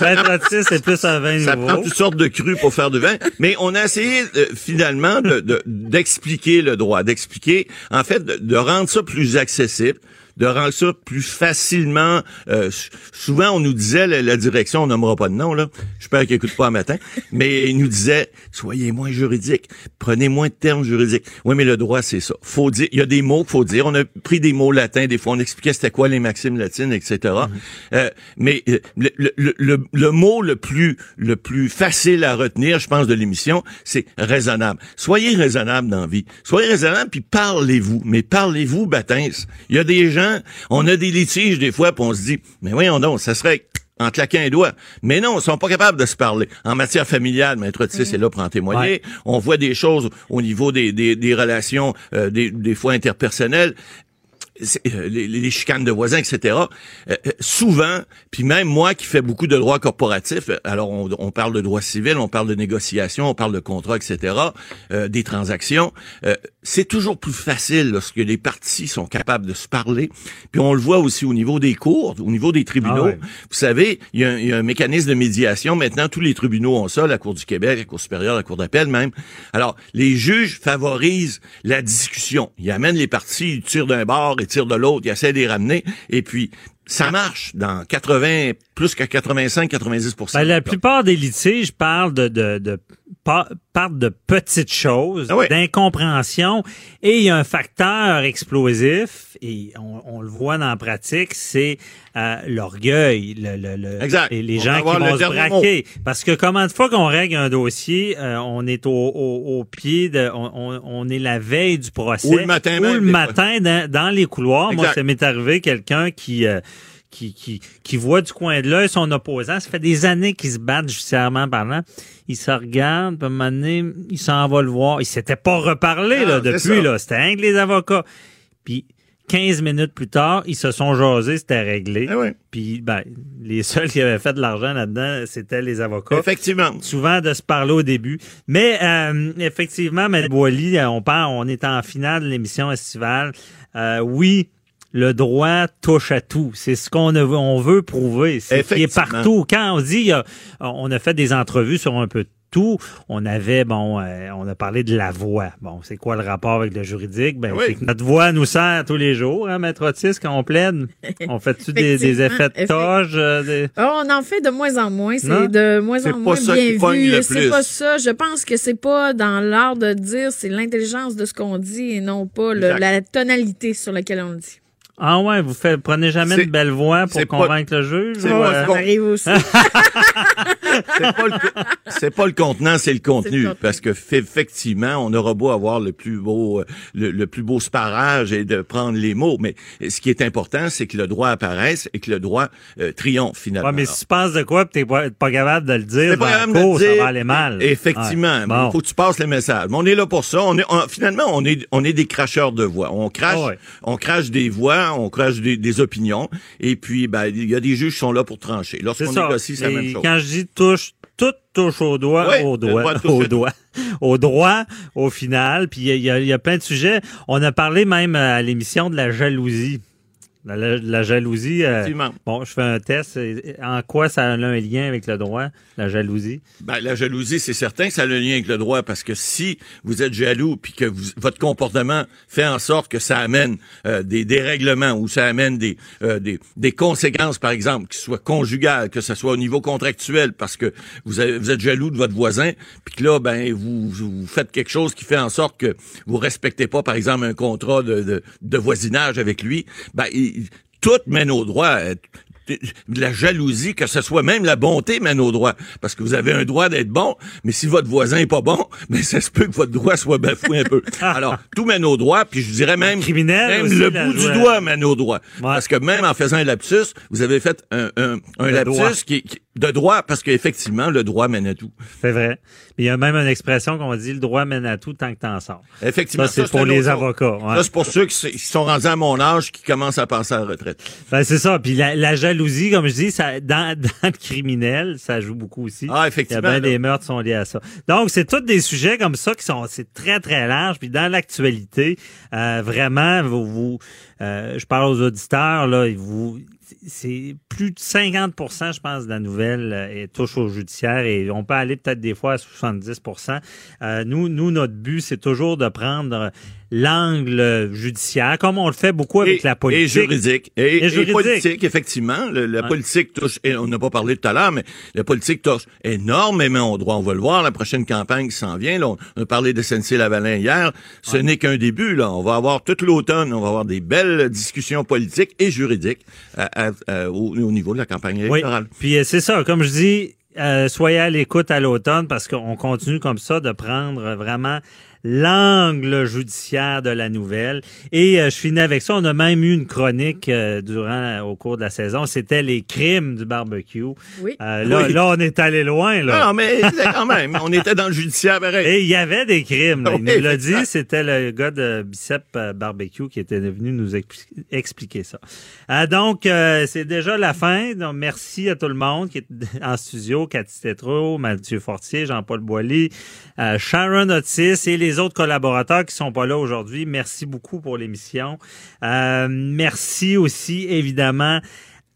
C'est plus un vin ça nouveau. prend toutes sortes de crus pour faire du vin. Mais on a essayé euh, finalement de- de- d'expliquer le droit, d'expliquer, en fait, de, de rendre ça plus accessible de rendre ça plus facilement. euh, souvent, on nous disait, la, la direction, on nommera pas de nom, là. J'espère qu'ils écoutent pas un matin. Mais ils nous disaient, soyez moins juridique. Prenez moins de termes juridiques. Oui, mais le droit, c'est ça. Faut dire, il y a des mots qu'il faut dire. On a pris des mots latins. Des fois, on expliquait c'était quoi les maximes latines, etc. Euh, mais euh, le, le, le, le mot le plus, le plus facile à retenir, je pense, de l'émission, c'est raisonnable. Soyez raisonnable dans la vie. Soyez raisonnable, puis parlez-vous. Mais parlez-vous, Batins. Il y a des gens, on a des litiges des fois, puis on se dit, mais voyons donc, ça serait en claquant un doigt. Mais non, ils sont pas capables de se parler. En matière familiale, Maître Otis est là pour en témoigner. Ouais. On voit des choses au niveau des, des, des relations, euh, des, des fois interpersonnelles les, les chicanes de voisins, etc. Euh, euh, souvent, puis même moi qui fais beaucoup de droit corporatif, euh, alors on, on parle de droit civil, on parle de négociation, on parle de contrat, etc., euh, des transactions, euh, c'est toujours plus facile lorsque les parties sont capables de se parler. Puis on le voit aussi au niveau des cours, au niveau des tribunaux. Ah ouais. Vous savez, il y, a un, il y a un mécanisme de médiation. Maintenant, tous les tribunaux ont ça, la Cour du Québec, la Cour supérieure, la Cour d'appel même. Alors, les juges favorisent la discussion. Ils amènent les parties, ils tirent d'un bord, ils tirent de l'autre, ils essaient de les ramener. Et puis, ça marche dans 80, plus que 85-90% Ben, la plupart des litiges parlent de, de, de par- partent de petites choses, Ah d'incompréhension, et il y a un facteur explosif, et on, on le voit dans la pratique, c'est euh, l'orgueil, le, le, le- Exact. et les On gens qui vont se braquer. Parce que comment de fois qu'on règle un dossier, euh, on est au, au, au pied de, on, on, on est la veille du procès, Ou le matin ou même, le matin dans, dans les couloirs. Moi, ça m'est arrivé quelqu'un qui euh, qui, qui, qui voit du coin de l'œil son opposant. Ça fait des années qu'ils se battent judiciairement parlant. Il se regarde, puis à un moment donné, il s'en va le voir. Il s'était pas reparlé Ah, là, depuis, là. C'était que les avocats. Puis 15 minutes plus tard, ils se sont jasés, c'était réglé. Ah ouais. Puis ben, les seuls qui avaient fait de l'argent là-dedans, c'était les avocats. Effectivement. Souvent de se parler au début. Mais euh, effectivement, M. Boily, euh, on parle, on est en finale de l'émission estivale. Euh, oui, le droit touche à tout. C'est ce qu'on on veut prouver. C'est ce qui est partout. Quand on dit, on a fait des entrevues sur un peu de tout. On avait, bon, euh, on a parlé de la voix. Bon, c'est quoi le rapport avec le juridique? Ben, Oui. c'est que notre voix nous sert tous les jours, hein, Maître Otis, quand on plaide. On fait-tu des, effets de toge? euh, des- Ah, on en fait de moins en moins. C'est de moins en moins bien vu. C'est pas ça. Je pense que c'est pas dans l'art de dire, c'est l'intelligence de ce qu'on dit et non pas le- la tonalité sur laquelle on le dit. Ah ouais, vous faites, prenez jamais une belle voix pour c'est pas- convaincre le juge? c'est euh, ça arrive aussi. c'est pas le pas le contenant, c'est le contenu. contenu. Parce que effectivement, on aura beau avoir le plus beau, euh, le, le plus beau sparage et de prendre les mots, mais ce qui est important, c'est que le droit apparaisse et que le droit euh, triomphe finalement. Ouais, mais si tu penses de quoi, pis t'es pas, pas capable de le dire, C'est pas la de dire. ça va aller mal. Effectivement. Ouais. Bon. Faut que tu passes le message. Mais on est là pour ça. On est, on- finalement, on est, on est des cracheurs de voix. On crache, Ah ouais. on crache des voix, on crache des, des opinions. Et puis, ben, il y a des juges qui sont là pour trancher. Lorsqu'on négocie, c'est la même chose. Quand je dis touche, tout touche au doigt, au doigt, au doigt, au droit, au final. Puis il y a- il y, a- il y a plein de sujets. On a parlé même à l'émission de la jalousie. La, la- la jalousie. euh, bon, je fais un test. En quoi ça a un lien avec le droit, la jalousie? Ben, la jalousie, c'est certain que ça a le lien avec le droit parce que si vous êtes jaloux puis que vous- votre comportement fait en sorte que ça amène euh, des dérèglements ou ça amène des, euh, des, des conséquences, par exemple, que ce soit conjugales, que ce soit au niveau contractuel parce que vous, avez- vous êtes jaloux de votre voisin puis que là, ben, vous, vous faites quelque chose qui fait en sorte que vous respectez pas, par exemple, un contrat de, de, de voisinage avec lui, ben, il- tout mène au droit. Euh, de la jalousie, que ce soit même la bonté mène au droit. Parce que vous avez un droit d'être bon, mais si votre voisin est pas bon, mais ça se peut que votre droit soit bafoué un peu. Alors, tout mène au droit, puis je dirais même, criminel même le bout du doigt mène au droit. Parce que même en faisant un lapsus, vous avez fait un, un, un lapsus qui, qui- de droit, parce qu'effectivement, le droit mène à tout. C'est vrai. Mais il y a même une expression qu'on dit le droit mène à tout tant que t'en sors. Effectivement. Ça, c'est pour les avocats. ouais. Ça, c'est pour ceux qui, sont rendus à mon âge, qui commencent à penser à la retraite. Ben, c'est ça. Puis la, la jalousie, comme je dis, ça, dans, dans le criminel, ça joue beaucoup aussi. Ah, effectivement, Il y a bien là. des meurtres qui sont liés à ça. Donc, c'est tous des sujets comme ça qui sont, c'est très, très large. Puis dans l'actualité, euh, vraiment, vous, vous euh, je parle aux auditeurs, là, vous, c'est plus de 50% je pense, de la nouvelle euh, touche au judiciaire et on peut aller peut-être des fois à 70% euh, nous, nous, notre but, c'est toujours de prendre l'angle judiciaire, comme on le fait beaucoup avec et, la politique. Et juridique. Et, Et et juridique. politique, effectivement. Le- la Ouais. politique touche, et on n'a pas parlé tout à l'heure, mais la politique touche énormément au droit. On va le voir, la prochaine campagne qui s'en vient. Là, on, on a parlé de SNC-Lavalin hier. Ce n'est qu'un début. Là. On va avoir tout l'automne, on va avoir des belles discussions politiques et juridiques à- à- à- au, au niveau de la campagne Oui. électorale. Puis euh, c'est ça, comme je dis, euh, soyez à l'écoute à l'automne parce qu'on continue comme ça de prendre vraiment l'angle judiciaire de la nouvelle. Et euh, je finis avec ça. On a même eu une chronique euh, durant au cours de la saison. C'était les crimes du barbecue. Oui. Euh, là, Oui. là, on est allé loin. Là. Non, mais quand même, on était dans le judiciaire pareil. Et il y avait des crimes. là. Il Oui, nous l'a dit, c'était le gars de Bicep euh, Barbecue qui était venu nous expli- expliquer ça. Ah, donc, euh, c'est déjà la fin. Donc, merci à tout le monde qui est en studio. Cathy Tétrault, Mathieu Fortier, Jean-Paul Boilly, euh, Sharon Otis et les autres collaborateurs qui sont pas là aujourd'hui. Merci beaucoup pour l'émission. Euh, merci aussi, évidemment,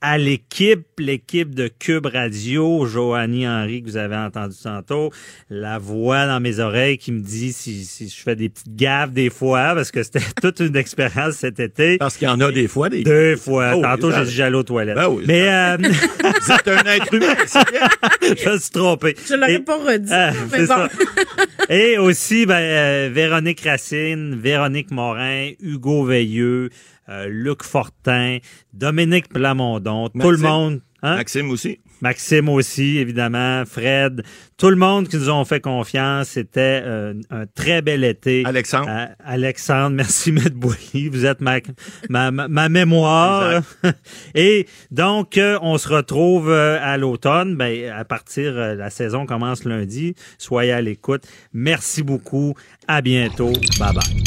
à l'équipe, l'équipe de Cube Radio, Joanie Henry que vous avez entendu tantôt, la voix dans mes oreilles qui me dit si, si je fais des petites gaffes des fois, parce que c'était toute une expérience cet été. Parce qu'il y en a des fois. Des... Deux fois. Oh, Tantôt, ça- j'ai dit j'allais aux toilettes. Ben oui, Mais euh, Vous êtes un être humain, je me suis trompé. Je l'aurais Et- pas redit. Ah, mais bon. ça. Et aussi, ben, euh, Véronique Racine, Véronique Morin, Hugo Veilleux, euh, Luc Fortin, Dominique Plamondon, tout le Maxime. monde. Hein? Maxime aussi. Maxime aussi, évidemment, Fred, tout le monde qui nous ont fait confiance. C'était euh, un très bel été. Alexandre. Euh, Alexandre, merci M. Boilly. Vous êtes ma, ma, ma- ma mémoire. Et donc, euh, on se retrouve euh, à l'automne. Ben, à partir, euh, la saison commence lundi. Soyez à l'écoute. Merci beaucoup. À bientôt. Bye bye.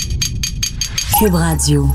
Cube Radio.